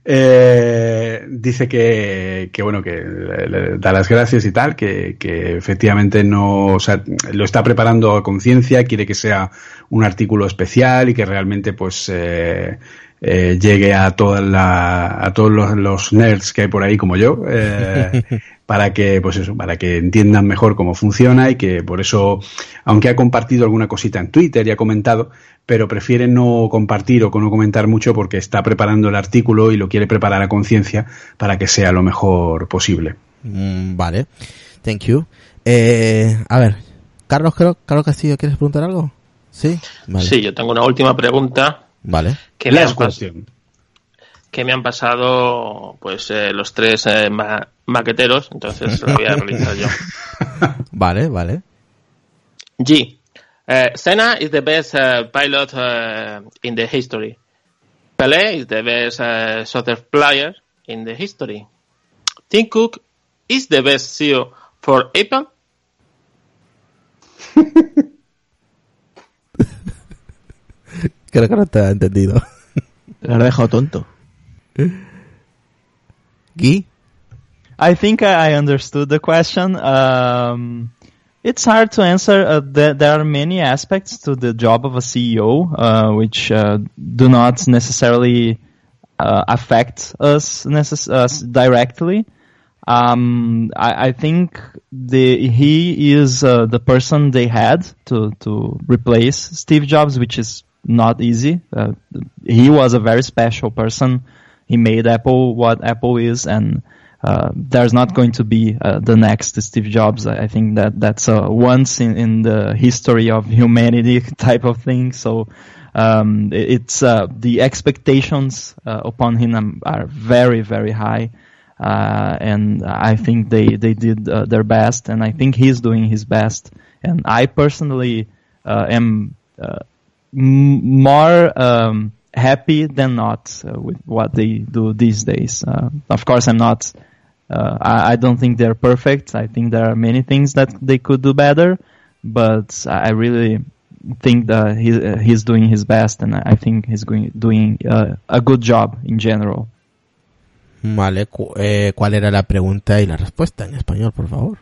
Eh, dice que, que bueno, que le, le da las gracias y tal, que, que efectivamente no, o sea, lo está preparando a conciencia, quiere que sea un artículo especial y que realmente pues eh, eh, llegue a toda la, a todos los, los nerds que hay por ahí como yo, eh, para que, pues eso, para que entiendan mejor cómo funciona y que por eso, aunque ha compartido alguna cosita en Twitter y ha comentado, pero prefiere no compartir o no comentar mucho porque está preparando el artículo y lo quiere preparar a conciencia para que sea lo mejor posible. Mm, vale. Thank you. Eh, a ver, Carlos, creo, Carlos Castillo, ¿quieres preguntar algo? Sí. Vale. Sí, yo tengo una última pregunta Vale. que me, han, que me han pasado pues eh, los tres eh, ma- maqueteros, entonces lo voy a realizar yo. Vale, vale. G. Uh, Senna is the best uh, pilot uh, in the history. Pelé is the best uh, soccer player in the history. Tim Cook is the best CEO for Apple. Creo que no te ha entendido. Le has dejado tonto. I think I understood the question. Um, it's hard to answer. Uh, there, there are many aspects to the job of a CEO, uh, which uh, do not necessarily uh, affect us, necess- us directly. Um, I, I think the he is uh, the person they had to to replace Steve Jobs, which is not easy. Uh, he was a very special person. He made Apple what Apple is, and uh, there's not going to be uh, the next Steve Jobs. I think that that's a once in, in the history of humanity type of thing. So um, it's uh, the expectations uh, upon him are very very high, uh, and I think they they did their best, and I think he's doing his best. And I personally am m- more um, happy than not uh, with what they do these days. Uh, of course, I'm not. Uh, I, I don't think they're perfect. I think there are many things that they could do better, but I really think that he, he's doing his best, and I think he's going, doing uh, a good job in general. Vale, cu- eh, ¿cuál era la pregunta y la respuesta en español, por favor?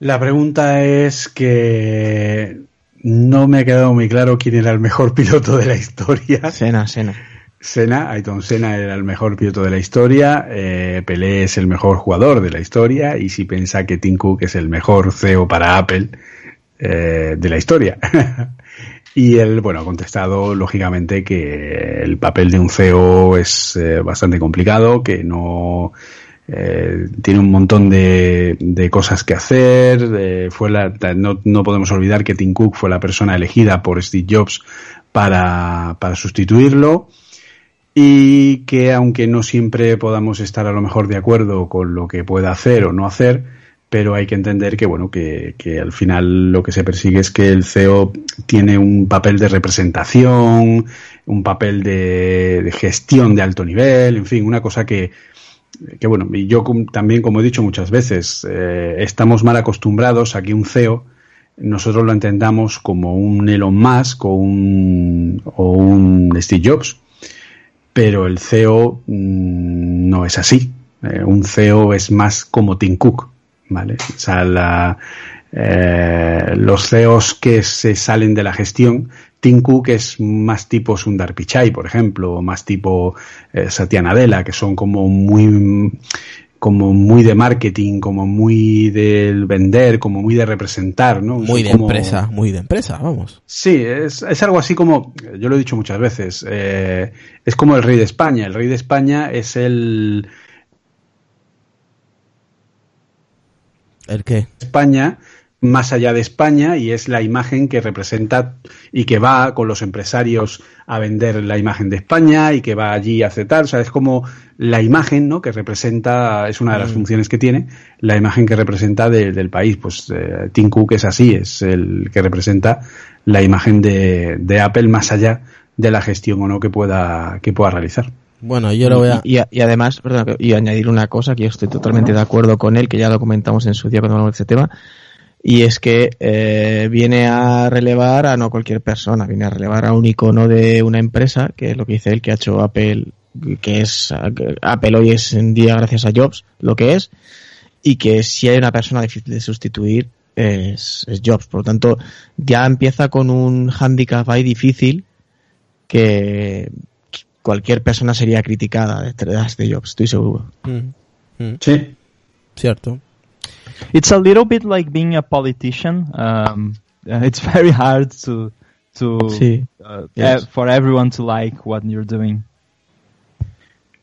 La pregunta es que no me ha quedado muy claro quién era el mejor piloto de la historia. Sena, Sena. Senna, Ayrton Senna era el mejor piloto de la historia, eh, Pelé es el mejor jugador de la historia y si piensa que Tim Cook es el mejor CEO para Apple eh, de la historia. y él, bueno, ha contestado lógicamente que el papel de un CEO es eh, bastante complicado, que no eh, tiene un montón de, cosas que hacer. fue la, no, no podemos olvidar que Tim Cook fue la persona elegida por Steve Jobs para, para sustituirlo y que aunque no siempre podamos estar a lo mejor de acuerdo con lo que pueda hacer o no hacer, pero hay que entender que bueno que, que al final lo que se persigue es que el CEO tiene un papel de representación, un papel de gestión de alto nivel, en fin, una cosa que, que bueno, y yo también, como he dicho muchas veces, eh, estamos mal acostumbrados a que un CEO nosotros lo entendamos como un Elon Musk o un, o un Steve Jobs, pero el CEO mm, no es así. Eh, un CEO es más como Tim Cook, ¿vale? O sea, la, eh, los CEOs que se salen de la gestión, Tim Cook es más tipo Sundar Pichai, por ejemplo, o más tipo eh, Satya Nadella, que son como muy como muy de marketing, como muy del vender, como muy de representar, ¿no? Muy de Como- empresa, muy de empresa, vamos. Sí, es, es algo así como, yo lo he dicho muchas veces, eh, es como el rey de España. El rey de España es el ¿El qué? España más allá de España y es la imagen que representa y que va con los empresarios a vender la imagen de España y que va allí a hacer tal. O sea, es como la imagen ¿no? que representa, es una de las funciones que tiene, la imagen que representa de- del país. Pues eh, Tim Cook es así, es el que representa la imagen de, de Apple más allá de la gestión o no que pueda, que pueda realizar. Bueno, yo lo voy a... Y, y- y además, perdón, y añadir una cosa que yo estoy totalmente de acuerdo con él, que ya lo comentamos en su día cuando hablamos de este tema, y es que eh, viene a relevar a no cualquier persona, viene a relevar a un icono de una empresa, que es lo que dice él, que ha hecho Apple, que es Apple hoy es en día gracias a Jobs, lo que es, y que si hay una persona difícil de sustituir es, es Jobs. Por lo tanto, ya empieza con un handicap ahí difícil que cualquier persona sería criticada detrás de Jobs, estoy seguro. Mm, mm, Sí. cierto. It's a little bit like being a politician. Um, uh, it's very hard to to Sí. uh, Yes. eh, for everyone to like what you're doing.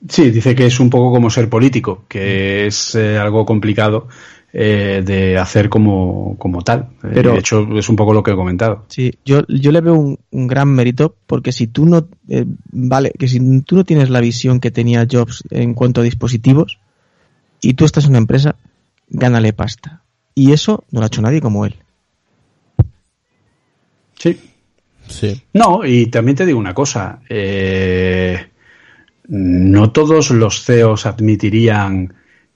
Sí, dice que es un poco como ser político, que es eh, algo complicado eh, de hacer como, como tal. Eh, Pero- de hecho, es un poco lo que he comentado. Sí, yo, yo le veo un, un gran mérito porque si tú no, eh, vale, que si tú no tienes la visión que tenía Jobs en cuanto a dispositivos y tú estás en una empresa, gánale pasta. Y eso no lo ha hecho nadie como él. Sí. Sí. No, y también te digo una cosa. eh, no todos los CEOs admitirían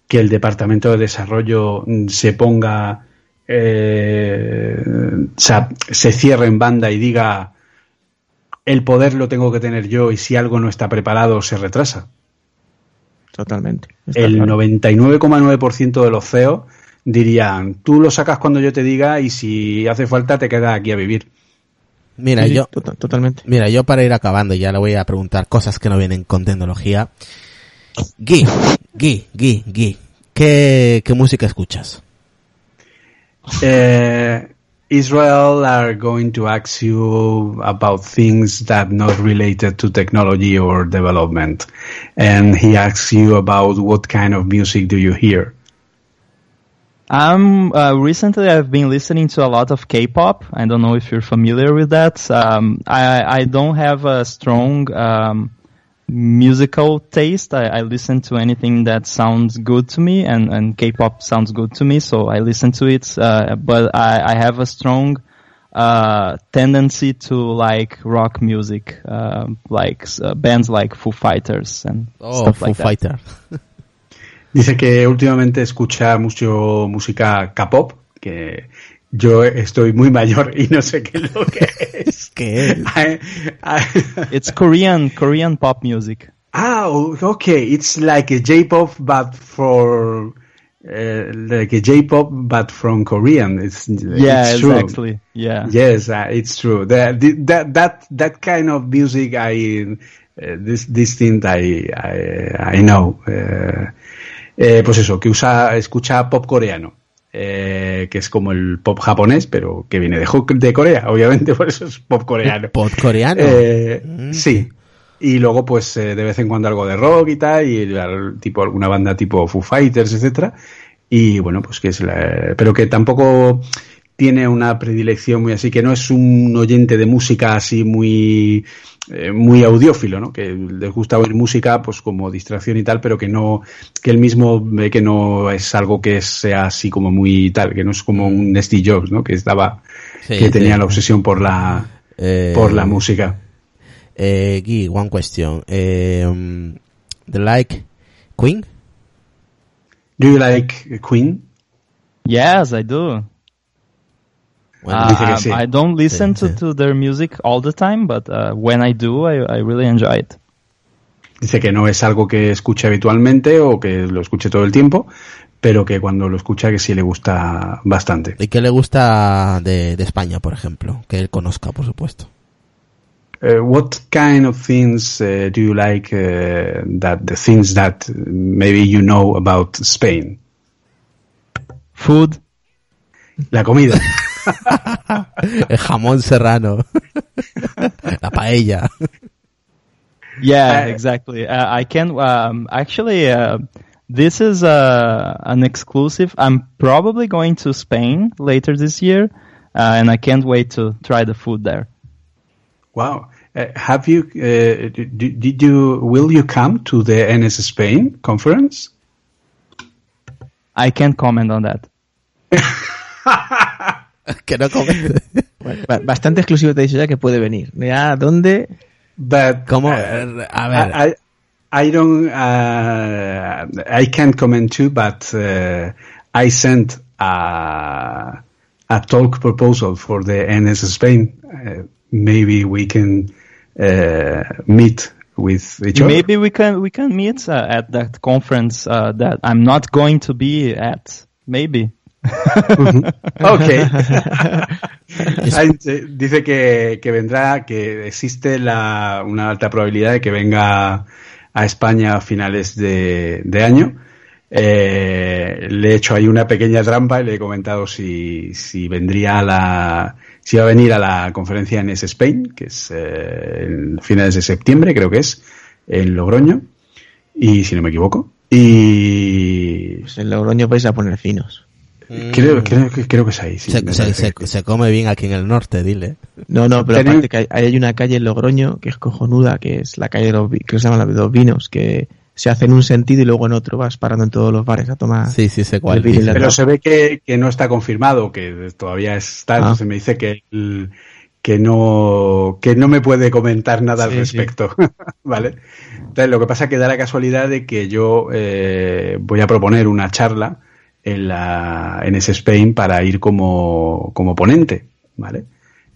que el departamento de desarrollo se ponga, eh, o sea, se cierre en banda y diga el poder lo tengo que tener yo y si algo no está preparado se retrasa. Totalmente. El claro. 99,9% de los CEOs dirían, tú lo sacas cuando yo te diga y si hace falta te quedas aquí a vivir. Mira, Sí, yo... tota- totalmente. Mira, yo para ir acabando ya le voy a preguntar cosas que no vienen con tecnología. Gui, Gui, Gui, Gui. ¿Qué, qué música escuchas? Uh, Israel are going to ask you about things that not related to technology or development, and he asks you about what kind of music do you hear. Um, uh, recently I've been listening to a lot of K-pop. I don't know if you're familiar with that. Um, I, I don't have a strong um, musical taste. I, I listen to anything that sounds good to me, and, and K-pop sounds good to me, so I listen to it. Uh, but I, I have a strong uh, tendency to like rock music, uh, like uh, bands like Foo Fighters and Oh, stuff Foo like that. Dice que últimamente escucha mucho música K-pop, que yo estoy muy mayor y no sé qué es lo que es. ¿Qué es? I- I- It's Korean Korean pop music. ah, okay, it's like a J-pop but for uh, like a J-pop but from Korean. It's Yeah, it's true. exactly. Yeah. Yes, uh, it's true. That that that that kind of music, I uh, this this thing I I, I know. Uh, eh, pues eso, que usa escucha pop coreano, eh, que es como el pop japonés, pero que viene de, Corea, obviamente, por eso es pop coreano. Pop coreano. Eh, Mm. Sí. Y luego, pues, eh, de vez en cuando algo de rock y tal, y tipo alguna banda tipo Foo Fighters, etcétera. Y bueno, pues que es la, pero que tampoco tiene una predilección muy así, que no es un oyente de música así muy, eh, muy audiófilo, ¿no? Que les gusta oír música, pues como distracción y tal, pero que no, que él mismo ve que no es algo que sea así como muy tal, que no es como un Steve Jobs, ¿no? Que estaba, Sí, que tenía sí. la obsesión por la, Eh, por la música. Eh, Guy, one question. Eh, um, the like Queen? Do you like Queen? Yes, I do. Bueno, Uh, dice que sí. I don't listen Sí, to, sí. to their music all the time, but uh, when I do, I, I really enjoy it. Dice que no es algo que escuche habitualmente o que lo escuche todo el tiempo, pero que cuando lo escucha que sí le gusta bastante. ¿Y qué le gusta de, de España, por ejemplo? Que él conozca, por supuesto. Uh, what kind of things uh, do you like uh, that the things that maybe you know about Spain? Food, La comida. El jamón serrano. la paella. Yeah, Uh, exactly. Uh, I can um, actually. Uh, this is uh, an exclusive. I'm probably going to Spain later this year, uh, and I can't wait to try the food there. Wow. Uh, have you, uh, did, did you, will you come to the NS Spain conference? I can't comment on that. que no comente. Bueno, ba- bastante exclusivo te he dicho ya que puede venir. Ya, ¿dónde? But ¿Cómo? uh, A ver. I, I, I don't. Uh, I can't comment too, but uh, I sent a a talk proposal for the NS Spain. Uh, maybe we can uh, meet with each other. Maybe we can we can meet uh, at that conference uh, that I'm not going to be at. Maybe. Okay. Ah, dice- Dice que, que vendrá, que existe la, una alta probabilidad de que venga a España a finales de, de año. Eh, le he hecho ahí una pequeña trampa y le he comentado si, si vendría a la, si va a venir a la conferencia en S Spain, que es eh, en finales de septiembre, creo que es, en Logroño, y si no me equivoco. Y Pues en Logroño vais a poner finos. Creo, creo, que- creo que es ahí. sí, se, se- se- se come bien aquí en el norte, dile. No, no, pero aparte que hay, hay una calle en Logroño que es cojonuda, que es la calle de los, que se llama la de los vinos, que se hace en un sentido y luego en otro vas parando en todos los bares a tomar. Sí, sí, sé cuál. Pero se ve que, que no está confirmado, que todavía está, Ah. entonces me dice que, el- que no, que no me puede comentar nada al Sí, respecto, ¿vale? Entonces, lo que pasa es que da la casualidad de que yo eh, voy a proponer una charla en la, en ese Spain para ir como, como ponente, ¿vale?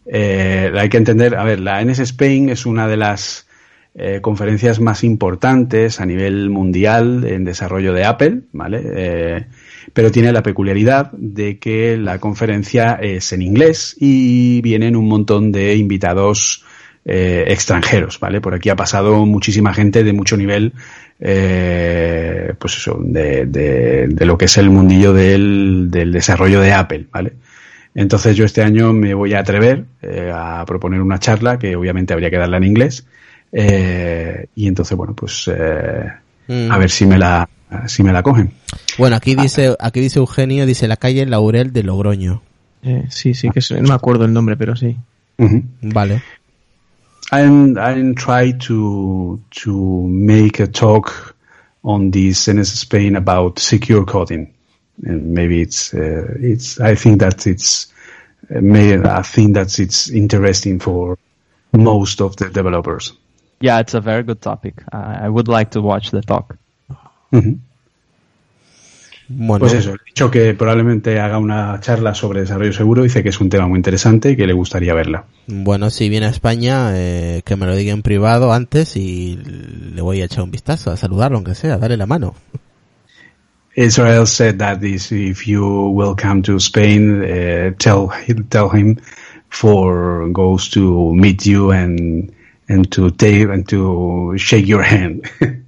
Eh, hay que entender, a ver, la NS Spain es una de las eh, conferencias más importantes a nivel mundial en desarrollo de Apple, ¿vale? Eh, pero tiene la peculiaridad de que la conferencia es en inglés y vienen un montón de invitados extranjeros, ¿vale? Por aquí ha pasado muchísima gente de mucho nivel, eh, pues eso, de, de, de lo que es el mundillo del, del desarrollo de Apple, ¿vale? Entonces yo este año me voy a atrever eh, a proponer una charla que obviamente habría que darla en inglés eh, y entonces bueno pues eh, Mm. a ver si me la si me la cogen. Bueno, aquí dice, aquí dice Eugenio, dice la calle Laurel de Logroño. Eh, sí, sí, que es- no me acuerdo el nombre, pero sí. Vale. I'm I'm try to to make a talk on this in Spain about secure coding, and maybe it's uh, it's I think that it's may, I think that it's interesting for most of the developers. Yeah, it's a very good topic. I I would like to watch the talk. Ujú. Bueno, Pues eso, he dicho que probablemente haga una charla sobre desarrollo seguro, dice que es un tema muy interesante y que le gustaría verla. bueno, si viene a España, eh, que me lo diga en privado antes y le voy a echar un vistazo, a saludarlo aunque sea, darle la mano. Israel said that is, if you will come to Spain, uh, tell tell him for goes to meet you and and to take and to shake your hand.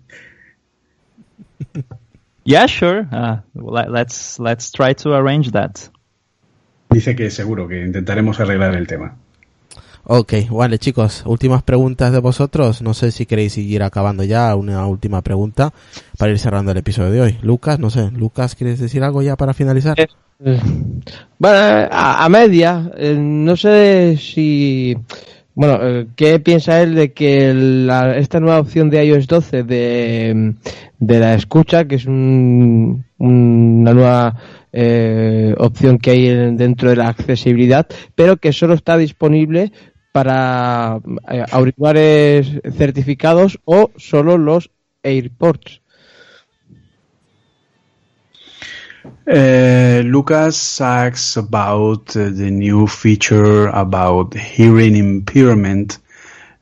Yeah, sure. Uh, let, let's let's try to arrange that. Dice que seguro que intentaremos arreglar el tema. Ok, vale chicos, últimas preguntas de vosotros. No sé si queréis ir acabando ya, una última pregunta para ir cerrando el episodio de hoy. Lucas, no sé, Lucas, ¿quieres decir algo ya para finalizar? Eh, Bueno, a, a media, eh, no sé si... Bueno, eh, ¿qué piensa él de que esta nueva opción de iOS 12 de, la escucha, que es un- una nueva eh, opción que hay en- dentro de la accesibilidad, pero que solo está disponible para eh, auriculares certificados o solo los AirPods? Uh, Lucas asks about uh, the new feature about hearing impairment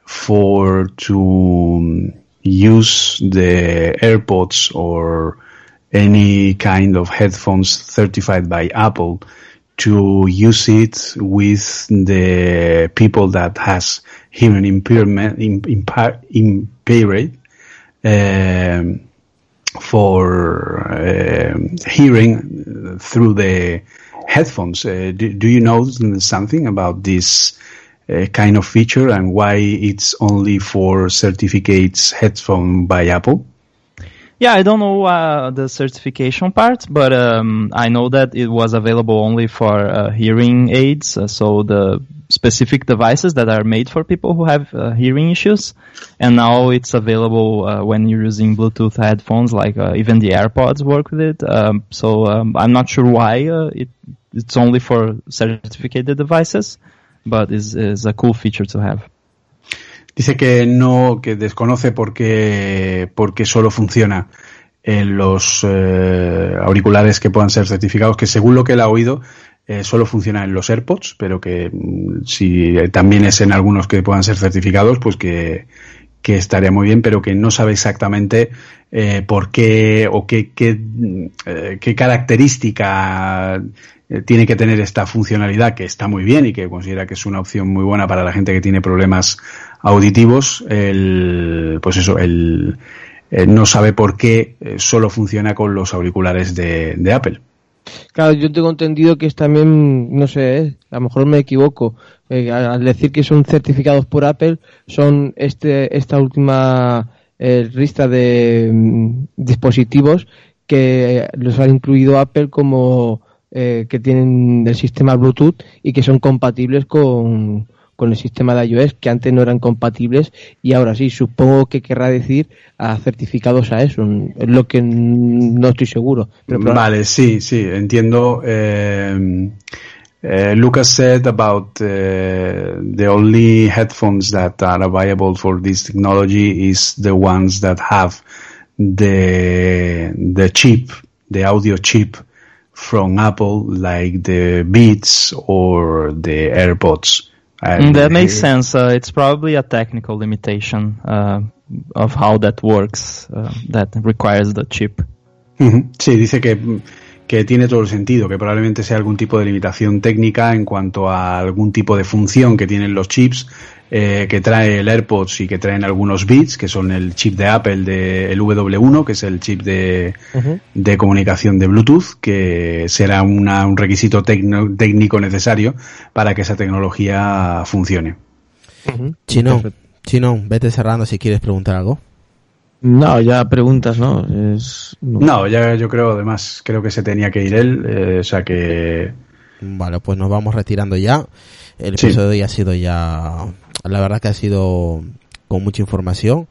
for to um, use the AirPods or any kind of headphones certified by Apple to use it with the people that has hearing impairment im, impa- impaired um, for um hearing through the headphones. Uh, do, do you know something about this uh, kind of feature and why it's only for certificates headphone by Apple? Yeah, I don't know uh, the certification part, but um, I know that it was available only for uh, hearing aids, uh, so the specific devices that are made for people who have uh, hearing issues. And now it's available uh, when you're using Bluetooth headphones, like even the AirPods work with it. Um, so um, I'm not sure why it, it's only for certificated devices, but is is a cool feature to have. Dice que no, que desconoce por qué, porque solo funciona en los eh, auriculares que puedan ser certificados, que según lo que él ha oído, eh, solo funciona en los AirPods, pero que mm, si también es en algunos que puedan ser certificados, pues que, que estaría muy bien, pero que no sabe exactamente eh, por qué o qué, qué, eh, qué característica eh, tiene que tener esta funcionalidad que está muy bien y que considera que es una opción muy buena para la gente que tiene problemas auditivos. El, pues eso, el, eh, no sabe por qué solo funciona con los auriculares de Apple. Claro, yo tengo entendido que es también, no sé, eh, a lo mejor me equivoco, eh, al decir que son certificados por Apple, son este esta última eh, lista de mm, dispositivos que los ha incluido Apple como eh, que tienen el sistema Bluetooth y que son compatibles con, con el sistema de iOS, que antes no eran compatibles y ahora sí, supongo que querrá decir a certificados a eso, es lo que no estoy seguro. Vale, sí, sí, entiendo. Um, uh, Lucas said about uh, the only headphones that are available for this technology is the ones that have the the chip, the audio chip from Apple, like the Beats or the AirPods. Mm, And, that makes sense. Uh, it's probably a technical limitation uh, of how that works uh, that requires the chip. Sí, dice que, que tiene todo el sentido, que probablemente sea algún tipo de limitación técnica en cuanto a algún tipo de función que tienen los chips eh, que trae el AirPods y que traen algunos bits, que son el chip de Apple, de, el W1, que es el chip de, de comunicación de Bluetooth, que será una- un requisito tecno- técnico necesario para que esa tecnología funcione. Chino, Chino, vete cerrando si quieres preguntar algo. No, ya preguntas, ¿no? Es, No, ya yo creo, además, creo que se tenía que ir él, eh, o sea que Vale, pues nos vamos retirando ya. El Sí. episodio de hoy ha sido ya, la verdad que ha sido con mucha información.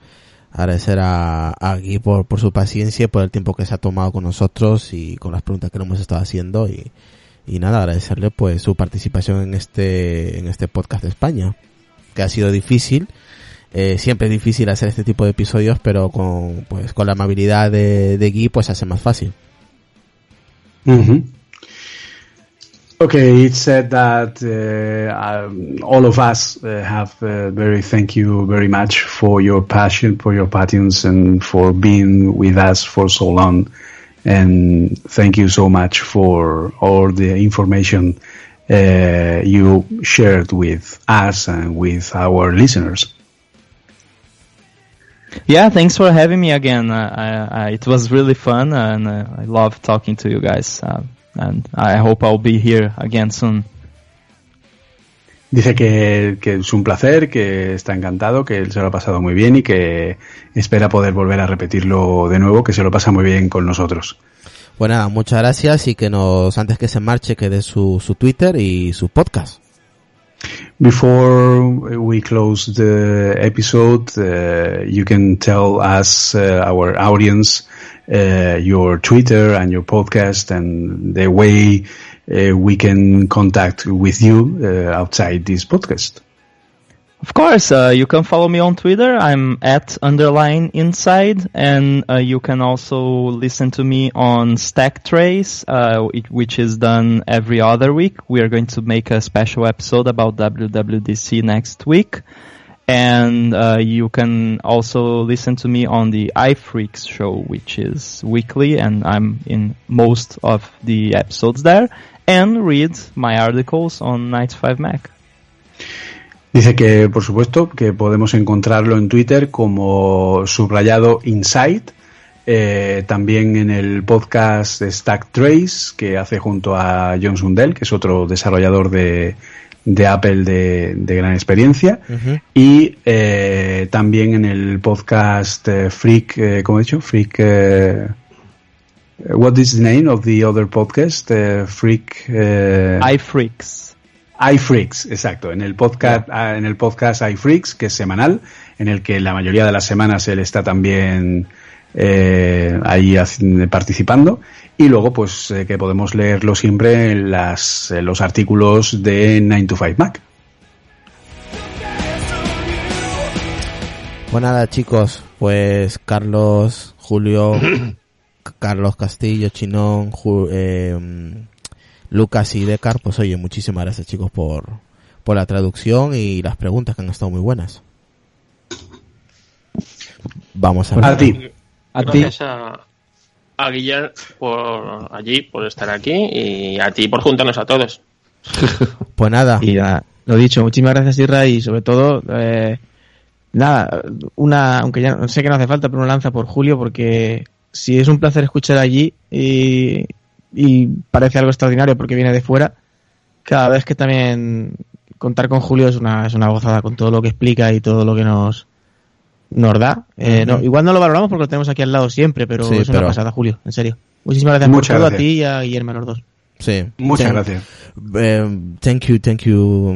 Agradecer a, a Gui por, por su paciencia, por el tiempo que se ha tomado con nosotros y con las preguntas que le hemos estado haciendo y, y nada, agradecerle pues su participación en este, en este podcast de España, que ha sido difícil, eh, siempre es difícil hacer este tipo de episodios, pero con, pues, con la amabilidad de, de Guy pues se hace más fácil. Okay, it said that uh, um, all of us uh, have uh, very thank you very much for your passion, for your patience, and for being with us for so long. And thank you so much for all the information uh, you shared with us and with our listeners. Yeah, thanks for having me again. Uh, I, I, it was really fun, and uh, I love talking to you guys. And I hope I'll be here again soon. Dice que, que es un placer, que está encantado, que él se lo ha pasado muy bien y que espera poder volver a repetirlo de nuevo, que se lo pasa muy bien con nosotros. Nada, muchas gracias y que nos, antes que se marche, que dé su, su Twitter y su podcast. Before we close the episode, uh, you can tell us, uh, our audience, uh, your Twitter and your podcast and the way uh, we can contact with you uh, outside this podcast. Of course, uh, you can follow me on Twitter. I'm at underline inside, and uh, you can also listen to me on Stack Trace, uh, which is done every other week. We are going to make a special episode about WWDC next week. And uh, you can also listen to me on the iFreaks show, which is weekly, and I'm in most of the episodes there. And read my articles on 95 Mac. Dice que, por supuesto, que podemos encontrarlo en Twitter como subrayado Insight, eh, también en el podcast Stack Trace que hace junto a John Sundell, que es otro desarrollador de, de Apple de, de gran experiencia, y eh, también en el podcast eh, Freak, eh, ¿cómo he dicho? Freak. eh, what is the name of the other podcast? Eh, Freak. eh, iFreaks. iFreaks, exacto, en el podcast, ah, en el podcast iFreaks, que es semanal, en el que la mayoría de las semanas él está también eh, ahí participando, y luego pues eh, que podemos leerlo siempre en las, en los artículos de 9 to 5 Mac. Pues nada, chicos, pues Carlos, Julio, Carlos Castillo, Chinón, Ju- eh, Lucas y Decar, pues oye, muchísimas gracias chicos por, por la traducción y las preguntas que han estado muy buenas. Vamos a ver. A ti. A ti. Gracias a, a Guillermo por allí, por estar aquí y a ti por juntarnos a todos. Pues nada, Y nada, lo dicho, muchísimas gracias Isra y sobre todo, eh, nada, una, aunque ya sé que no hace falta, pero una lanza por Julio porque si es un placer escuchar allí y, y parece algo extraordinario porque viene de fuera, cada vez que también contar con Julio es una, es una gozada con todo lo que explica y todo lo que nos nos da. Eh, no, igual no lo valoramos porque lo tenemos aquí al lado siempre, pero Sí, es una pero- pasada, Julio, en serio. Muchísimas gracias Muchas por todo gracias. a ti y a Guillermo, a los dos. sí. Muchas Thank- gracias. eh, thank you, thank you,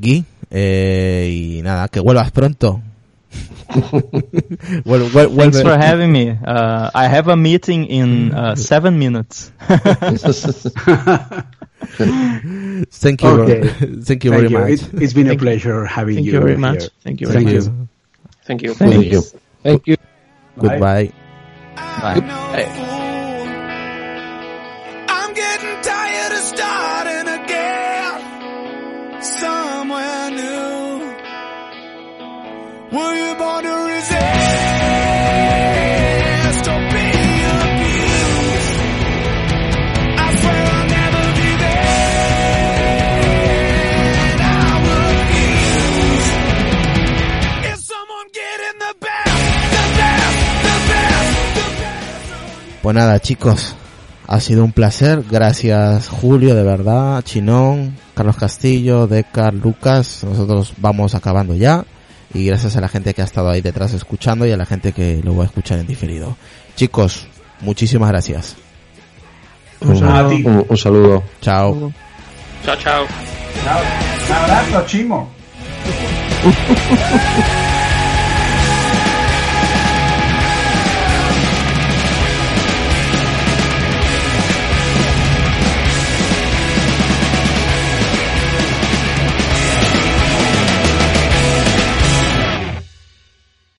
Guy. Eh, y nada, que vuelvas pronto. Vuel- vuel- Thanks vuelve- for having me. Uh, I have a meeting in uh, seven minutes. Thank you, Okay. thank you Thank very you. much. It, it's been a Thank you. pleasure having Thank you, Thank you very here. much. Thank you very Thank much. you. Thank you. Thank you. Thank you. Goodbye. I'm no Pues nada, chicos, ha sido un placer. Gracias, Julio, de verdad, Chinón, Carlos Castillo, Decar, Lucas. Nosotros vamos acabando ya. Y gracias a la gente que ha estado ahí detrás escuchando y a la gente que lo va a escuchar en diferido. Chicos, muchísimas gracias. Un, A ti. un- un saludo. Chao. Chao, chao. Un abrazo, Chimo.